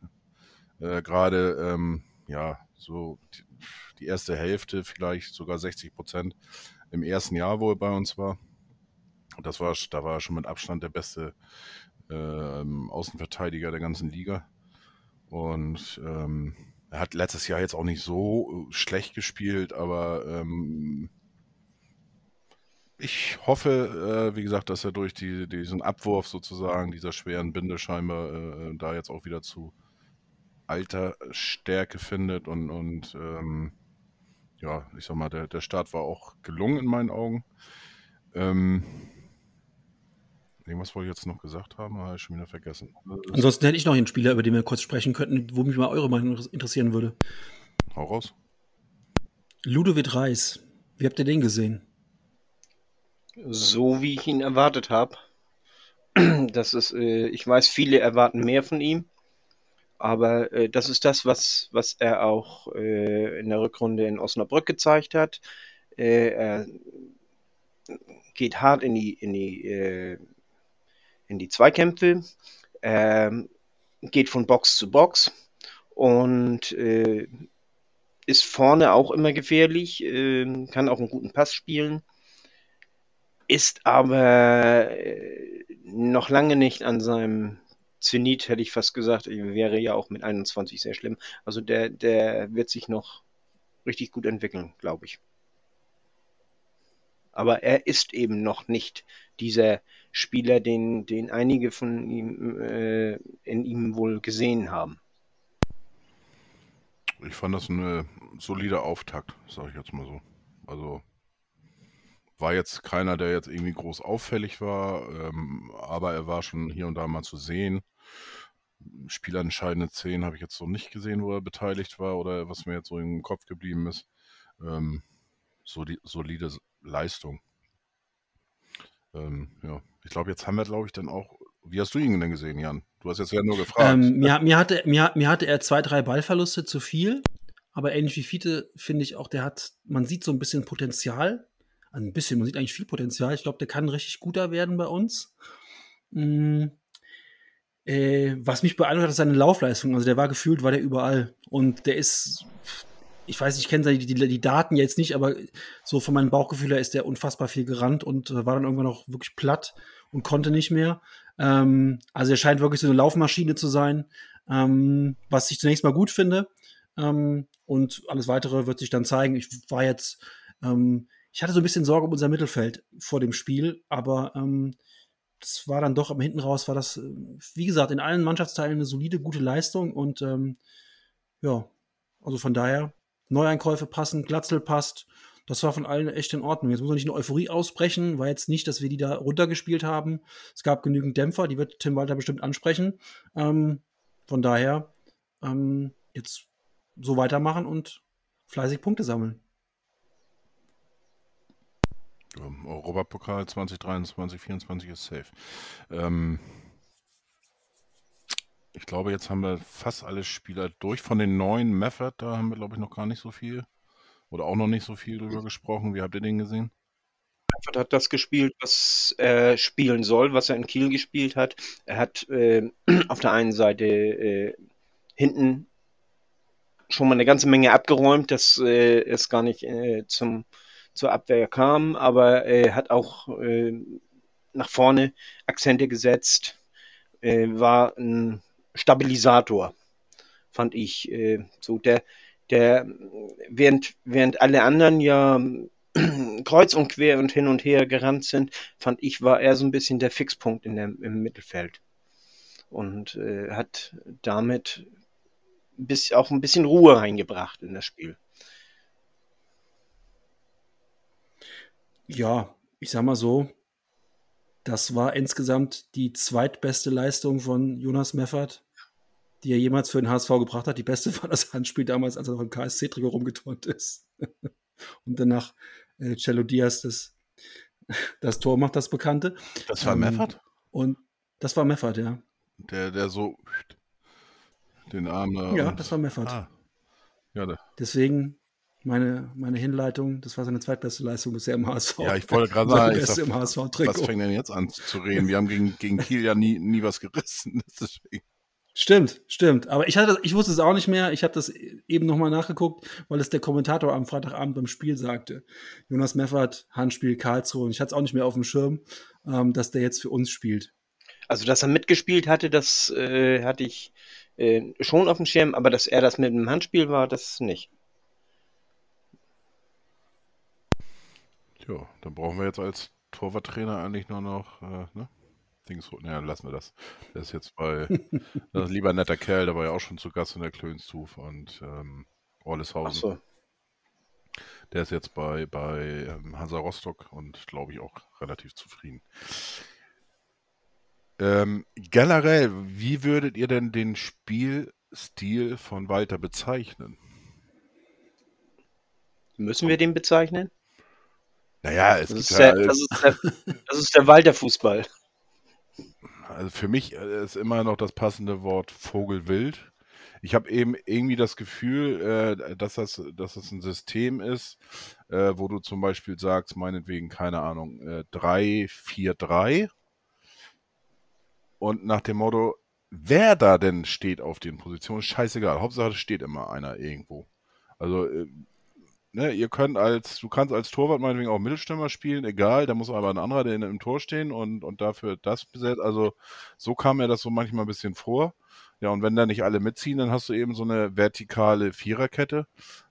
Äh, Gerade, ähm, ja, so die, die erste Hälfte, vielleicht sogar 60 Prozent im ersten Jahr, wo er bei uns war. Das war, da war er schon mit Abstand der beste ähm, Außenverteidiger der ganzen Liga. Und ähm, er hat letztes Jahr jetzt auch nicht so äh, schlecht gespielt, aber ähm, ich hoffe, äh, wie gesagt, dass er durch die, diesen Abwurf sozusagen, dieser schweren Binde scheinbar, äh, da jetzt auch wieder zu alter Stärke findet und, und ähm, ja, ich sag mal, der, der Start war auch gelungen in meinen Augen. Ähm, irgendwas wollte ich jetzt noch gesagt haben, habe ich schon wieder vergessen. Ansonsten hätte ich noch einen Spieler, über den wir kurz sprechen könnten, wo mich mal eure Meinung interessieren würde. Hau raus. Ludovic Reis. Wie habt ihr den gesehen? So wie ich ihn erwartet habe. (clears throat) Das ist, äh, ich weiß, viele erwarten mehr von ihm. Aber äh, das ist das, was, was er auch äh, in der Rückrunde in Osnabrück gezeigt hat. Äh, er geht hart in die, in die, äh, in die Zweikämpfe, ähm, geht von Box zu Box und äh, ist vorne auch immer gefährlich, äh, kann auch einen guten Pass spielen, ist aber äh, noch lange nicht an seinem Zenit, hätte ich fast gesagt, wäre ja auch mit 21 sehr schlimm. Also der, der wird sich noch richtig gut entwickeln, glaube ich. Aber er ist eben noch nicht dieser Spieler, den, den einige von ihm äh, in ihm wohl gesehen haben. Ich fand das eine solide Auftakt, sage ich jetzt mal so. Also war jetzt keiner, der jetzt irgendwie groß auffällig war, ähm, aber er war schon hier und da mal zu sehen. spielentscheidende Szenen habe ich jetzt so nicht gesehen, wo er beteiligt war oder was mir jetzt so im Kopf geblieben ist. Ähm, soli solide Leistung. Ähm, ja, ich glaube, jetzt haben wir, glaube ich, dann auch. Wie hast du ihn denn gesehen, Jan? Du hast jetzt ja nur gefragt. Ähm, mir, mir, hatte, mir, mir hatte er zwei, drei Ballverluste zu viel, aber ähnlich wie Fiete finde ich auch, der hat, man sieht so ein bisschen Potenzial. Ein bisschen, man sieht eigentlich viel Potenzial. Ich glaube, der kann richtig guter werden bei uns. Mhm. Äh, was mich beeindruckt hat, ist seine Laufleistung. Also der war gefühlt, war der überall. Und der ist, ich weiß, ich kenne die, die, die, Daten jetzt nicht, aber so von meinem Bauchgefühl her ist der unfassbar viel gerannt und äh, war dann irgendwann auch wirklich platt und konnte nicht mehr. Ähm, also er scheint wirklich so eine Laufmaschine zu sein, ähm, was ich zunächst mal gut finde. Ähm, und alles weitere wird sich dann zeigen. Ich war jetzt, ähm, ich hatte so ein bisschen Sorge um unser Mittelfeld vor dem Spiel, aber ähm, das war dann doch am hinten raus, war das, äh, wie gesagt, in allen Mannschaftsteilen eine solide, gute Leistung und ähm, ja, also von daher, Neueinkäufe passen, Glatzel passt. Das war von allen echt in Ordnung. Jetzt muss man nicht eine Euphorie ausbrechen, war jetzt nicht, dass wir die da runtergespielt haben. Es gab genügend Dämpfer, die wird Tim Walter bestimmt ansprechen. Ähm, von daher, ähm, jetzt so weitermachen und fleißig Punkte sammeln. Europapokal 2023, 2024 ist safe. Ähm, ich glaube, jetzt haben wir fast alle Spieler durch. Von den neuen Method, da haben wir, glaube ich, noch gar nicht so viel oder auch noch nicht so viel drüber gesprochen. Wie habt ihr den gesehen? Meffert hat das gespielt, was er spielen soll, was er in Kiel gespielt hat. Er hat äh, (clears throat) auf der einen Seite äh, hinten schon mal eine ganze Menge abgeräumt, dass äh, es gar nicht äh, zum zur Abwehr kam, aber er hat auch äh, nach vorne Akzente gesetzt, war ein Stabilisator, fand ich. Äh, so der, der, während, während alle anderen ja (clears throat) kreuz und quer und hin und her gerannt sind, fand ich, war er so ein bisschen der Fixpunkt in der, im Mittelfeld. Und äh, hat damit bis, auch ein bisschen Ruhe reingebracht in das Spiel. Ja, ich sag mal so, das war insgesamt die zweitbeste Leistung von Jonas Meffert, die er jemals für den HSV gebracht hat. Die beste war das Handspiel damals, als er noch im KSC-Trikot rumgeturnt ist. (laughs) Und danach äh, Cello Diaz das, das Tor macht, das Bekannte. Das war ähm, Meffert? Und das war Meffert, ja. Der, der so den Arm da. Ja, das war Meffert. Ah. Ja, Deswegen meine, meine Hinleitung, das war seine zweitbeste Leistung bisher im HSV. Ja, ich wollte gerade (laughs) sagen, ich sag, im HSV was fängt denn jetzt an zu reden? Wir haben gegen, gegen Kiel ja nie, nie was gerissen. (laughs) Stimmt, stimmt. Aber ich, hatte, ich wusste es auch nicht mehr. Ich habe das eben nochmal nachgeguckt, weil es der Kommentator am Freitagabend beim Spiel sagte. Jonas Meffert, Handspiel Karlsruhe. Und ich hatte es auch nicht mehr auf dem Schirm, ähm, dass der jetzt für uns spielt. Also, dass er mitgespielt hatte, das äh, hatte ich äh, schon auf dem Schirm, aber dass er das mit dem Handspiel war, das nicht. Ja, dann brauchen wir jetzt als Torwarttrainer eigentlich nur noch, äh, ne? Dings, ja, lassen wir das. Der ist jetzt bei, (laughs) das ist lieber netter Kerl, der war ja auch schon zu Gast in der Klönstuf und ähm, Orleshausen. So. Der ist jetzt bei, bei ähm, Hansa Rostock und glaube ich auch relativ zufrieden. Ähm, generell, wie würdet ihr denn den Spielstil von Walter bezeichnen? Müssen wir den bezeichnen? Naja, es das ist, der, das, ist der, das ist der Walter-Fußball. Also für mich äh, ist immer noch das passende Wort Vogelwild. Ich habe eben irgendwie das Gefühl, äh, dass, das, dass das ein System ist, äh, wo du zum Beispiel sagst, meinetwegen, keine Ahnung, äh, 3, 4, 3. Und nach dem Motto, wer da denn steht auf den Positionen, scheißegal. Hauptsache, es steht immer einer irgendwo. Also äh, ne, ihr könnt als, du kannst als Torwart meinetwegen auch Mittelstürmer spielen, egal, da muss aber ein anderer, der im Tor stehen und, und dafür das besetzt. Also so kam mir das so manchmal ein bisschen vor. Ja, und wenn da nicht alle mitziehen, dann hast du eben so eine vertikale Viererkette,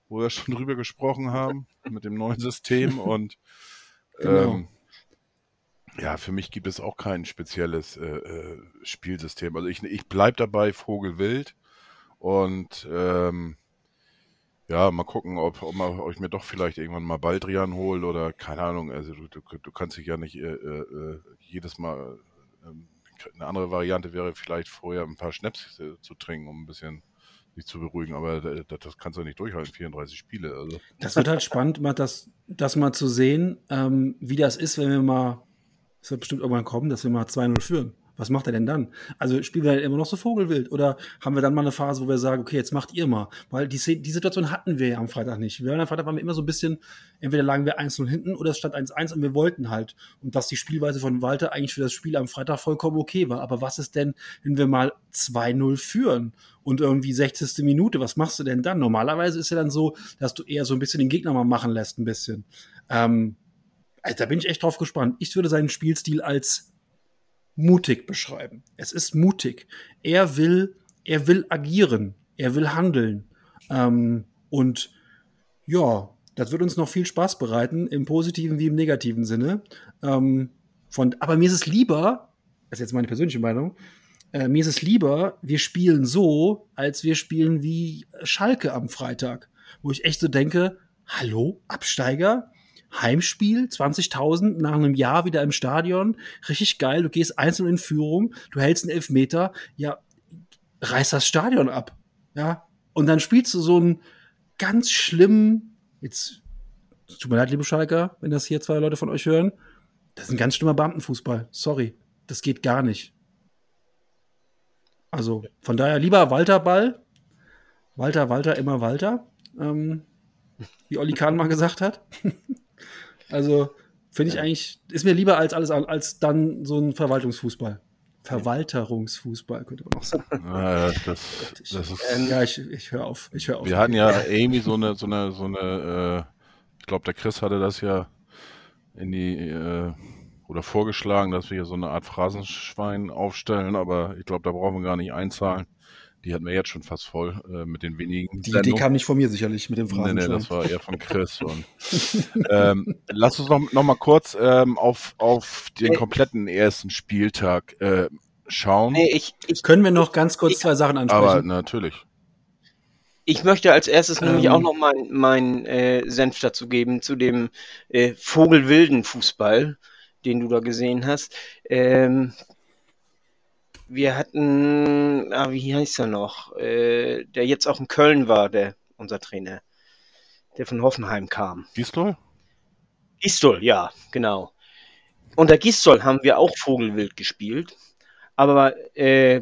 wo wir (laughs) schon drüber gesprochen haben, mit dem neuen System. (laughs) Und genau. ähm, ja, für mich gibt es auch kein spezielles äh, äh, Spielsystem. Also ich, ich bleibe dabei Vogelwild und ähm, ja, mal gucken, ob, ob, man, ob ich mir doch vielleicht irgendwann mal Baldrian hole oder keine Ahnung. Also du, du, du kannst dich ja nicht äh, äh, jedes Mal, äh, eine andere Variante wäre vielleicht vorher ein paar Schnaps äh, zu trinken, um ein bisschen sich zu beruhigen, aber das, das kannst du nicht durchhalten, 34 Spiele. Also. Das wird halt spannend, mal das, das mal zu sehen, ähm, wie das ist, wenn wir mal, es wird bestimmt irgendwann kommen, dass wir mal 2-0 führen. Was macht er denn dann? Also spielen wir immer noch so Vogelwild oder haben wir dann mal eine Phase, wo wir sagen, okay, jetzt macht ihr mal? Weil die, die Situation hatten wir ja am Freitag nicht. Wir waren am Freitag waren wir immer so ein bisschen, entweder lagen wir 1-0 hinten oder es stand 1-1 und wir wollten halt. Und dass die Spielweise von Walter eigentlich für das Spiel am Freitag vollkommen okay war. Aber was ist denn, wenn wir mal 2-0 führen und irgendwie 60. Minute, was machst du denn dann? Normalerweise ist ja dann so, dass du eher so ein bisschen den Gegner mal machen lässt, ein bisschen. Ähm, also da bin ich echt drauf gespannt. Ich würde seinen Spielstil als mutig beschreiben. Es ist mutig. Er will, er will agieren, er will handeln. Ähm, und ja, das wird uns noch viel Spaß bereiten, im positiven wie im negativen Sinne. Ähm, von, aber mir ist es lieber, das ist jetzt meine persönliche Meinung, äh, mir ist es lieber, wir spielen so, als wir spielen wie Schalke am Freitag, wo ich echt so denke, hallo, Absteiger? Heimspiel, 20.000 nach einem Jahr wieder im Stadion, richtig geil, du gehst einzeln in Führung, du hältst einen Elfmeter, ja, reiß das Stadion ab, ja, und dann spielst du so einen ganz schlimmen, jetzt, tut mir leid, liebe Schalker, wenn das hier zwei Leute von euch hören, das ist ein ganz schlimmer Beamtenfußball, sorry, das geht gar nicht. Also, von daher lieber Walter Ball, Walter, Walter, immer Walter, ähm, wie Olli Kahn mal gesagt hat. (laughs) Also finde ich eigentlich, ist mir lieber als alles als dann so ein Verwaltungsfußball. Verwalterungsfußball, könnte man auch sagen. (laughs) Ja, das, ich, das ist, ähm, ja, ich, ich höre auf. Ich hör auf. Wir hatten ja Amy so eine, so eine, so eine, äh, ich glaube, der Chris hatte das ja in die, äh, oder vorgeschlagen, dass wir hier so eine Art Phrasenschwein aufstellen, aber ich glaube, da brauchen wir gar nicht einzahlen. Die hatten wir jetzt schon fast voll äh, mit den wenigen. Die Idee kam nicht von mir sicherlich mit dem Phrasenschwein. Nee, nee, das war eher von Chris. (laughs) und, ähm, lass uns noch, noch mal kurz ähm, auf, auf den kompletten ersten Spieltag äh, schauen. Nee, ich, ich, Können wir noch ganz kurz ich, zwei Sachen ansprechen? Aber natürlich. Ich möchte als erstes ähm, nämlich auch noch meinen mein, äh, Senf dazu geben, zu dem äh, Vogelwilden Fußball, den du da gesehen hast. Ähm, wir hatten, ah, wie heißt er noch, äh, der jetzt auch in Köln war, der, unser Trainer, der von Hoffenheim kam. Gistol? Gistol, ja, genau. Unter Gistol haben wir auch Vogelwild gespielt, aber äh,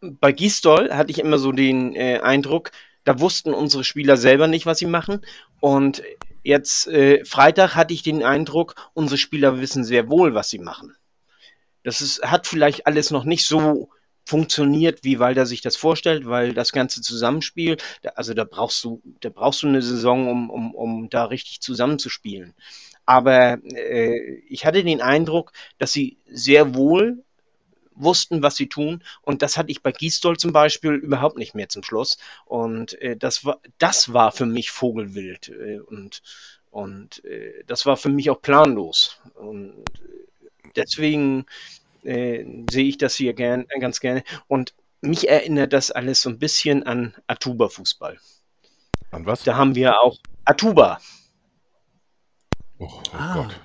bei Gistol hatte ich immer so den äh, Eindruck, da wussten unsere Spieler selber nicht, was sie machen. Und jetzt äh, Freitag hatte ich den Eindruck, unsere Spieler wissen sehr wohl, was sie machen. Das ist, hat vielleicht alles noch nicht so funktioniert, wie Walter sich das vorstellt, weil das ganze Zusammenspiel, also da brauchst du, da brauchst du eine Saison, um, um, um da richtig zusammenzuspielen. Aber äh, ich hatte den Eindruck, dass sie sehr wohl wussten, was sie tun. Und das hatte ich bei Gisdol zum Beispiel überhaupt nicht mehr zum Schluss. Und äh, das war, das war für mich Vogelwild. Äh, und und äh, das war für mich auch planlos. Und äh, deswegen äh, sehe ich das hier gern, ganz gerne. Und mich erinnert das alles so ein bisschen an Atuba-Fußball. An was? Da haben wir auch Atuba. Oh, oh ah. Gott.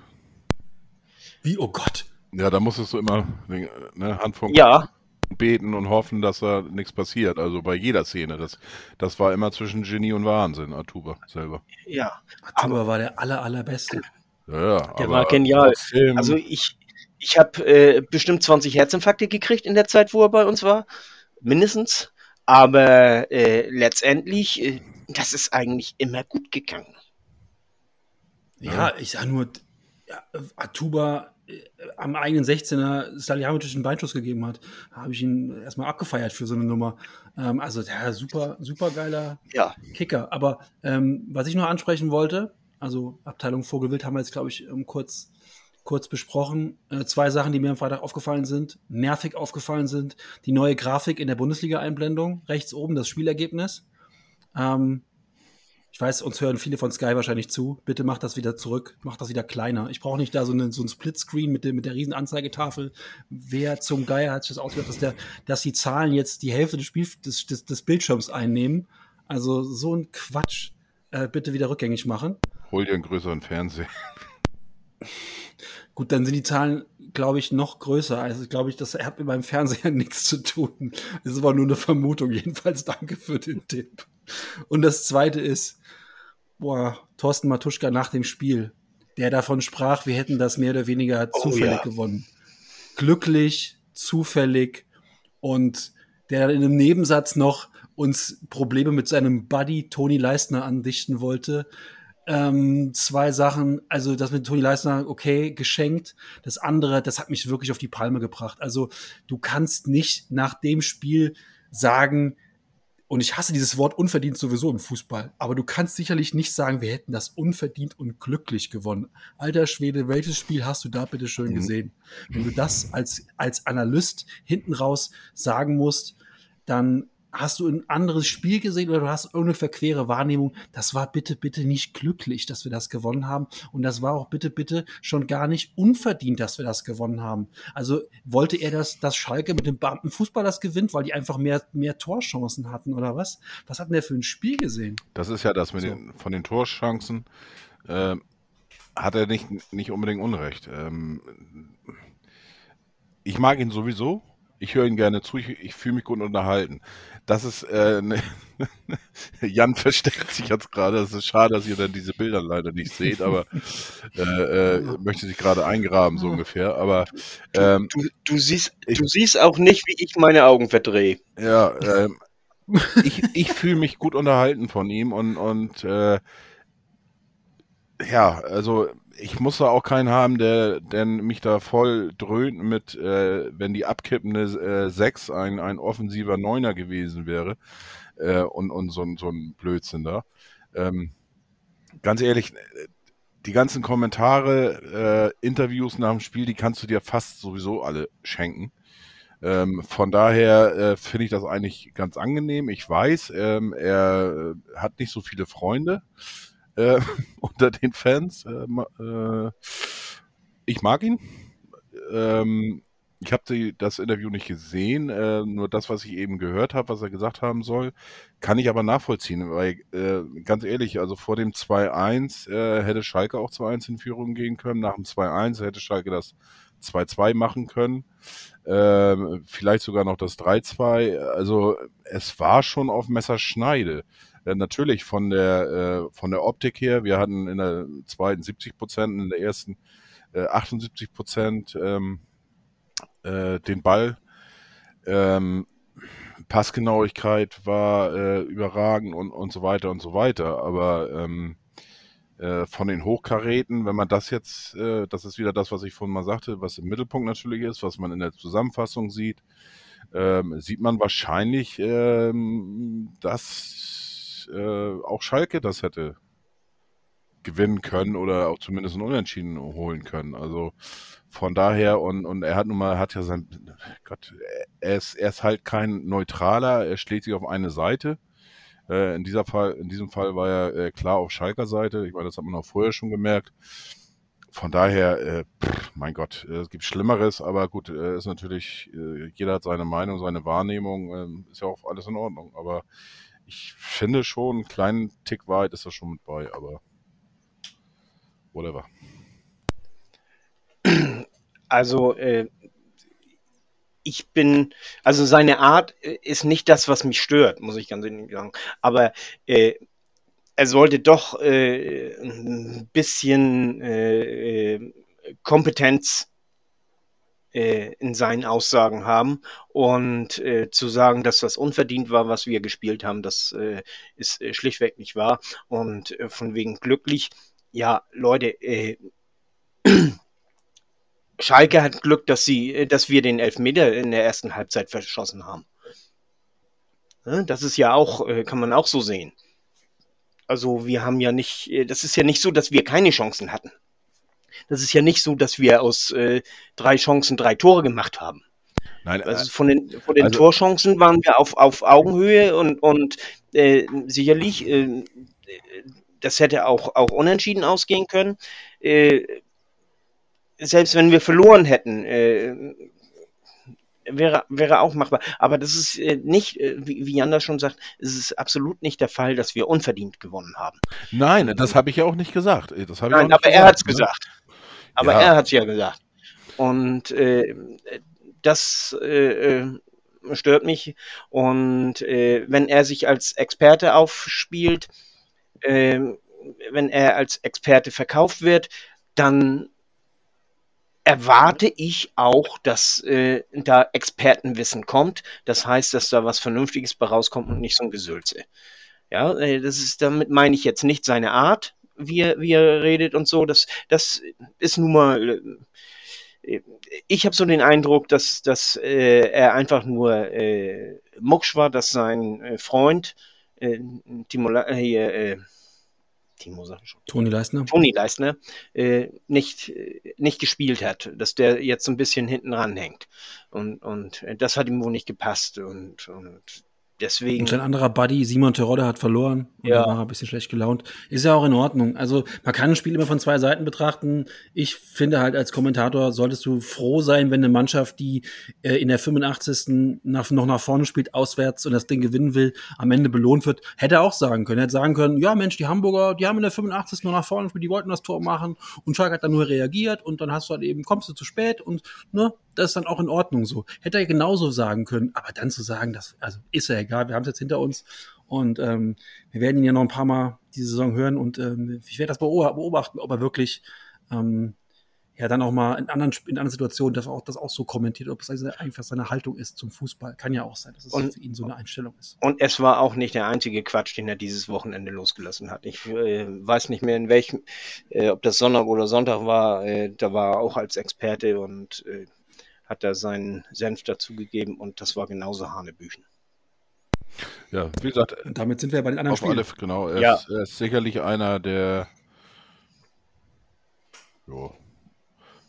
Wie, oh Gott? Ja, da musstest du immer ne, Handfunk ja. beten und hoffen, dass da nichts passiert. Also bei jeder Szene. Das, das war immer zwischen Genie und Wahnsinn, Atuba selber. Ja. Atuba war der aller, allerbeste. Ja, ja, der war genial. Also ich, ich habe äh, bestimmt 20 Herzinfarkte gekriegt in der Zeit, wo er bei uns war. Mindestens. Aber äh, letztendlich, äh, das ist eigentlich immer gut gegangen. Ja, ich sag nur, ja, Atuba äh, am eigenen 16er Salihamidzic einen Beinschuss gegeben hat, habe ich ihn erstmal abgefeiert für so eine Nummer. Ähm, also der super, super geiler ja. Kicker. Aber ähm, was ich noch ansprechen wollte, also Abteilung Vogelwild haben wir jetzt, glaube ich, um, kurz kurz besprochen. Äh, zwei Sachen, die mir am Freitag aufgefallen sind, nervig aufgefallen sind. Die neue Grafik in der Bundesliga-Einblendung, rechts oben das Spielergebnis. Ähm, ich weiß, uns hören viele von Sky wahrscheinlich zu. Bitte macht das wieder zurück, macht das wieder kleiner. Ich brauche nicht da so, eine, so ein Splitscreen mit, der, mit der riesen Anzeigetafel. Wer zum Geier hat sich das ausgedacht, dass, der, dass die Zahlen jetzt die Hälfte des, Spiel, des, des, des Bildschirms einnehmen? Also so ein Quatsch. Äh, bitte wieder rückgängig machen. Hol dir einen größeren Fernseher. (laughs) Gut, dann sind die Zahlen glaube ich, noch größer. Also, glaube ich, das hat mit meinem Fernseher (laughs) nichts zu tun. Es war nur eine Vermutung. (laughs) Jedenfalls danke für den Tipp. Und das zweite ist, boah, Thorsten Matuschka nach dem Spiel, der davon sprach, wir hätten das mehr oder weniger Oh, zufällig ja. gewonnen. Glücklich, zufällig und der in einem Nebensatz noch uns Probleme mit seinem Buddy Toni Leistner andichten wollte. Ähm, zwei Sachen, also das mit Toni Leistner, okay, geschenkt. Das andere, das hat mich wirklich auf die Palme gebracht. Also du kannst nicht nach dem Spiel sagen, und ich hasse dieses Wort unverdient sowieso im Fußball, aber du kannst sicherlich nicht sagen, wir hätten das unverdient und glücklich gewonnen. Alter Schwede, welches Spiel hast du da bitte schön Mhm. gesehen? Wenn du das als, als Analyst hinten raus sagen musst, dann hast du ein anderes Spiel gesehen oder du hast irgendeine verquere Wahrnehmung. Das war bitte, bitte nicht glücklich, dass wir das gewonnen haben. Und das war auch bitte, bitte schon gar nicht unverdient, dass wir das gewonnen haben. Also wollte er, dass, dass Schalke mit dem Beamtenfußball das gewinnt, weil die einfach mehr, mehr Torchancen hatten oder was? Was hat denn der für ein Spiel gesehen? Das ist ja das mit So. den, von den Torchancen. ähm, hat er nicht, nicht unbedingt Unrecht. Ähm, ich mag ihn sowieso. Ich höre ihn gerne zu. Ich, ich fühle mich gut unterhalten. Das ist, äh, ne, (laughs) Jan versteckt sich jetzt gerade. Es ist schade, dass ihr dann diese Bilder leider nicht seht, aber äh, äh, möchte sich gerade eingraben, so ungefähr. Aber ähm, Du, du, siehst, Ich- du siehst auch nicht, wie ich meine Augen verdrehe. Ja, ähm, ich, ich fühle mich gut unterhalten von ihm und, und äh, ja, also ich muss da auch keinen haben, der, der mich da voll dröhnt mit, äh, wenn die abkippende äh, 6 ein, ein offensiver Neuner gewesen wäre äh, und, und so, ein- so ein Blödsinn da. Ähm, ganz ehrlich, die ganzen Kommentare, äh, Interviews nach dem Spiel, die kannst du dir fast sowieso alle schenken. Ähm, von daher äh, finde ich das eigentlich ganz angenehm. Ich weiß, ähm, er hat nicht so viele Freunde äh, (laughs) unter den Fans. Äh, äh, ich mag ihn. Ähm, ich habe das Interview nicht gesehen, äh, nur das, was ich eben gehört habe, was er gesagt haben soll, kann ich aber nachvollziehen, weil äh, ganz ehrlich, also vor dem 2-1 äh, hätte Schalke auch 2-1 in Führung gehen können, nach dem 2-1 hätte Schalke das 2-2 machen können, ähm, vielleicht sogar noch das 3-2, also es war schon auf Messerschneide. Natürlich von der, äh, von der Optik her, wir hatten in der zweiten 70 Prozent, in der ersten äh, 78 Prozent ähm, äh, den Ball. Ähm, Passgenauigkeit war äh, überragend und, und so weiter und so weiter. Aber ähm, äh, von den Hochkaräten, wenn man das jetzt, das ist wieder das, was ich vorhin mal sagte, was im Mittelpunkt natürlich ist, was man in der Zusammenfassung sieht, ähm, sieht man wahrscheinlich, ähm, äh, auch Schalke das hätte gewinnen können oder auch zumindest ein Unentschieden holen können. Also von daher und, und er hat nun mal, hat ja sein, Gott, er ist, er ist halt kein Neutraler, er schlägt sich auf eine Seite. Äh, in, dieser Fall, in diesem Fall war er äh, klar auf Schalker Seite. Ich meine, das hat man auch vorher schon gemerkt. Von daher, äh, pff, mein Gott, äh, es gibt Schlimmeres, aber gut, äh, ist natürlich, äh, jeder hat seine Meinung, seine Wahrnehmung, äh, ist ja auch alles in Ordnung. Aber ich finde schon, einen kleinen Tick weit ist das schon mit bei, aber whatever. Also, äh, ich bin, also seine Art äh, ist nicht das, was mich stört, muss ich ganz ehrlich sagen. Aber äh, er sollte doch äh, ein bisschen äh, äh, Kompetenz in seinen Aussagen haben und äh, zu sagen, dass das unverdient war, was wir gespielt haben, das äh, ist äh, schlichtweg nicht wahr. Und äh, von wegen glücklich, ja, Leute, äh, (clears throat) Schalke hat Glück, dass sie, äh, dass wir den Elfmeter in der ersten Halbzeit verschossen haben. Das ist ja auch, äh, kann man auch so sehen. Also wir haben ja nicht, äh, das ist ja nicht so, dass wir keine Chancen hatten. Das ist ja nicht so, dass wir aus äh, drei Chancen drei Tore gemacht haben. Nein, Also von den, von den also- Torchancen waren wir auf, auf Augenhöhe und, und äh, sicherlich, äh, das hätte auch, auch unentschieden ausgehen können. Äh, selbst wenn wir verloren hätten, äh, wäre, wäre auch machbar. Aber das ist äh, nicht, äh, wie, wie Jan das schon sagt, es ist absolut nicht der Fall, dass wir unverdient gewonnen haben. nein, das habe ich ja auch nicht gesagt. Das Nein, aber er hat es ne? gesagt. Aber Ja. er hat es ja gesagt. Und äh, das äh, äh, stört mich. Und äh, wenn er sich als Experte aufspielt, äh, wenn er als Experte verkauft wird, dann erwarte ich auch, dass äh, da Expertenwissen kommt. Das heißt, dass da was Vernünftiges bei rauskommt und nicht so ein Gesülze. Ja, äh, das ist, damit meine ich jetzt nicht seine Art, wie er, wie er redet und so. Das, das ist nun mal. Äh, ich habe so den Eindruck, dass, dass äh, er einfach nur äh, Mucksch war, dass sein äh, Freund äh, Timo, hier, äh, Timo. Toni Leistner. Toni Leistner äh, nicht, nicht gespielt hat, dass der jetzt so ein bisschen hinten ranhängt. Und, und das hat ihm wohl nicht gepasst. Und, und Deswegen. Und sein anderer Buddy, Simon Terodde, hat verloren. Und ja. war ein bisschen schlecht gelaunt. Ist ja auch in Ordnung. Also, man kann ein Spiel immer von zwei Seiten betrachten. Ich finde halt, als Kommentator solltest du froh sein, wenn eine Mannschaft, die äh, in der 85. Nach, noch nach vorne spielt, auswärts und das Ding gewinnen will, am Ende belohnt wird. Hätte er auch sagen können. Hätte sagen können, ja, Mensch, die Hamburger, die haben in der 85. noch nach vorne gespielt, die wollten das Tor machen. Und Schalke hat dann nur reagiert und dann hast du halt eben, kommst du zu spät und, ne, das ist dann auch in Ordnung so. Hätte er genauso sagen können, aber dann zu sagen, das, also ist ja egal, wir haben es jetzt hinter uns und ähm, wir werden ihn ja noch ein paar Mal diese Saison hören und ähm, ich werde das beobachten, ob er wirklich ähm, ja dann auch mal in anderen, in anderen Situationen das auch, das auch so kommentiert, ob es also einfach seine Haltung ist zum Fußball. Kann ja auch sein, dass es und, für ihn so eine Einstellung ist. Und es war auch nicht der einzige Quatsch, den er dieses Wochenende losgelassen hat. Ich äh, weiß nicht mehr in welchem, äh, ob das Sonntag oder Sonntag war, äh, da war er auch als Experte und äh, hat er seinen Senf dazugegeben und das war genauso Hanebüchen. Ja, wie gesagt, und damit sind wir bei den anderen Spielen. Alle, genau, er, ja. ist, er, ist, sicherlich einer der, jo,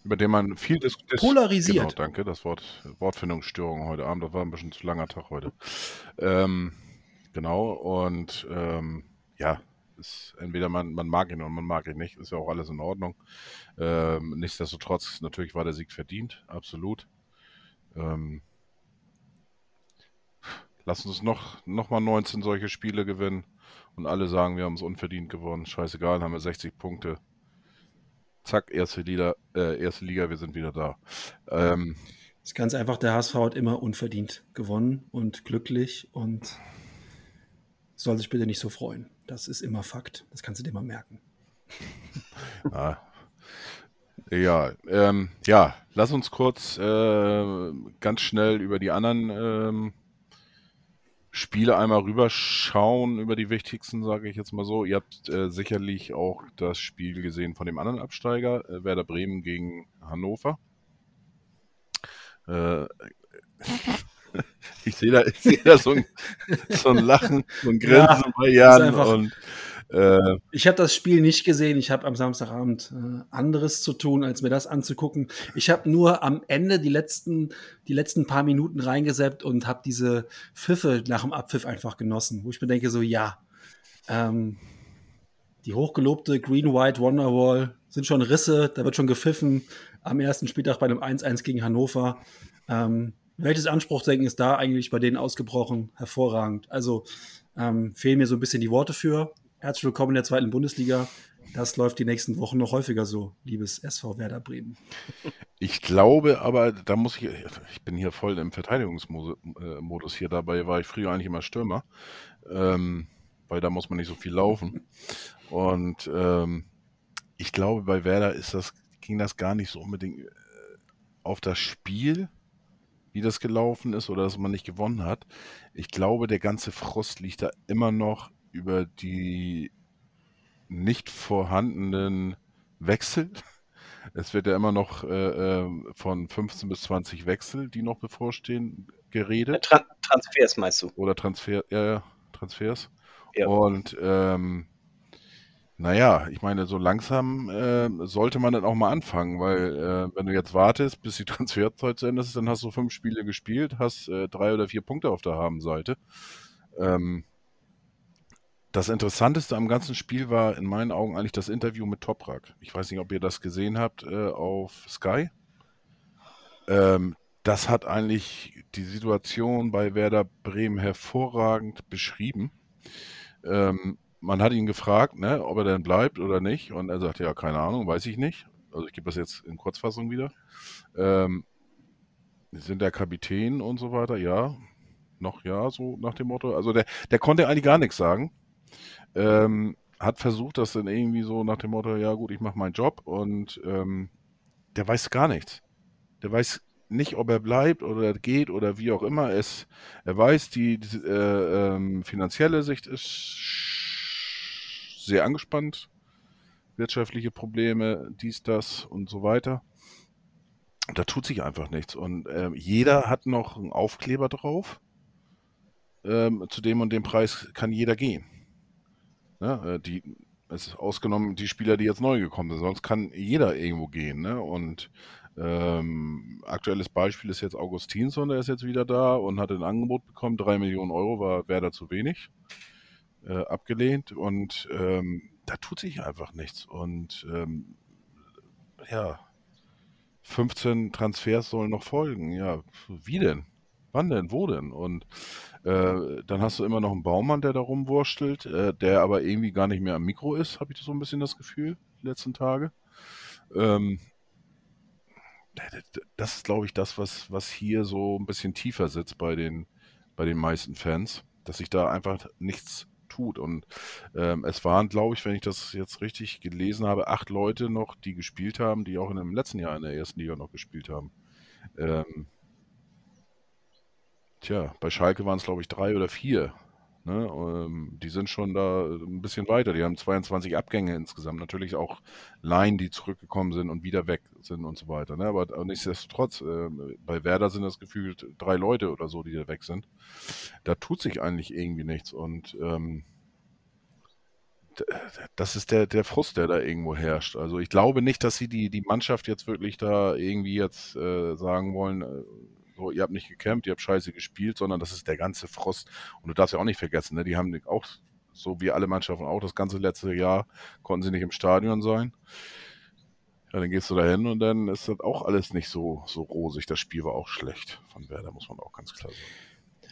über den man viel diskutiert. Polarisiert. Genau, danke, das Wort Wortfindungsstörung heute Abend, das war ein bisschen zu langer Tag heute. Ähm, genau, und ähm, ja, ist entweder man, man mag ihn oder man mag ihn nicht, ist ja auch alles in Ordnung. Ähm, nichtsdestotrotz, natürlich war der Sieg verdient, absolut. Ähm, lass uns noch, noch mal 19 solche Spiele gewinnen und alle sagen, wir haben es unverdient gewonnen. Scheißegal, haben wir 60 Punkte. Zack, erste Liga, äh, erste Liga wir sind wieder da. Ähm, das ist ganz einfach, der HSV hat immer unverdient gewonnen und glücklich und soll sich bitte nicht so freuen. Das ist immer Fakt. Das kannst du dir mal merken. (laughs) ah. Ja, ähm, ja, lass uns kurz äh, ganz schnell über die anderen ähm, Spiele einmal rüberschauen, über die wichtigsten, sage ich jetzt mal so. Ihr habt äh, sicherlich auch das Spiel gesehen von dem anderen Absteiger, äh, Werder Bremen gegen Hannover. Äh, ich sehe da, seh da so, ein, so ein Lachen, so ein Grinsen ja, bei Jan. Und, äh, ich habe das Spiel nicht gesehen. Ich habe am Samstagabend äh, anderes zu tun, als mir das anzugucken. Ich habe nur am Ende die letzten, die letzten paar Minuten reingesäppt und habe diese Pfiffe nach dem Abpfiff einfach genossen, wo ich mir denke, so ja, ähm, die hochgelobte Green-White Wonderwall sind schon Risse, da wird schon gepfiffen am ersten Spieltag bei einem 1-1 gegen Hannover. Ähm, welches Anspruchsdenken ist da eigentlich bei denen ausgebrochen? Hervorragend. Also ähm, fehlen mir so ein bisschen die Worte für. Herzlich willkommen in der zweiten Bundesliga. Das läuft die nächsten Wochen noch häufiger so, liebes SV Werder Bremen. Ich glaube aber, da muss ich, ich bin hier voll im Verteidigungsmodus hier, dabei war ich früher eigentlich immer Stürmer, ähm, weil da muss man nicht so viel laufen. Und ähm, ich glaube, bei Werder ist das, ging das gar nicht so unbedingt äh, auf das Spiel, wie das gelaufen ist oder dass man nicht gewonnen hat. Ich glaube, der ganze Frust liegt da immer noch über die nicht vorhandenen Wechsel. (laughs) Es wird ja immer noch äh, ähm, von 15 bis 20 Wechsel, die noch bevorstehen, geredet. Tran Transfers meinst du? Oder Transfer, ja, ja, Transfers. Ja. Und ähm, naja, ich meine, so langsam äh, sollte man dann auch mal anfangen, weil äh, wenn du jetzt wartest, bis die (laughs) Transferzeit zu Ende ist, dann hast du fünf Spiele gespielt, hast äh, drei oder vier Punkte auf der Habenseite. Ähm, das Interessanteste am ganzen Spiel war in meinen Augen eigentlich das Interview mit Toprak. Ich weiß nicht, ob ihr das gesehen habt äh, auf Sky. Ähm, das hat eigentlich die Situation bei Werder Bremen hervorragend beschrieben. Ähm, man hat ihn gefragt, ne, ob er denn bleibt oder nicht. Und er sagt, ja, keine Ahnung, weiß ich nicht. also ich gebe das jetzt in Kurzfassung wieder. Ähm, sind der Kapitän und so weiter, ja. Noch ja, so nach dem Motto. Also der, der konnte eigentlich gar nichts sagen. Ähm, hat versucht, das dann irgendwie so nach dem Motto, ja gut, ich mache meinen Job und ähm, der weiß gar nichts. Der weiß nicht, ob er bleibt oder geht oder wie auch immer. Es, er weiß, die, die äh, ähm, finanzielle Sicht ist sehr angespannt. Wirtschaftliche Probleme, dies, das und so weiter. Da tut sich einfach nichts. Und äh, jeder hat noch einen Aufkleber drauf. Ähm, zu dem und dem Preis kann jeder gehen. Ja, äh, die, es ist ausgenommen die Spieler, die jetzt neu gekommen sind. Sonst kann jeder irgendwo gehen. Ne? Und ähm, aktuelles Beispiel ist jetzt Augustinsson, der ist jetzt wieder da und hat ein Angebot bekommen. Drei Millionen Euro war wäre da zu wenig. Äh, abgelehnt. Und ähm, da tut sich einfach nichts. Und ähm, ja, 15 Transfers sollen noch folgen. Ja, wie denn? Wann denn? Wo denn? Und äh, dann hast du immer noch einen Baumann, der da rumwurstelt, äh, der aber irgendwie gar nicht mehr am Mikro ist, habe ich so ein bisschen das Gefühl, die letzten Tage. Ähm, das ist, glaube ich, das, was, was hier so ein bisschen tiefer sitzt bei den, bei den meisten Fans, dass sich da einfach nichts tut. Und ähm, es waren, glaube ich, wenn ich das jetzt richtig gelesen habe, acht Leute noch, die gespielt haben, die auch in dem letzten Jahr in der ersten Liga noch gespielt haben. Ähm, tja, bei Schalke waren es, glaube ich, drei oder vier. Ne? Ähm, die sind schon da ein bisschen weiter. Die haben 22 Abgänge insgesamt. Natürlich auch Laien, die zurückgekommen sind und wieder weg sind und so weiter. Ne? Aber nichtsdestotrotz, äh, bei Werder sind das gefühlt drei Leute oder so, die da weg sind. Da tut sich eigentlich irgendwie nichts. Und ähm, das ist der, der Frust, der da irgendwo herrscht. Also ich glaube nicht, dass sie die, die Mannschaft jetzt wirklich da irgendwie jetzt äh, sagen wollen, äh, so, ihr habt nicht gekämpft, ihr habt scheiße gespielt, sondern das ist der ganze Frost. Und du darfst ja auch nicht vergessen, ne, die haben auch, so wie alle Mannschaften auch, das ganze letzte Jahr konnten sie nicht im Stadion sein. Ja, dann gehst du da hin und dann ist das auch alles nicht so, so rosig. Das Spiel war auch schlecht von Werder, muss man auch ganz klar sagen.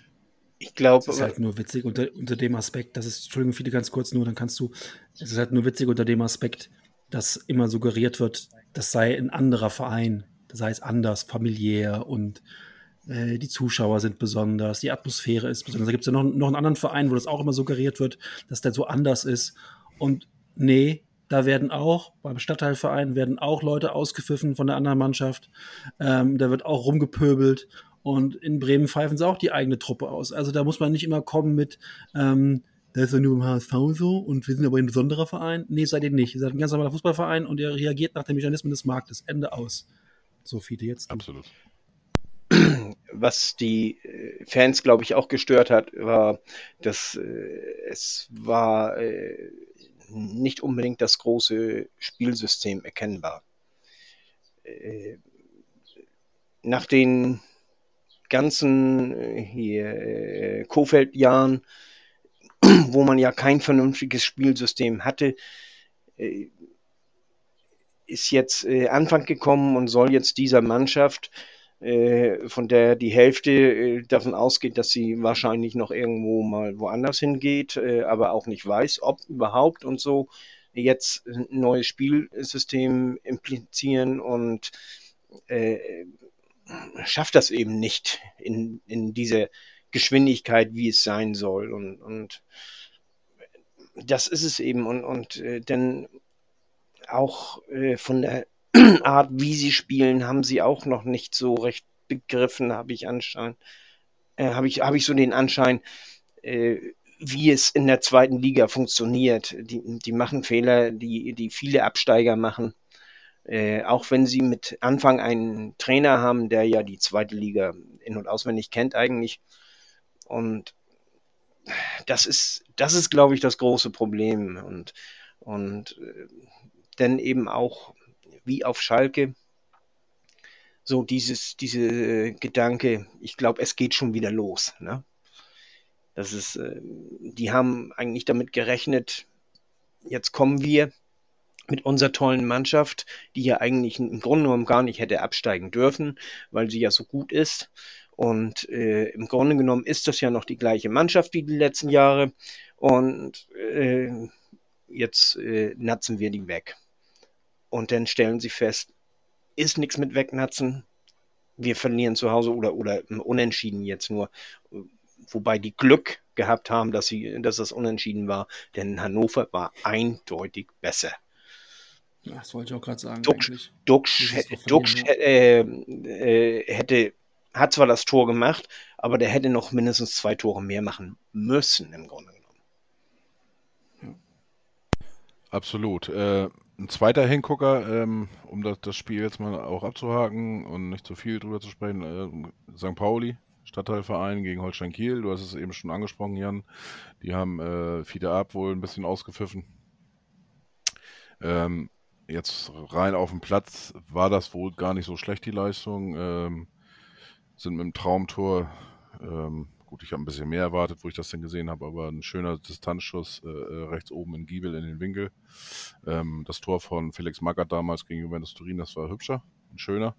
Ich glaube. Es ist halt nur witzig unter, unter dem Aspekt, das ist, Entschuldigung, viele ganz kurz nur, dann kannst du, es ist halt nur witzig unter dem Aspekt, dass immer suggeriert wird, das sei ein anderer Verein, das heißt anders, familiär und äh, die Zuschauer sind besonders, die Atmosphäre ist besonders. Da gibt es ja noch, noch einen anderen Verein, wo das auch immer suggeriert wird, dass der so anders ist. Und nee, da werden auch, beim Stadtteilverein werden auch Leute ausgepfiffen von der anderen Mannschaft. Ähm, da wird auch rumgepöbelt. Und in Bremen pfeifen sie auch die eigene Truppe aus. Also da muss man nicht immer kommen mit, ähm, das ist ja nur im HSV so und wir sind aber ein besonderer Verein. Nee, seid ihr nicht. Ihr seid ein ganz normaler Fußballverein und ihr reagiert nach den Mechanismen des Marktes. Ende aus. So viele jetzt. Absolut was die äh, Fans, glaube ich, auch gestört hat, war, dass äh, es war äh, nicht unbedingt das große Spielsystem erkennbar. Äh, nach den ganzen äh, hier äh, Kofeld-Jahren, (clears throat) wo man ja kein vernünftiges Spielsystem hatte, ist jetzt Anfang gekommen und soll jetzt dieser Mannschaft äh, von der die Hälfte äh, davon ausgeht, dass sie wahrscheinlich noch irgendwo mal woanders hingeht, äh, aber auch nicht weiß, ob überhaupt und so jetzt ein neues Spielsystem implizieren und schafft das eben nicht in, in dieser Geschwindigkeit, wie es sein soll. Und, und das ist es eben. Und, und äh, denn auch äh, von der (clears throat) Art, wie sie spielen, haben sie auch noch nicht so recht begriffen, habe ich anschein, äh, habe ich, habe ich so den Anschein, äh, wie es in der zweiten Liga funktioniert. Die, die machen Fehler, die, die viele Absteiger machen. Äh, auch wenn sie mit Anfang einen Trainer haben, der ja die zweite Liga in- und auswendig kennt eigentlich. Und das ist, das ist, glaube ich, das große Problem. Und, und äh, denn eben auch wie auf Schalke. So dieses, diese Gedanke, ich glaube, es geht schon wieder los. Ne? Das ist, äh, die haben eigentlich damit gerechnet, jetzt kommen wir mit unserer tollen Mannschaft, die ja eigentlich im Grunde genommen gar nicht hätte absteigen dürfen, weil sie ja so gut ist. Und äh, im Grunde genommen ist das ja noch die gleiche Mannschaft wie die letzten Jahre. Und äh, jetzt äh, natzen wir die weg. Und dann stellen sie fest, ist nichts mit Wegnatzen. Wir verlieren zu Hause oder, oder unentschieden jetzt nur. Wobei die Glück gehabt haben, dass, sie, dass das unentschieden war, denn Hannover war eindeutig besser. Ja, das wollte ich auch gerade sagen. Duxch, Duxch, Duxch äh, äh, hätte, hat zwar das Tor gemacht, aber der hätte noch mindestens zwei Tore mehr machen müssen im Grunde genommen. Absolut. Äh, ein zweiter Hingucker, ähm, um das, das, Spiel jetzt mal auch abzuhaken und nicht zu viel drüber zu sprechen, äh, St. Pauli, Stadtteilverein gegen Holstein Kiel. Du hast es eben schon angesprochen, Jan. Die haben äh, Fiete Ab wohl ein bisschen ausgepfiffen. Ähm, jetzt rein auf dem Platz war das wohl gar nicht so schlecht, die Leistung. Ähm, sind mit dem Traumtor, ähm, gut, ich habe ein bisschen mehr erwartet, wo ich das denn gesehen habe, aber ein schöner Distanzschuss äh, äh, rechts oben in Giebel in den Winkel. Ähm, das Tor von Felix Magath damals gegen Juventus Turin, das war hübscher, ein schöner.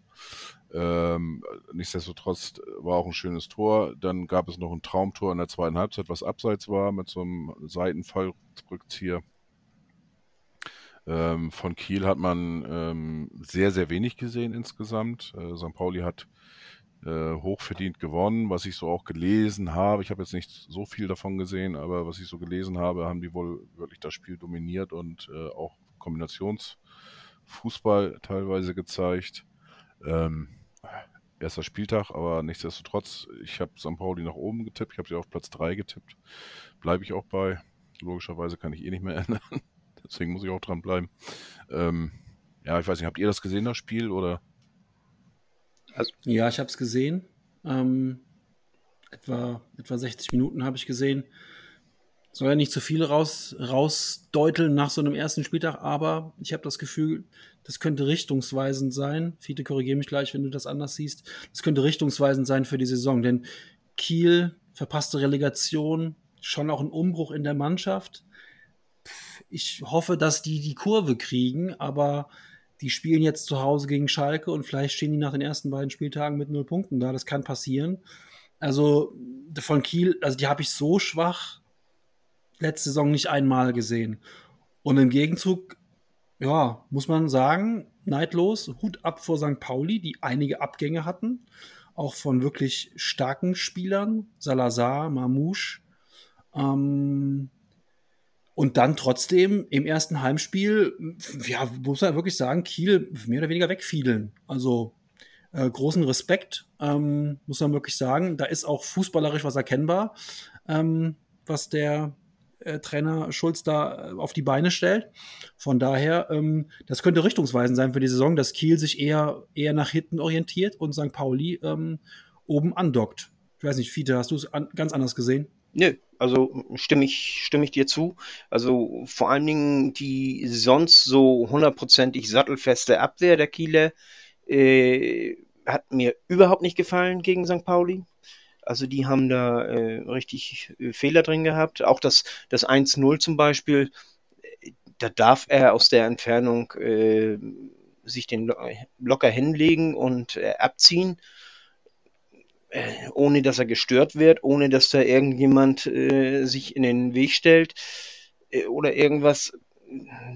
Ähm, nichtsdestotrotz war auch ein schönes Tor. Dann gab es noch ein Traumtor in der zweiten Halbzeit, was abseits war, mit so einem Seitenfallrückzieher. Ähm, von Kiel hat man ähm, sehr, sehr wenig gesehen insgesamt. Äh, St. Pauli hat äh, hochverdient gewonnen, was ich so auch gelesen habe. Ich habe jetzt nicht so viel davon gesehen, aber was ich so gelesen habe, haben die wohl wirklich das Spiel dominiert und äh, auch Kombinationsfußball teilweise gezeigt. Ähm, erster Spieltag, aber nichtsdestotrotz, ich habe St. Pauli nach oben getippt, ich habe sie auf Platz 3 getippt. Bleibe ich auch bei. Logischerweise kann ich eh nicht mehr (laughs) ändern. Deswegen muss ich auch dranbleiben. Ähm, ja, ich weiß nicht, habt ihr das gesehen, das Spiel? Oder? Also, ja, ich habe es gesehen. Ähm, etwa, etwa 60 Minuten habe ich gesehen. Soll ja nicht zu viel raus, rausdeuteln nach so einem ersten Spieltag, aber ich habe das Gefühl, das könnte richtungsweisend sein. Fiete, korrigiere mich gleich, wenn du das anders siehst. Das könnte richtungsweisend sein für die Saison, denn Kiel verpasste Relegation, schon auch ein Umbruch in der Mannschaft. Ich hoffe, dass die die Kurve kriegen, aber die spielen jetzt zu Hause gegen Schalke und vielleicht stehen die nach den ersten beiden Spieltagen mit null Punkten da. Das kann passieren. Also von Kiel, also die habe ich so schwach letzte Saison nicht einmal gesehen. Und im Gegenzug, ja, muss man sagen, neidlos, Hut ab vor St. Pauli, die einige Abgänge hatten, auch von wirklich starken Spielern, Salazar, Mamouche. Ähm, und dann trotzdem im ersten Heimspiel, ja, muss man wirklich sagen, Kiel mehr oder weniger wegfielen. Also äh, großen Respekt, ähm, muss man wirklich sagen. Da ist auch fußballerisch was erkennbar, ähm, was der äh, Trainer Schulz da äh, auf die Beine stellt. Von daher, ähm, das könnte richtungsweisend sein für die Saison, dass Kiel sich eher, eher nach hinten orientiert und St. Pauli ähm, oben andockt. Ich weiß nicht, Fiete, hast du es an, ganz anders gesehen? Nö, also stimme ich, stimme ich dir zu. Also vor allen Dingen die sonst so hundertprozentig sattelfeste Abwehr der Kieler äh, hat mir überhaupt nicht gefallen gegen St. Pauli. Also die haben da äh, richtig äh, Fehler drin gehabt. Auch das, das 1-0 zum Beispiel, äh, da darf er aus der Entfernung äh, sich den locker hinlegen und äh, abziehen ohne dass er gestört wird, ohne dass da irgendjemand äh, sich in den Weg stellt äh, oder irgendwas.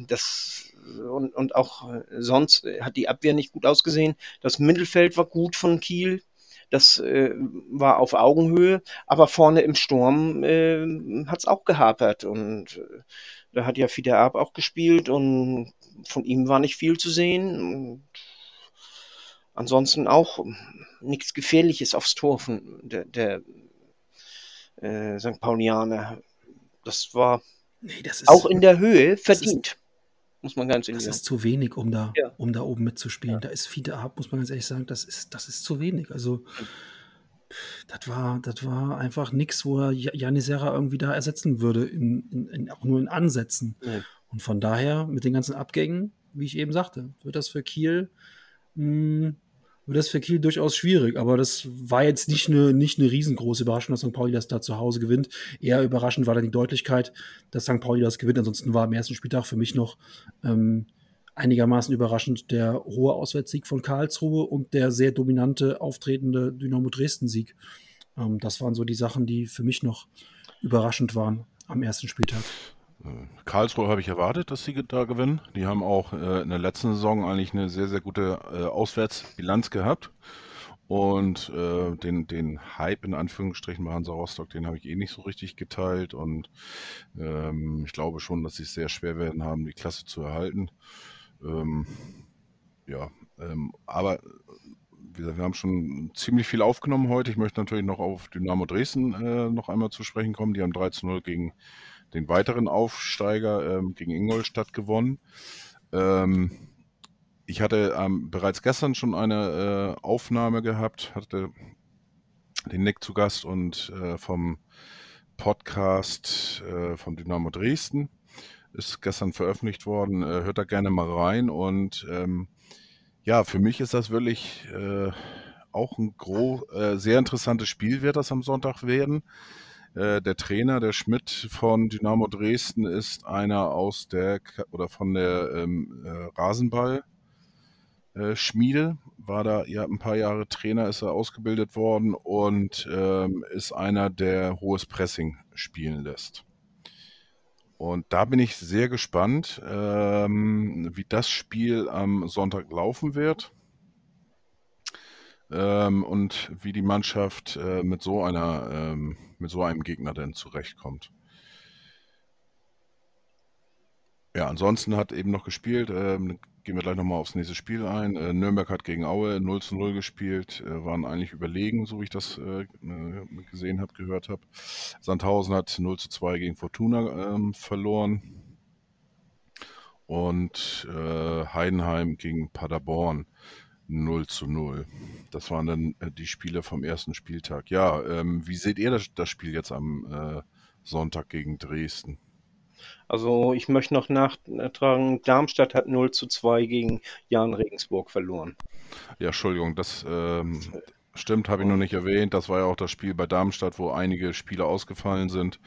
Das und, und auch äh, sonst hat die Abwehr nicht gut ausgesehen. Das Mittelfeld war gut von Kiel. Das äh, war auf Augenhöhe, aber vorne im Sturm äh, hat es auch gehapert und äh, da hat ja Fieder Ab auch gespielt und von ihm war nicht viel zu sehen. Und ansonsten auch nichts Gefährliches aufs Tor von der, der äh, St. Paulianer. Das war nee, das ist, auch in der Höhe verdient. Ist, muss man ganz ehrlich sagen. Das ist zu wenig, um da, ja. um da oben mitzuspielen. Ja. Da ist Fiete ab, muss man ganz ehrlich sagen, das ist, das ist zu wenig. Also das war, das war einfach nichts, wo er Janis Serra irgendwie da ersetzen würde, in, in, in, auch nur in Ansätzen. Ja. Und von daher, mit den ganzen Abgängen, wie ich eben sagte, wird das für Kiel mh, hm, wird das für Kiel durchaus schwierig. Aber das war jetzt nicht eine, nicht eine riesengroße Überraschung, dass St. Pauli das da zu Hause gewinnt. Eher überraschend war dann die Deutlichkeit, dass St. Pauli das gewinnt. Ansonsten war am ersten Spieltag für mich noch ähm, einigermaßen überraschend der hohe Auswärtssieg von Karlsruhe und der sehr dominante auftretende Dynamo Dresden-Sieg. Ähm, das waren so die Sachen, die für mich noch überraschend waren am ersten Spieltag. Karlsruhe habe ich erwartet, dass sie da gewinnen. Die haben auch äh, in der letzten Saison eigentlich eine sehr, sehr gute äh, Auswärtsbilanz gehabt. Und äh, den, den Hype in Anführungsstrichen bei Hansa Rostock, den habe ich eh nicht so richtig geteilt. Und ähm, ich glaube schon, dass sie es sehr schwer werden haben, die Klasse zu erhalten. Ähm, ja, ähm, aber wie gesagt, wir haben schon ziemlich viel aufgenommen heute. Ich möchte natürlich noch auf Dynamo Dresden äh, noch einmal zu sprechen kommen. Die haben 3 zu 0 gegen den weiteren Aufsteiger ähm, gegen Ingolstadt gewonnen. Ähm, ich hatte ähm, bereits gestern schon eine äh, Aufnahme gehabt, hatte den Nick zu Gast und äh, vom Podcast äh, vom Dynamo Dresden ist gestern veröffentlicht worden. Äh, hört da gerne mal rein und ähm, ja, für mich ist das wirklich äh, auch ein äh, sehr interessantes Spiel, wird das am Sonntag werden. Äh, der Trainer, der Schmidt von Dynamo Dresden, ist einer aus der oder von der ähm, äh, Rasenball. Äh, Schmiede war da ja ein paar Jahre Trainer, ist er ausgebildet worden und ähm, ist einer, der hohes Pressing spielen lässt. Und da bin ich sehr gespannt, ähm, wie das Spiel am Sonntag laufen wird ähm, und wie die Mannschaft äh, mit so einer, ähm, mit so einem Gegner denn zurechtkommt. Ja, ansonsten hat eben noch gespielt, ähm, gehen wir gleich nochmal aufs nächste Spiel ein. Äh, Nürnberg hat gegen Aue 0 zu 0 gespielt, äh, waren eigentlich überlegen, so wie ich das äh, äh gesehen habe, gehört habe. Sandhausen hat 0 zu 2 gegen Fortuna ähm, verloren. Und äh, Heidenheim gegen Paderborn 0 zu 0. Das waren dann äh, die Spiele vom ersten Spieltag. Ja, ähm, wie seht ihr das, das Spiel jetzt am äh, Sonntag gegen Dresden? Also ich möchte noch nachtragen, Darmstadt hat 0 zu 2 gegen Jan Regensburg verloren. Ja, Entschuldigung, das ähm, Stimmt, habe ich noch nicht erwähnt. Das war ja auch das Spiel bei Darmstadt, wo einige Spieler ausgefallen sind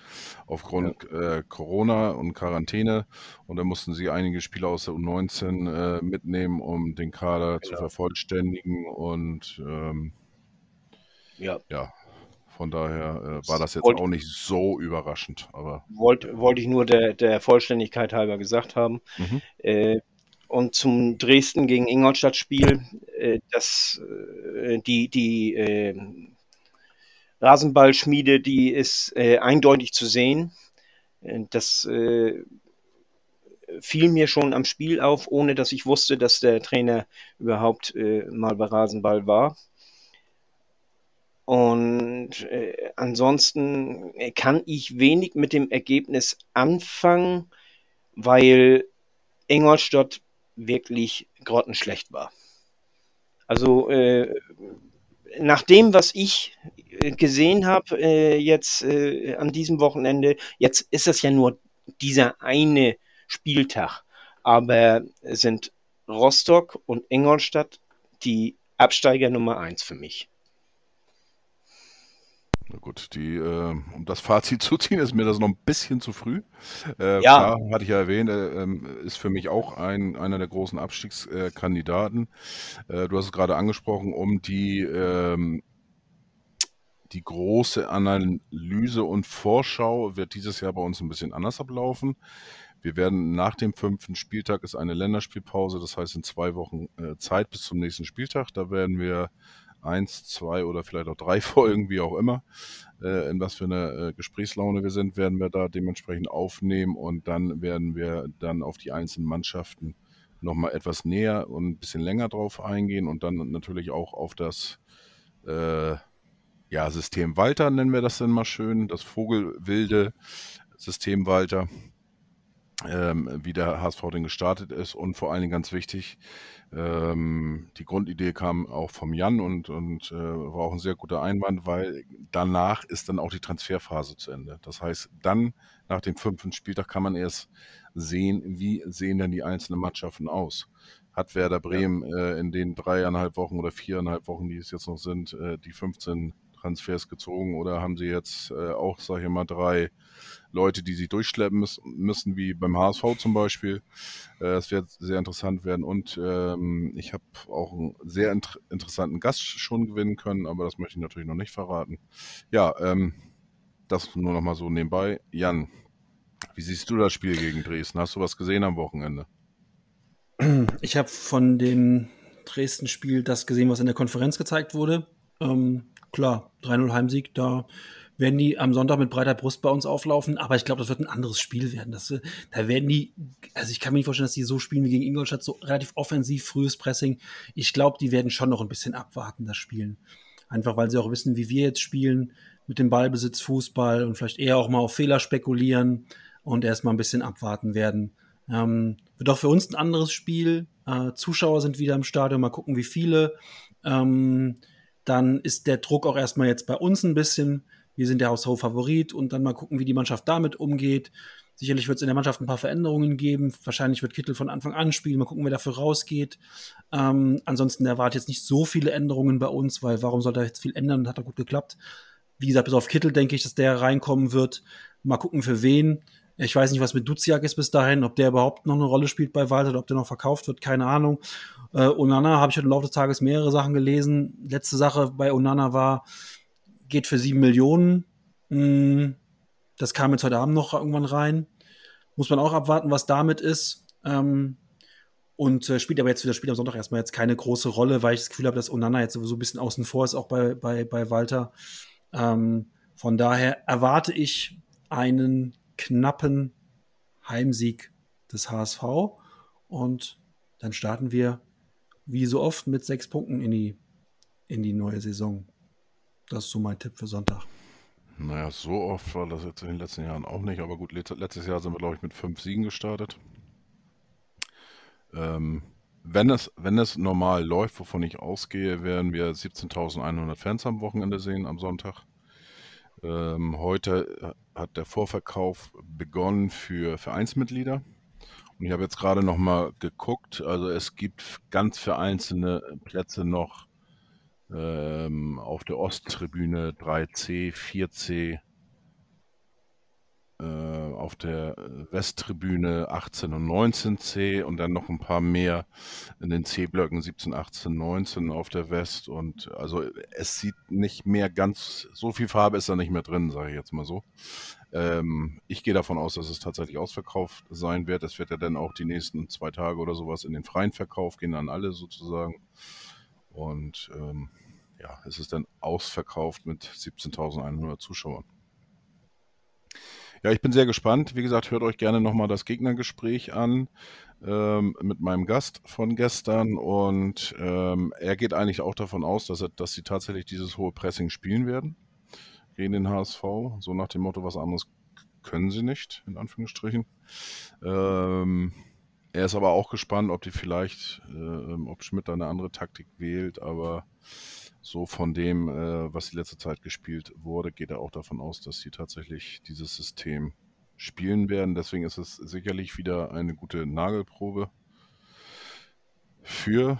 aufgrund äh, Corona und Quarantäne. Und da mussten sie einige Spieler aus der U19 äh, mitnehmen, um den Kader zu Genau. vervollständigen. Und ähm, Ja, ja, von daher äh, war das jetzt Wollt- auch nicht so überraschend. Aber wollte wollte ich nur der, der Vollständigkeit halber gesagt haben. mhm. Äh, und zum Dresden gegen Ingolstadt Spiel, äh, das, äh, die, die äh, Rasenballschmiede, die ist äh, eindeutig zu sehen. Äh, Das äh, fiel mir schon am Spiel auf, ohne dass ich wusste, dass der Trainer überhaupt mal bei Rasenball war. Und ansonsten kann ich wenig mit dem Ergebnis anfangen, weil Ingolstadt wirklich grottenschlecht war. Also äh, nach dem, was ich äh, gesehen habe äh, jetzt äh, an diesem Wochenende, jetzt ist es ja nur dieser eine Spieltag, aber sind Rostock und Ingolstadt die Absteiger Nummer eins für mich. Na gut, die, äh, um das Fazit (laughs) zu ziehen, ist mir das noch ein bisschen zu früh. Äh, Ja. klar, hatte ich ja erwähnt, äh, ähm, ist für mich auch ein, einer der großen Abstiegskandidaten. Äh, du hast es gerade angesprochen, um die, ähm, die große Analyse und Vorschau wird dieses Jahr bei uns ein bisschen anders ablaufen. Wir werden nach dem fünften Spieltag ist eine Länderspielpause, das heißt in zwei Wochen äh, Zeit bis zum nächsten Spieltag. Da werden wir eins, zwei oder vielleicht auch drei (laughs) Folgen, wie auch immer, äh, in was für eine äh, Gesprächslaune wir sind, werden wir da dementsprechend aufnehmen und dann werden wir dann auf die einzelnen Mannschaften nochmal etwas näher und ein bisschen länger drauf eingehen und dann natürlich auch auf das äh, ja, System Walter nennen wir das dann mal schön, das Vogelwilde System Walter, ähm, wie der HSV denn gestartet ist und vor allen Dingen ganz wichtig, ähm, die Grundidee kam auch vom Jan und, und äh, war auch ein sehr guter Einwand, weil danach ist dann auch die Transferphase zu Ende. Das heißt, dann nach dem fünften Spieltag kann man erst sehen, wie sehen denn die einzelnen Mannschaften aus. Hat Werder Bremen äh, in den dreieinhalb Wochen oder viereinhalb Wochen, die es jetzt noch sind, äh, die 15 Transfers gezogen oder haben sie jetzt äh, auch, sage ich mal, drei Leute, die sie durchschleppen müssen, wie beim HSV zum Beispiel. Äh, Das wird sehr interessant werden und ähm, ich habe auch einen sehr int interessanten Gast schon gewinnen können, aber das möchte ich natürlich noch nicht verraten. Ja, ähm, das nur noch mal so nebenbei. Jan, Wie siehst du das Spiel gegen Dresden? Hast du was gesehen am Wochenende? Ich habe von dem Dresden-Spiel das gesehen, was in der Konferenz gezeigt wurde. Ähm, klar, 3-0 Heimsieg, da werden die am Sonntag mit breiter Brust bei uns auflaufen, aber ich glaube, das wird ein anderes Spiel werden. Das, da werden die, also ich kann mir nicht vorstellen, dass die so spielen wie gegen Ingolstadt, so relativ offensiv, frühes Pressing. Ich glaube, die werden schon noch ein bisschen abwarten, das Spielen. Einfach weil sie auch wissen, wie wir jetzt spielen, mit dem Ballbesitz, Fußball und vielleicht eher auch mal auf Fehler spekulieren und erstmal ein bisschen abwarten werden. Ähm, wird auch für uns ein anderes Spiel. Äh, Zuschauer sind wieder im Stadion, mal gucken, wie viele. Ähm, dann ist der Druck auch erstmal jetzt bei uns ein bisschen. Wir sind der Haushof-Favorit und dann mal gucken, wie die Mannschaft damit umgeht. Sicherlich wird es in der Mannschaft ein paar Veränderungen geben. Wahrscheinlich wird Kittel von Anfang an spielen. Mal gucken, wer dafür rausgeht. Ähm, ansonsten erwartet jetzt nicht so viele Änderungen bei uns, weil warum soll da jetzt viel ändern? Hat da gut geklappt. Wie gesagt, bis auf Kittel denke ich, dass der reinkommen wird. Mal gucken, für wen. Ich weiß nicht, was mit Duziak ist bis dahin, ob der überhaupt noch eine Rolle spielt bei Walter ob der noch verkauft wird, keine Ahnung. Äh, Onana habe ich heute im Laufe des Tages mehrere Sachen gelesen. Letzte Sache bei Onana war, geht für sieben Millionen. Hm, das kam jetzt heute Abend noch irgendwann rein. Muss man auch abwarten, was damit ist. Ähm, und äh, spielt aber jetzt für das am Sonntag erstmal jetzt keine große Rolle, weil ich das Gefühl habe, dass Onana jetzt sowieso ein bisschen außen vor ist, auch bei, bei, bei Walter. Ähm, von daher erwarte ich einen knappen Heimsieg des HSV und dann starten wir wie so oft mit sechs Punkten in die, in die neue Saison. Das ist so mein Tipp für Sonntag. Naja, so oft war das jetzt in den letzten Jahren auch nicht, aber gut, letztes Jahr sind wir, glaube ich, mit fünf Siegen gestartet. Ähm, wenn, es, wenn es normal läuft, wovon ich ausgehe, werden wir 17.100 Fans am Wochenende sehen, am Sonntag. Ähm, heute äh, hat der Vorverkauf begonnen für Vereinsmitglieder. Und ich habe jetzt gerade noch mal geguckt. Also es gibt ganz vereinzelte Plätze noch ähm, auf der Osttribüne 3C, 4C, äh, auf der Westtribüne 18 und 19C und dann noch ein paar mehr in den C-Blöcken 17, 18, 19 auf der West. Und also es sieht nicht mehr ganz, so viel Farbe ist da nicht mehr drin, sage ich jetzt mal so. Ähm, ich gehe davon aus, dass es tatsächlich ausverkauft sein wird. Es wird ja dann auch die nächsten zwei Tage oder sowas in den freien Verkauf gehen, an alle sozusagen. Und ähm, ja, es ist dann ausverkauft mit 17.100 Zuschauern. Ja, ich bin sehr gespannt. Wie gesagt, hört euch gerne nochmal das Gegnergespräch an ähm, mit meinem Gast von gestern. Und ähm, er geht eigentlich auch davon aus, dass, er, dass sie tatsächlich dieses hohe Pressing spielen werden gegen den HSV. So nach dem Motto, was anderes können sie nicht, in Anführungsstrichen. Ähm, er ist aber auch gespannt, ob die vielleicht, äh, ob Schmidt da eine andere Taktik wählt, aber so von dem, äh, was die letzte Zeit gespielt wurde, geht er auch davon aus, dass sie tatsächlich dieses System spielen werden. Deswegen ist es sicherlich wieder eine gute Nagelprobe für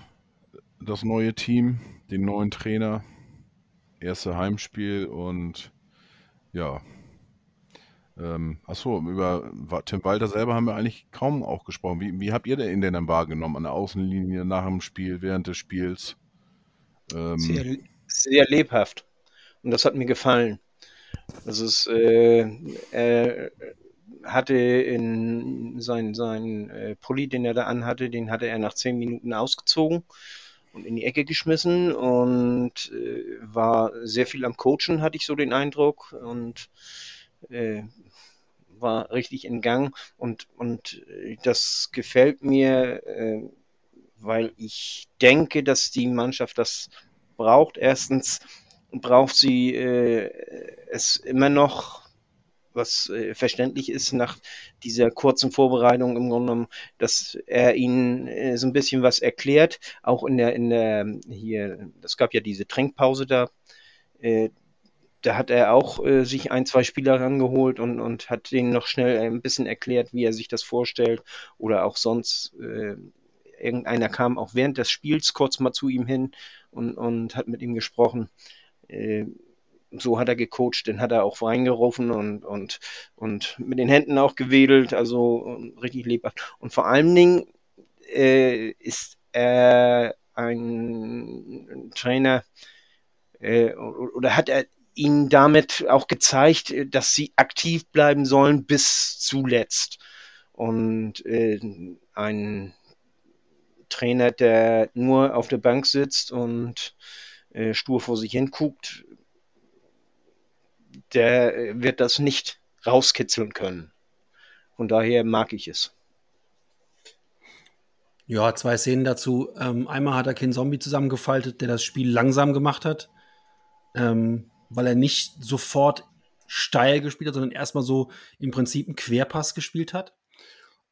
das neue Team, den neuen Trainer, erste Heimspiel und ja. Ähm, achso, über Tim Walter selber haben wir eigentlich kaum auch gesprochen. Wie, wie habt ihr denn den dann wahrgenommen an der Außenlinie, nach dem Spiel, während des Spiels? Ähm, sehr, sehr lebhaft. Und das hat mir gefallen. Das ist, äh, er hatte in sein, sein äh, Pulli, den er da anhatte, den hatte er nach zehn Minuten ausgezogen und in die Ecke geschmissen und äh, war sehr viel am Coachen, hatte ich so den Eindruck und äh, war richtig in Gang und, und äh, das gefällt mir, äh, weil ich denke, dass die Mannschaft das braucht. Erstens braucht sie äh, es immer noch was äh, verständlich ist nach dieser kurzen Vorbereitung im Grunde genommen, dass er ihnen äh, so ein bisschen was erklärt, auch in der, in der, hier, es gab ja diese Trinkpause da, äh, da hat er auch äh, sich ein, zwei Spieler rangeholt und, und hat denen noch schnell ein bisschen erklärt, wie er sich das vorstellt oder auch sonst, äh, irgendeiner kam auch während des Spiels kurz mal zu ihm hin und, und hat mit ihm gesprochen. Äh, so hat er gecoacht, den hat er auch reingerufen und, und, und mit den Händen auch gewedelt, also richtig lebhaft. Und vor allen Dingen äh, ist er ein Trainer äh, oder hat er ihnen damit auch gezeigt, dass sie aktiv bleiben sollen bis zuletzt. Und äh, ein Trainer, der nur auf der Bank sitzt und äh, stur vor sich hin guckt, der äh, wird das nicht rauskitzeln können. Von daher mag ich es. Ja, zwei Szenen dazu. Ähm, einmal hat er Ken Zombie zusammengefaltet, der das Spiel langsam gemacht hat, ähm, weil er nicht sofort steil gespielt hat, sondern erstmal so im Prinzip einen Querpass gespielt hat.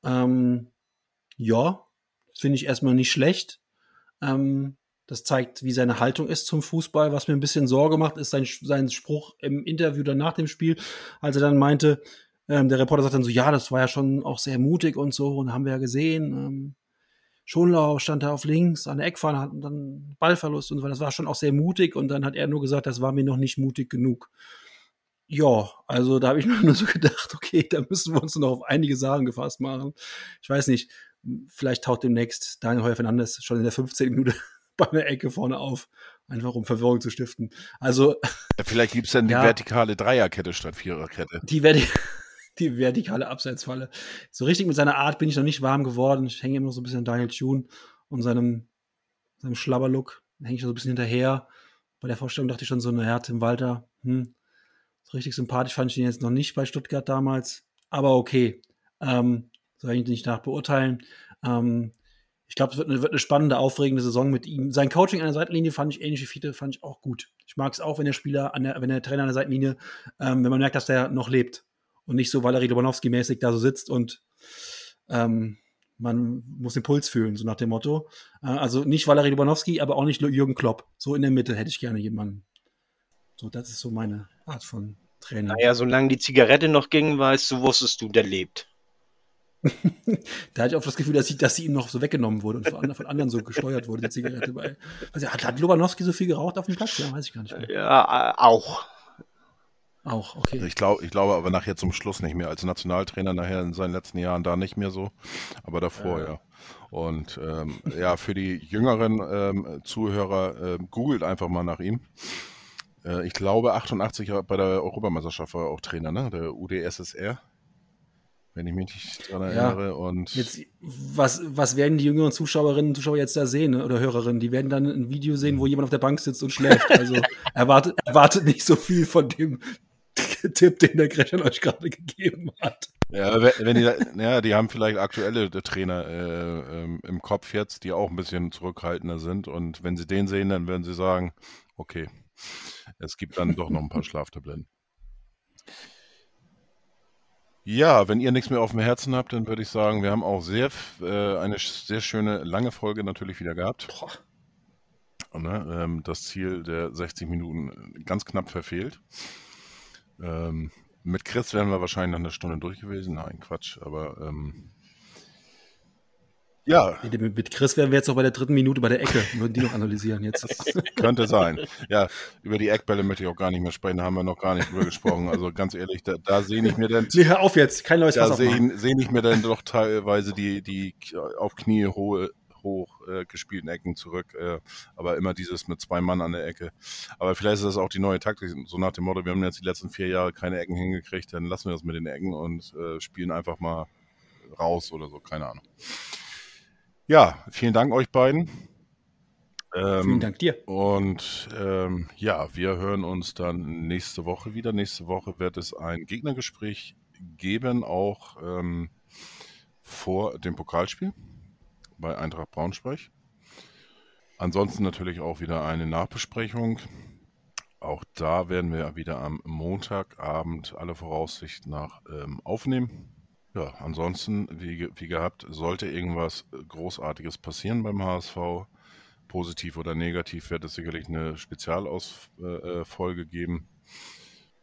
Ähm, ja, finde ich erstmal nicht schlecht. Ähm, das zeigt, wie seine Haltung ist zum Fußball. Was mir ein bisschen Sorge macht, ist sein, sein Spruch im Interview dann nach dem Spiel, als er dann meinte, ähm, der Reporter sagt dann so, ja, das war ja schon auch sehr mutig und so, und haben wir ja gesehen. Ähm, Schonlau stand da auf links an der Eckfahne, hatten dann Ballverlust und so, das war schon auch sehr mutig und dann hat er nur gesagt, das war mir noch nicht mutig genug. Ja, also da habe ich (laughs) mir nur so gedacht, okay, da müssen wir uns noch auf einige Sachen gefasst machen. Ich weiß nicht, vielleicht taucht demnächst Daniel Heuer Fernandes schon in der 15. Minute (laughs) bei der Ecke vorne auf, einfach um Verwirrung zu stiften. Also. Ja, vielleicht gibt es dann die (laughs) ja, vertikale Dreierkette statt Viererkette. Die, Verti (laughs) die vertikale Abseitsfalle. So richtig mit seiner Art bin ich noch nicht warm geworden. Ich hänge immer noch so ein bisschen an Daniel Thune und seinem, seinem Schlabberlook. Hänge ich so ein bisschen hinterher. Bei der Vorstellung dachte ich schon so, naja, Tim Walter, hm, so richtig sympathisch fand ich ihn jetzt noch nicht bei Stuttgart damals. Aber okay. Ähm, soll ich nicht nach beurteilen. Ähm, ich glaube, es wird eine, wird eine, spannende, aufregende Saison mit ihm. Sein Coaching an der Seitenlinie fand ich ähnlich wie Fiete, fand ich auch gut. Ich mag es auch, wenn der Spieler, an der, wenn der Trainer an der Seitenlinie, ähm, wenn man merkt, dass der noch lebt und nicht so Valerie Lobanowski-mäßig da so sitzt und ähm, man muss den Puls fühlen, so nach dem Motto. Äh, also nicht Valerie Lobanowski, aber auch nicht Jürgen Klopp. So in der Mitte hätte ich gerne jemanden. So, das ist so meine Art von Trainer. Naja, solange die Zigarette noch ging, weißt du, wusstest du, der lebt. (laughs) da hatte ich auch das Gefühl, dass sie, dass sie ihm noch so weggenommen wurde und von, von anderen so gesteuert wurde, die Zigarette bei. Also, hat, hat Lobanowski so viel geraucht auf dem Platz? Ja, weiß ich gar nicht mehr. Ja, äh, auch. Auch, okay. Ich, glaub, ich glaube aber nachher zum Schluss nicht mehr. Als Nationaltrainer nachher in seinen letzten Jahren da nicht mehr so, aber davor ja. ja. Und ähm, ja, für die jüngeren ähm, Zuhörer, äh, googelt einfach mal nach ihm. Äh, ich glaube, 88 bei der Europameisterschaft war er auch Trainer, ne? Der UdSSR wenn ich mich nicht daran erinnere. Ja, und jetzt, was, was werden die jüngeren Zuschauerinnen und Zuschauer jetzt da sehen ne? oder Hörerinnen? Die werden dann ein Video sehen, wo jemand auf der Bank sitzt und schläft. Also (laughs) erwartet, erwartet nicht so viel von dem (laughs) Tipp, den der Gretchen euch gerade gegeben hat. Ja, wenn die, ja, die haben vielleicht aktuelle Trainer äh, ähm, im Kopf jetzt, die auch ein bisschen zurückhaltender sind. Und wenn sie den sehen, dann werden sie sagen, okay, es gibt dann doch noch ein paar (laughs) Schlaftabletten. Ja, wenn ihr nichts mehr auf dem Herzen habt, dann würde ich sagen, wir haben auch sehr, äh, eine sehr schöne lange Folge natürlich wieder gehabt. Ne, ähm, das Ziel der 60 Minuten ganz knapp verfehlt. Ähm, mit Chris wären wir wahrscheinlich nach einer Stunde durch gewesen. Nein, Quatsch, aber ähm, ja. Mit Chris wären wir jetzt noch bei der dritten Minute bei der Ecke würden die noch analysieren jetzt. (laughs) Könnte sein. Ja, (laughs) über die Eckbälle möchte ich auch gar nicht mehr sprechen, da haben wir noch gar nicht drüber gesprochen. Also ganz ehrlich, da, da sehe ich mir dann. Nee, hör auf jetzt, kein neues Da sehe seh ich mir dann doch teilweise die, die auf Knie hohe hoch äh, gespielten Ecken zurück, äh, aber immer dieses mit zwei Mann an der Ecke. Aber vielleicht ist das auch die neue Taktik, so nach dem Motto, wir haben jetzt die letzten vier Jahre keine Ecken hingekriegt, dann lassen wir das mit den Ecken und äh, spielen einfach mal raus oder so, keine Ahnung. Ja, vielen Dank euch beiden. Ähm, vielen Dank dir. Und ähm, ja, wir hören uns dann nächste Woche wieder. Nächste Woche wird es ein Gegnergespräch geben, auch ähm, vor dem Pokalspiel bei Eintracht Braunschweig. Ansonsten natürlich auch wieder eine Nachbesprechung. Auch da werden wir wieder am Montagabend alle Voraussicht nach ähm, aufnehmen. Ja, ansonsten, wie, wie gehabt, sollte irgendwas äh, Großartiges passieren beim HSV, positiv oder negativ, wird es sicherlich eine Spezialausfolge äh, äh geben.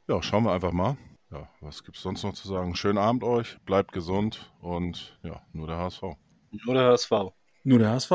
Ja, schauen wir einfach mal. Ja, was gibt es sonst noch zu sagen? Schönen Abend euch, bleibt gesund und ja, nur der HSV. Nur der HSV. Nur der HSV.